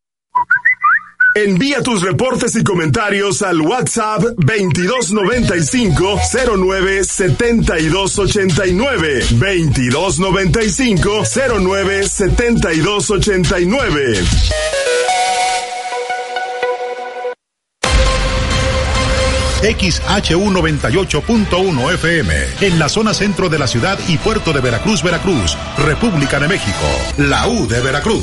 S10: Envía tus reportes y comentarios al WhatsApp 2295 09 7289 2295 09 7289
S6: XHU98.1 FM, en la zona centro de la ciudad y puerto de Veracruz, Veracruz, República de México, la U de Veracruz.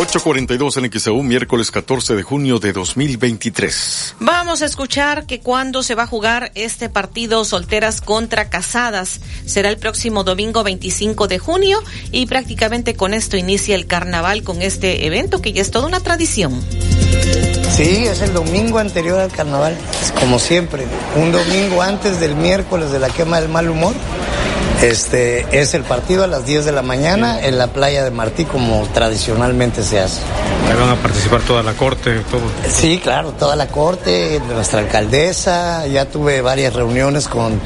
S4: 842 en XEU, miércoles 14 de junio de 2023.
S1: Vamos a escuchar que cuando se va a jugar este partido solteras contra casadas será el próximo domingo 25 de junio y prácticamente con esto inicia el carnaval con este evento que ya es toda una tradición.
S52: Sí, es el domingo anterior al carnaval, como siempre, un domingo antes del miércoles de la quema del mal humor Este es el partido a las 10 de la mañana en la playa de Martí como tradicionalmente se hace.
S46: Ahí van a participar toda la corte, todo.
S52: Sí, claro, toda la corte, nuestra alcaldesa, ya tuve varias reuniones con,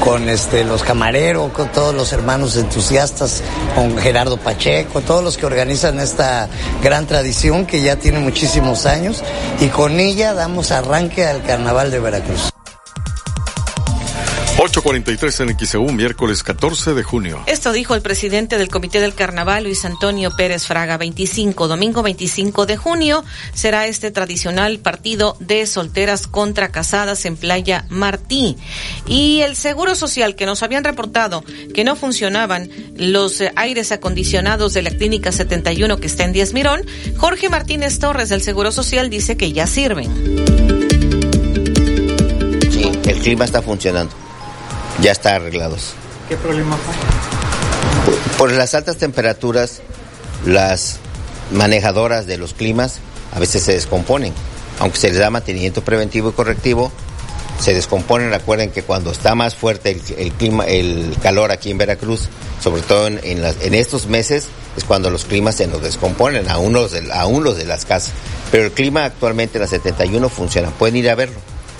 S52: con este, los camareros, con todos los hermanos entusiastas, con Gerardo Pacheco, todos los que organizan esta gran tradición que ya tiene muchísimos años y con ella damos arranque al Carnaval de Veracruz.
S4: 8.43 en XEU, miércoles 14 de junio.
S1: Esto dijo el presidente del Comité del Carnaval, Luis Antonio Pérez Fraga. 25, domingo 25 de junio, será este tradicional partido de solteras contra casadas en Playa Martí. Y el Seguro Social, que nos habían reportado que no funcionaban los eh, aires acondicionados de la Clínica 71 que está en Díaz Mirón, Jorge Martínez Torres del Seguro Social dice que ya sirven.
S53: Sí, el clima está funcionando ya está arreglados.
S46: ¿Qué problema fue?
S53: Por, las altas temperaturas, las manejadoras de los climas a veces se descomponen. Aunque se les da mantenimiento preventivo y correctivo, se descomponen. Recuerden que cuando está más fuerte el, clima, el calor aquí en Veracruz, sobre todo en, en, estos meses, es cuando los climas se nos descomponen, aún los, de, aún los de las casas. Pero el clima actualmente en la 71 funciona. Pueden ir a verlo.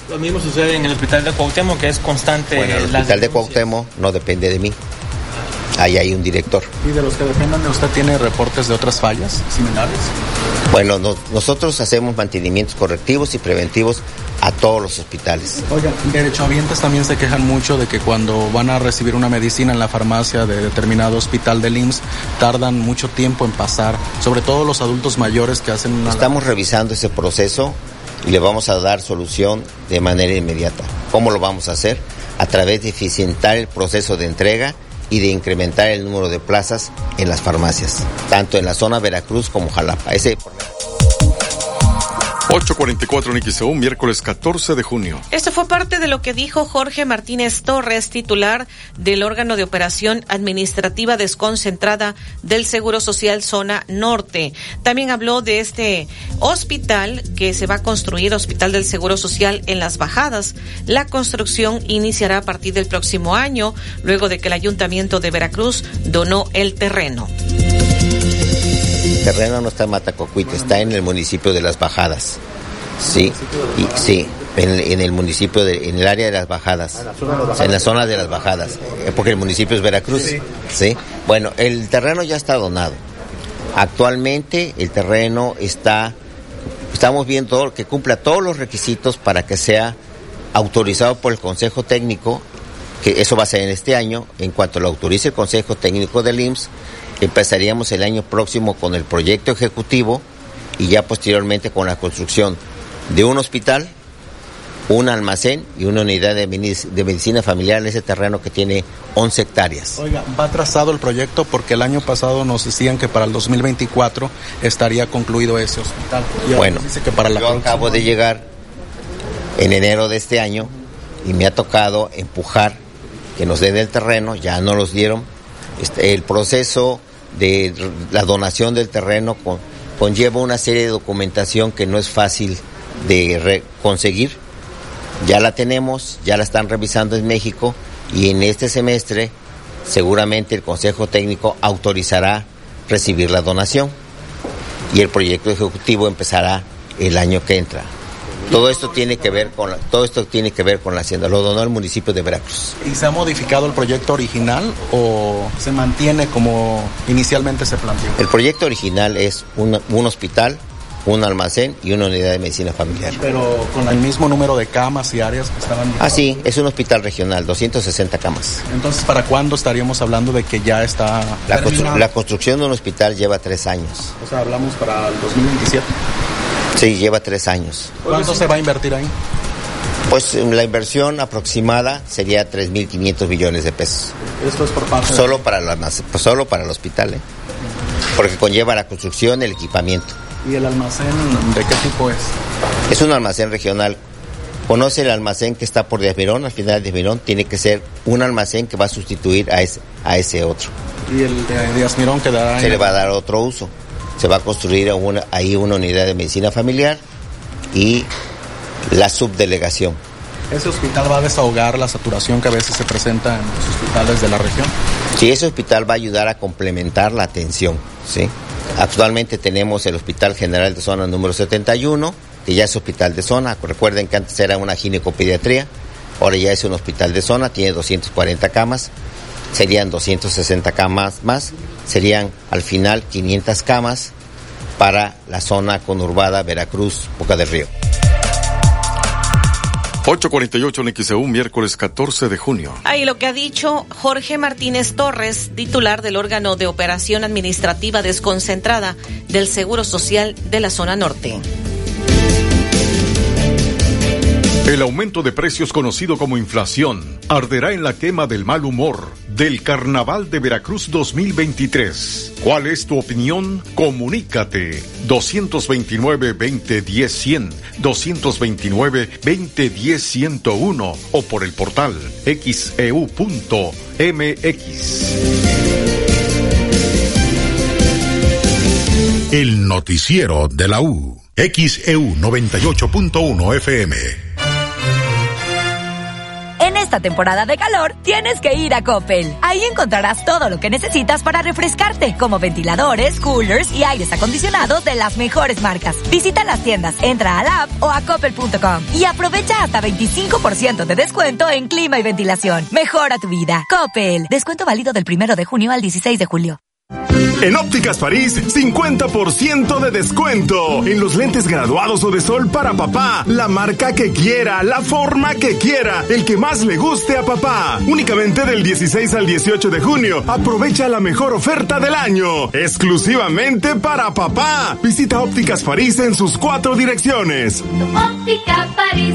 S46: Lo mismo sucede en el hospital de Cuauhtémoc, que es constante.
S53: Bueno, el hospital de Cuauhtémoc no depende de mí. Ahí hay un director.
S46: ¿Y de los que dependan de usted tiene reportes de otras fallas similares?
S53: Bueno, nosotros hacemos mantenimientos correctivos y preventivos a todos los hospitales.
S46: Oiga, derechohabientes también se quejan mucho de que cuando van a recibir una medicina en la farmacia de determinado hospital del IMSS, tardan mucho tiempo en pasar, sobre todo los adultos mayores que hacen una...
S53: Estamos revisando ese proceso y le vamos a dar solución de manera inmediata. ¿Cómo lo vamos a hacer? A través de eficientar el proceso de entrega y de incrementar el número de plazas en las farmacias, tanto en la zona Veracruz como Jalapa. Ese
S4: 844 en XEU, miércoles 14 de junio.
S1: Esto fue parte de lo que dijo Jorge Martínez Torres, titular del órgano de operación administrativa desconcentrada del Seguro Social Zona Norte. También habló de este hospital que se va a construir, Hospital del Seguro Social en Las Bajadas. La construcción iniciará a partir del próximo año, luego de que el Ayuntamiento de Veracruz donó el terreno.
S53: El terreno no está en Matacocuite, está en el municipio de Las Bajadas. Sí, y, sí, en, el municipio, de, en el área de Las Bajadas, en la zona de Las Bajadas, eh, porque el municipio es Veracruz. Sí. Bueno, el terreno ya está donado. Actualmente el terreno está, estamos viendo que cumpla todos los requisitos para que sea autorizado por el Consejo Técnico, que eso va a ser en este año, en cuanto lo autorice el Consejo Técnico del IMSS, Empezaríamos el año próximo con el proyecto ejecutivo y ya posteriormente con la construcción de un hospital, un almacén y una unidad de, medicina familiar en ese terreno que tiene 11 hectáreas.
S46: Oiga, va trazado el proyecto porque el año pasado nos decían que para el 2024 estaría concluido ese hospital.
S53: bueno, que para la yo acabo de llegar en enero de este año y me ha tocado empujar que nos den el terreno, ya no los dieron. Este, el proceso de la donación del terreno conlleva una serie de documentación que no es fácil de conseguir. Ya la tenemos, ya la están revisando en México y en este semestre seguramente el Consejo Técnico autorizará recibir la donación y el proyecto ejecutivo empezará el año que entra. Todo esto tiene que ver con la, todo esto tiene que ver con la hacienda. Lo donó el municipio de Veracruz.
S46: ¿Y se ha modificado el proyecto original o se mantiene como inicialmente se planteó?
S53: El proyecto original es un, un hospital, un almacén y una unidad de medicina familiar.
S46: Pero con el mismo número de camas y áreas que estaban.
S53: Ah, sí, es un hospital regional, 260 camas.
S46: Entonces, ¿para cuándo estaríamos hablando de que ya está?
S53: La, la construcción de un hospital lleva tres años.
S46: O sea, hablamos para el 2027.
S53: Sí, lleva tres años.
S46: ¿Cuánto se va a invertir ahí?
S53: Pues la inversión aproximada sería 3.500 millones de pesos.
S46: ¿Esto es por parte?
S53: Solo, para, la, solo para el hospital, ¿eh? porque conlleva la construcción, el equipamiento.
S46: ¿Y el almacén de qué tipo es?
S53: Es un almacén regional. Conoce el almacén que está por Díaz Mirón, al final de Díaz tiene que ser un almacén que va a sustituir a ese, a ese otro.
S46: ¿Y el de Díaz Mirón quedará?
S53: Se le va a dar otro uso se va a construir ahí una unidad de medicina familiar y la subdelegación.
S46: ¿Ese hospital va a desahogar la saturación que a veces se presenta en los hospitales de la región?
S53: Sí, ese hospital va a ayudar a complementar la atención, ¿sí? Actualmente tenemos el Hospital General de Zona número 71, que ya es hospital de zona. Recuerden que antes era una ginecopediatría, ahora ya es un hospital de zona, tiene 240 camas, serían 260 camas más, serían al final 500 camas para la zona conurbada Veracruz, Boca del Río.
S4: 848 en XEU, miércoles 14 de junio.
S1: Ahí lo que ha dicho Jorge Martínez Torres, titular del órgano de operación administrativa desconcentrada del Seguro Social de la zona norte.
S4: El aumento de precios conocido como inflación arderá en la quema del mal humor del Carnaval de Veracruz 2023. ¿Cuál es tu opinión? Comunícate 229-2010-100, 229-2010-101 o por el portal xeu.mx.
S6: El noticiero de la U. XEU 98.1 FM.
S47: Esta temporada de calor tienes que ir a Coppel. Ahí encontrarás todo lo que necesitas para refrescarte, como ventiladores, coolers y aires acondicionados de las mejores marcas. Visita las tiendas, entra a la app o a coppel.com y aprovecha hasta 25% de descuento en clima y ventilación. Mejora tu vida. Coppel. Descuento válido del primero de junio al 16 de julio.
S10: En Ópticas París, 50% de descuento. En los lentes graduados o de sol para papá. La marca que quiera, la forma que quiera, el que más le guste a papá. Únicamente del 16 al 18 de junio. Aprovecha la mejor oferta del año. Exclusivamente para papá. Visita Ópticas París en sus cuatro direcciones.
S54: París.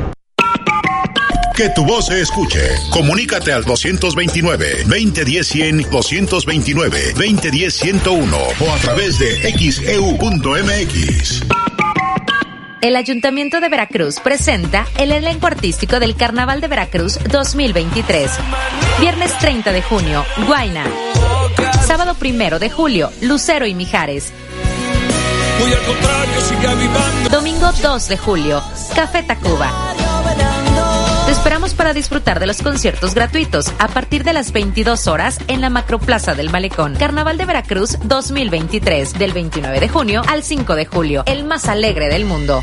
S6: Que tu voz se escuche. Comunícate al 229-2010-100, 229-2010-101 o a través de xeu.mx.
S55: El Ayuntamiento de Veracruz presenta el elenco artístico del Carnaval de Veracruz 2023. Viernes 30 de junio, Guaina. Sábado 1 de julio, Lucero y Mijares. Domingo 2 de julio, Café Tacuba. Esperamos para disfrutar de los conciertos gratuitos a partir de las 22 horas en la Macroplaza del Malecón. Carnaval de Veracruz 2023, del 29 de junio al 5 de julio, el más alegre del mundo.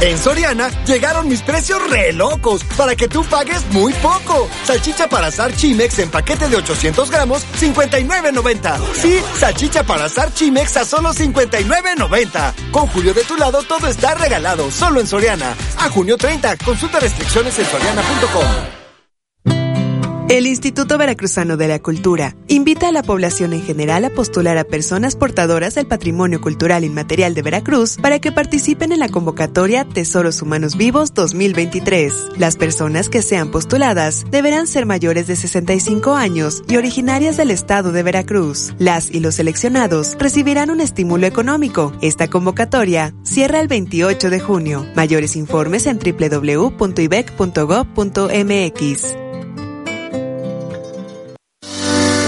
S56: En Soriana llegaron mis precios re locos para que tú pagues muy poco. Salchicha para asar Chimex en paquete de 800 gramos, 59.90. Sí, salchicha para asar Chimex a solo 59.90. Con Julio de tu lado todo está regalado, solo en Soriana. A junio 30, consulta restricciones en soriana.com.
S57: El Instituto Veracruzano de la Cultura invita a la población en general a postular a personas portadoras del patrimonio cultural inmaterial de Veracruz para que participen en la convocatoria Tesoros Humanos Vivos 2023. Las personas que sean postuladas deberán ser mayores de 65 años y originarias del estado de Veracruz. Las y los seleccionados recibirán un estímulo económico. Esta convocatoria cierra el 28 de junio. Mayores informes en www.ibec.gov.mx.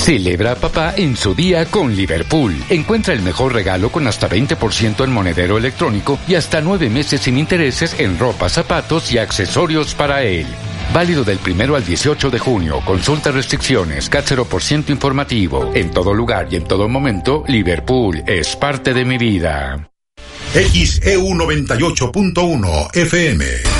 S58: Celebra a papá en su día con Liverpool. Encuentra el mejor regalo con hasta 20% en monedero electrónico y hasta nueve meses sin intereses en ropa, zapatos y accesorios para él. Válido del primero al 18 de junio. Consulta restricciones. CAT 0% informativo. En todo lugar y en todo momento, Liverpool es parte de mi vida.
S6: XEU 98.1 FM.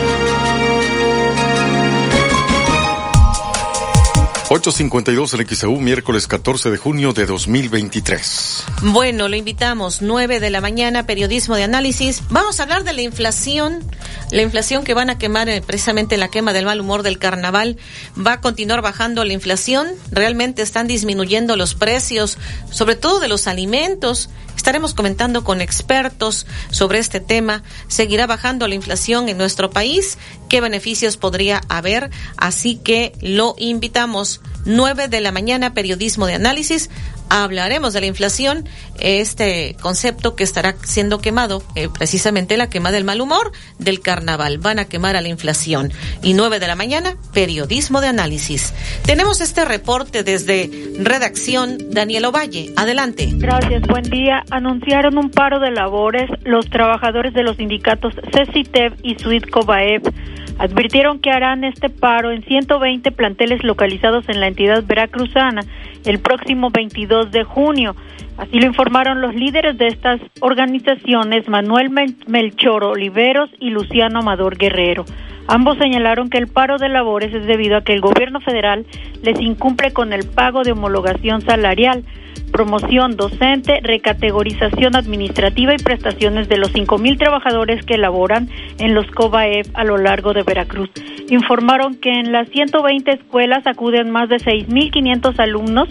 S4: 852 en XEU, miércoles 14 de junio de 2023.
S1: Bueno, lo invitamos, 9 de la mañana, periodismo de análisis. Vamos a hablar de la inflación, la inflación que van a quemar eh, precisamente la quema del mal humor del carnaval. Va a continuar bajando la inflación, realmente están disminuyendo los precios, sobre todo de los alimentos. Estaremos comentando con expertos sobre este tema. ¿Seguirá bajando la inflación en nuestro país? ¿Qué beneficios podría haber? Así que lo invitamos 9 de la mañana, periodismo de análisis. Hablaremos de la inflación, este concepto que estará siendo quemado, eh, precisamente la quema del mal humor del carnaval. Van a quemar a la inflación. Y 9 de la mañana, periodismo de análisis. Tenemos este reporte desde redacción Daniel Ovalle. Adelante.
S59: Gracias, buen día. Anunciaron un paro de labores los trabajadores de los sindicatos CECITEV y Suitcobaev advirtieron que harán este paro en 120 planteles localizados en la entidad veracruzana el próximo 22 de junio. Así lo informaron los líderes de estas organizaciones, Manuel Melchor Oliveros y Luciano Amador Guerrero. Ambos señalaron que el paro de labores es debido a que el gobierno federal les incumple con el pago de homologación salarial promoción docente, recategorización administrativa y prestaciones de los 5.000 trabajadores que laboran en los COBAEF a lo largo de Veracruz. Informaron que en las 120 escuelas acuden más de 6.500 alumnos,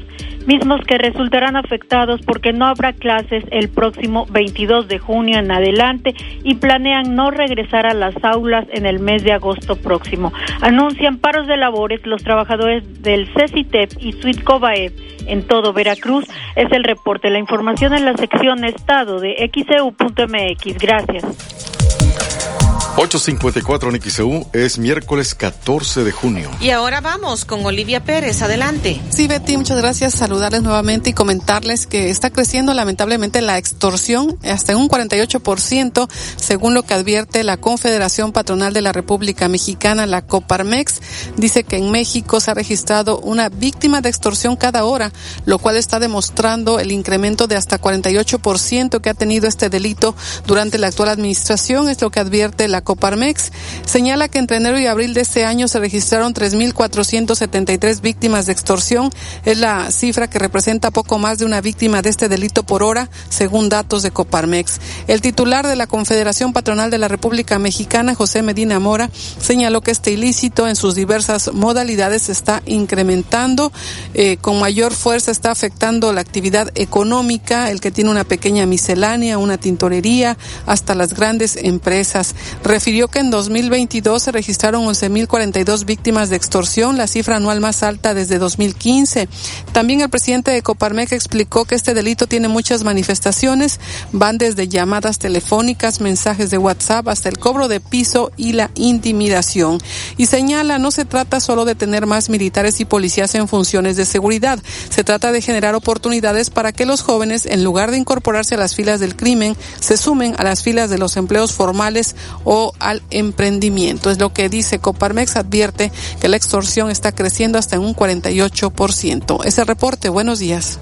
S59: mismos que resultarán afectados porque no habrá clases el próximo 22 de junio en adelante y planean no regresar a las aulas en el mes de agosto próximo. Anuncian paros de labores los trabajadores del CECITEP y Suite COBAEF en todo Veracruz es el reporte. La información en la sección Estado de xeu.mx. Gracias.
S4: 854 en XEU es miércoles 14 de junio.
S1: Y ahora vamos con Olivia Pérez, adelante.
S15: Sí, Betty, muchas gracias. Saludarles nuevamente y comentarles que está creciendo lamentablemente la extorsión hasta un 48%, según lo que advierte la Confederación Patronal de la República Mexicana, la Coparmex. Dice que en México se ha registrado una víctima de extorsión cada hora, lo cual está demostrando el incremento de hasta 48% que ha tenido este delito durante la actual administración, es lo que advierte la Coparmex señala que entre enero y abril de este año se registraron 3.473 víctimas de extorsión. Es la cifra que representa poco más de una víctima de este delito por hora, según datos de Coparmex. El titular de la Confederación Patronal de la República Mexicana, José Medina Mora, señaló que este ilícito en sus diversas modalidades se está incrementando, eh, con mayor fuerza está afectando la actividad económica, el que tiene una pequeña miscelánea, una tintorería, hasta las grandes empresas refirió que en 2022 se registraron 11.042 víctimas de extorsión, la cifra anual más alta desde 2015. También el presidente de Coparmex explicó que este delito tiene muchas manifestaciones, van desde llamadas telefónicas, mensajes de WhatsApp hasta el cobro de piso y la intimidación. Y señala, no se trata solo de tener más militares y policías en funciones de seguridad, se trata de generar oportunidades para que los jóvenes, en lugar de incorporarse a las filas del crimen, se sumen a las filas de los empleos formales o al emprendimiento. Es lo que dice Coparmex, advierte que la extorsión está creciendo hasta en un 48%. Ese reporte, buenos días.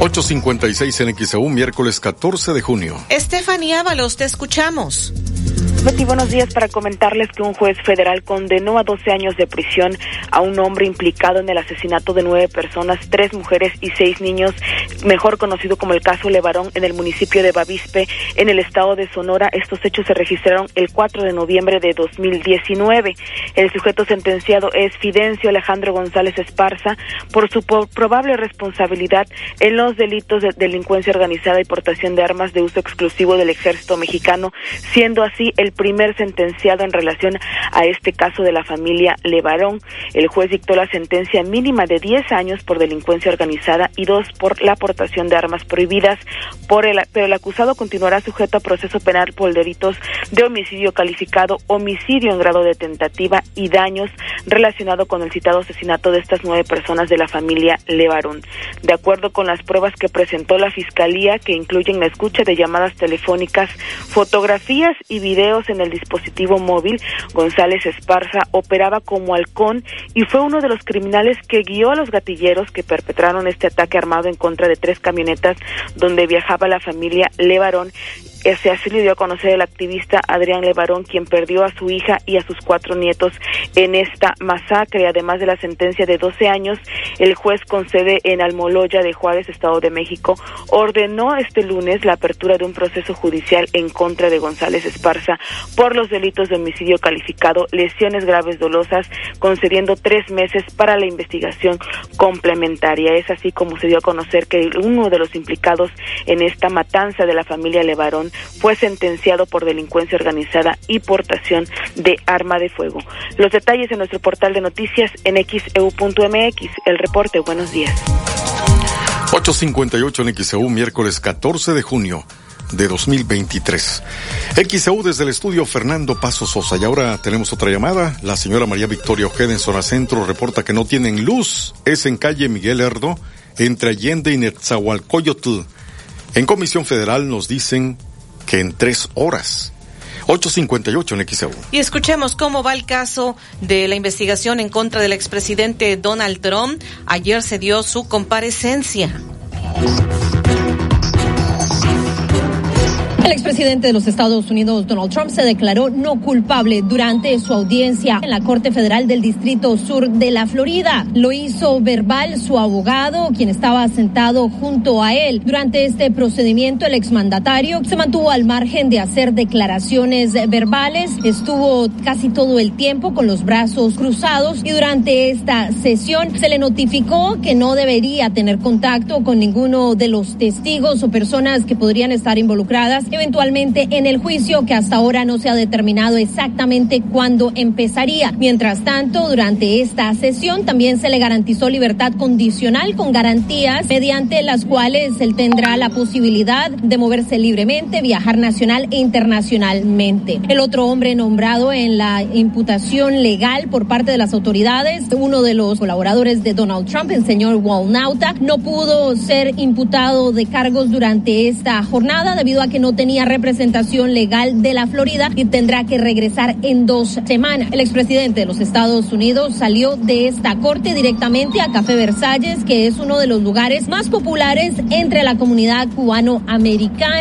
S4: 856 en XEU, miércoles 14 de junio.
S1: Estefanía Ábalos, te escuchamos.
S60: Buenos días para comentarles que un juez federal condenó a 12 años de prisión a un hombre implicado en el asesinato de nueve personas, tres mujeres y seis niños, mejor conocido como el caso Levarón en el municipio de Bavispe, en el estado de Sonora. Estos hechos se registraron el 4 de noviembre de 2019. El sujeto sentenciado es Fidencio Alejandro González Esparza por su probable responsabilidad en los delitos de delincuencia organizada y portación de armas de uso exclusivo del ejército mexicano, siendo así el primer sentenciado en relación a este caso de la familia Levarón. El juez dictó la sentencia mínima de 10 años por delincuencia organizada y dos por la aportación de armas prohibidas, por el, pero el acusado continuará sujeto a proceso penal por delitos de homicidio calificado, homicidio en grado de tentativa y daños relacionado con el citado asesinato de estas nueve personas de la familia Levarón. De acuerdo con las pruebas que presentó la Fiscalía, que incluyen la escucha de llamadas telefónicas, fotografías y videos en el dispositivo móvil, González Esparza operaba como halcón y fue uno de los criminales que guió a los gatilleros que perpetraron este ataque armado en contra de tres camionetas donde viajaba la familia Levarón ese así le dio a conocer el activista Adrián Levarón, quien perdió a su hija y a sus cuatro nietos en esta masacre. Además de la sentencia de 12 años, el juez con sede en Almoloya de Juárez, Estado de México, ordenó este lunes la apertura de un proceso judicial en contra de González Esparza por los delitos de homicidio calificado, lesiones graves dolosas, concediendo tres meses para la investigación complementaria. Es así como se dio a conocer que uno de los implicados en esta matanza de la familia Levarón fue sentenciado por delincuencia organizada y portación de arma de fuego. Los detalles en nuestro portal de noticias en xeu.mx. El reporte, buenos días.
S4: 858 en XEU, miércoles 14 de junio de 2023. XEU desde el estudio Fernando Paso Sosa. Y ahora tenemos otra llamada. La señora María Victoria Ojeda en zona centro reporta que no tienen luz. Es en calle Miguel Erdo, entre Allende y Netzahualcoyotl. En Comisión Federal nos dicen que en tres horas. 858 en XEU.
S1: Y escuchemos cómo va el caso de la investigación en contra del expresidente Donald Trump. Ayer se dio su comparecencia.
S61: El expresidente de los Estados Unidos, Donald Trump, se declaró no culpable durante su audiencia en la Corte Federal del Distrito Sur de la Florida. Lo hizo verbal su abogado, quien estaba sentado junto a él. Durante este procedimiento, el exmandatario se mantuvo al margen de hacer declaraciones verbales. Estuvo casi todo el tiempo con los brazos cruzados y durante esta sesión se le notificó que no debería tener contacto con ninguno de los testigos o personas que podrían estar involucradas eventualmente en el juicio que hasta ahora no se ha determinado exactamente cuándo empezaría. Mientras tanto, durante esta sesión también se le garantizó libertad condicional con garantías mediante las cuales él tendrá la posibilidad de moverse libremente, viajar nacional e internacionalmente. El otro hombre nombrado en la imputación legal por parte de las autoridades, uno de los colaboradores de Donald Trump, el señor Walnauta, no pudo ser imputado de cargos durante esta jornada debido a que no tenía tenía representación legal de la Florida y tendrá que regresar en dos semanas. El expresidente de los Estados Unidos salió de esta corte directamente a Café Versalles, que es uno de los lugares más populares entre la comunidad cubano-americana.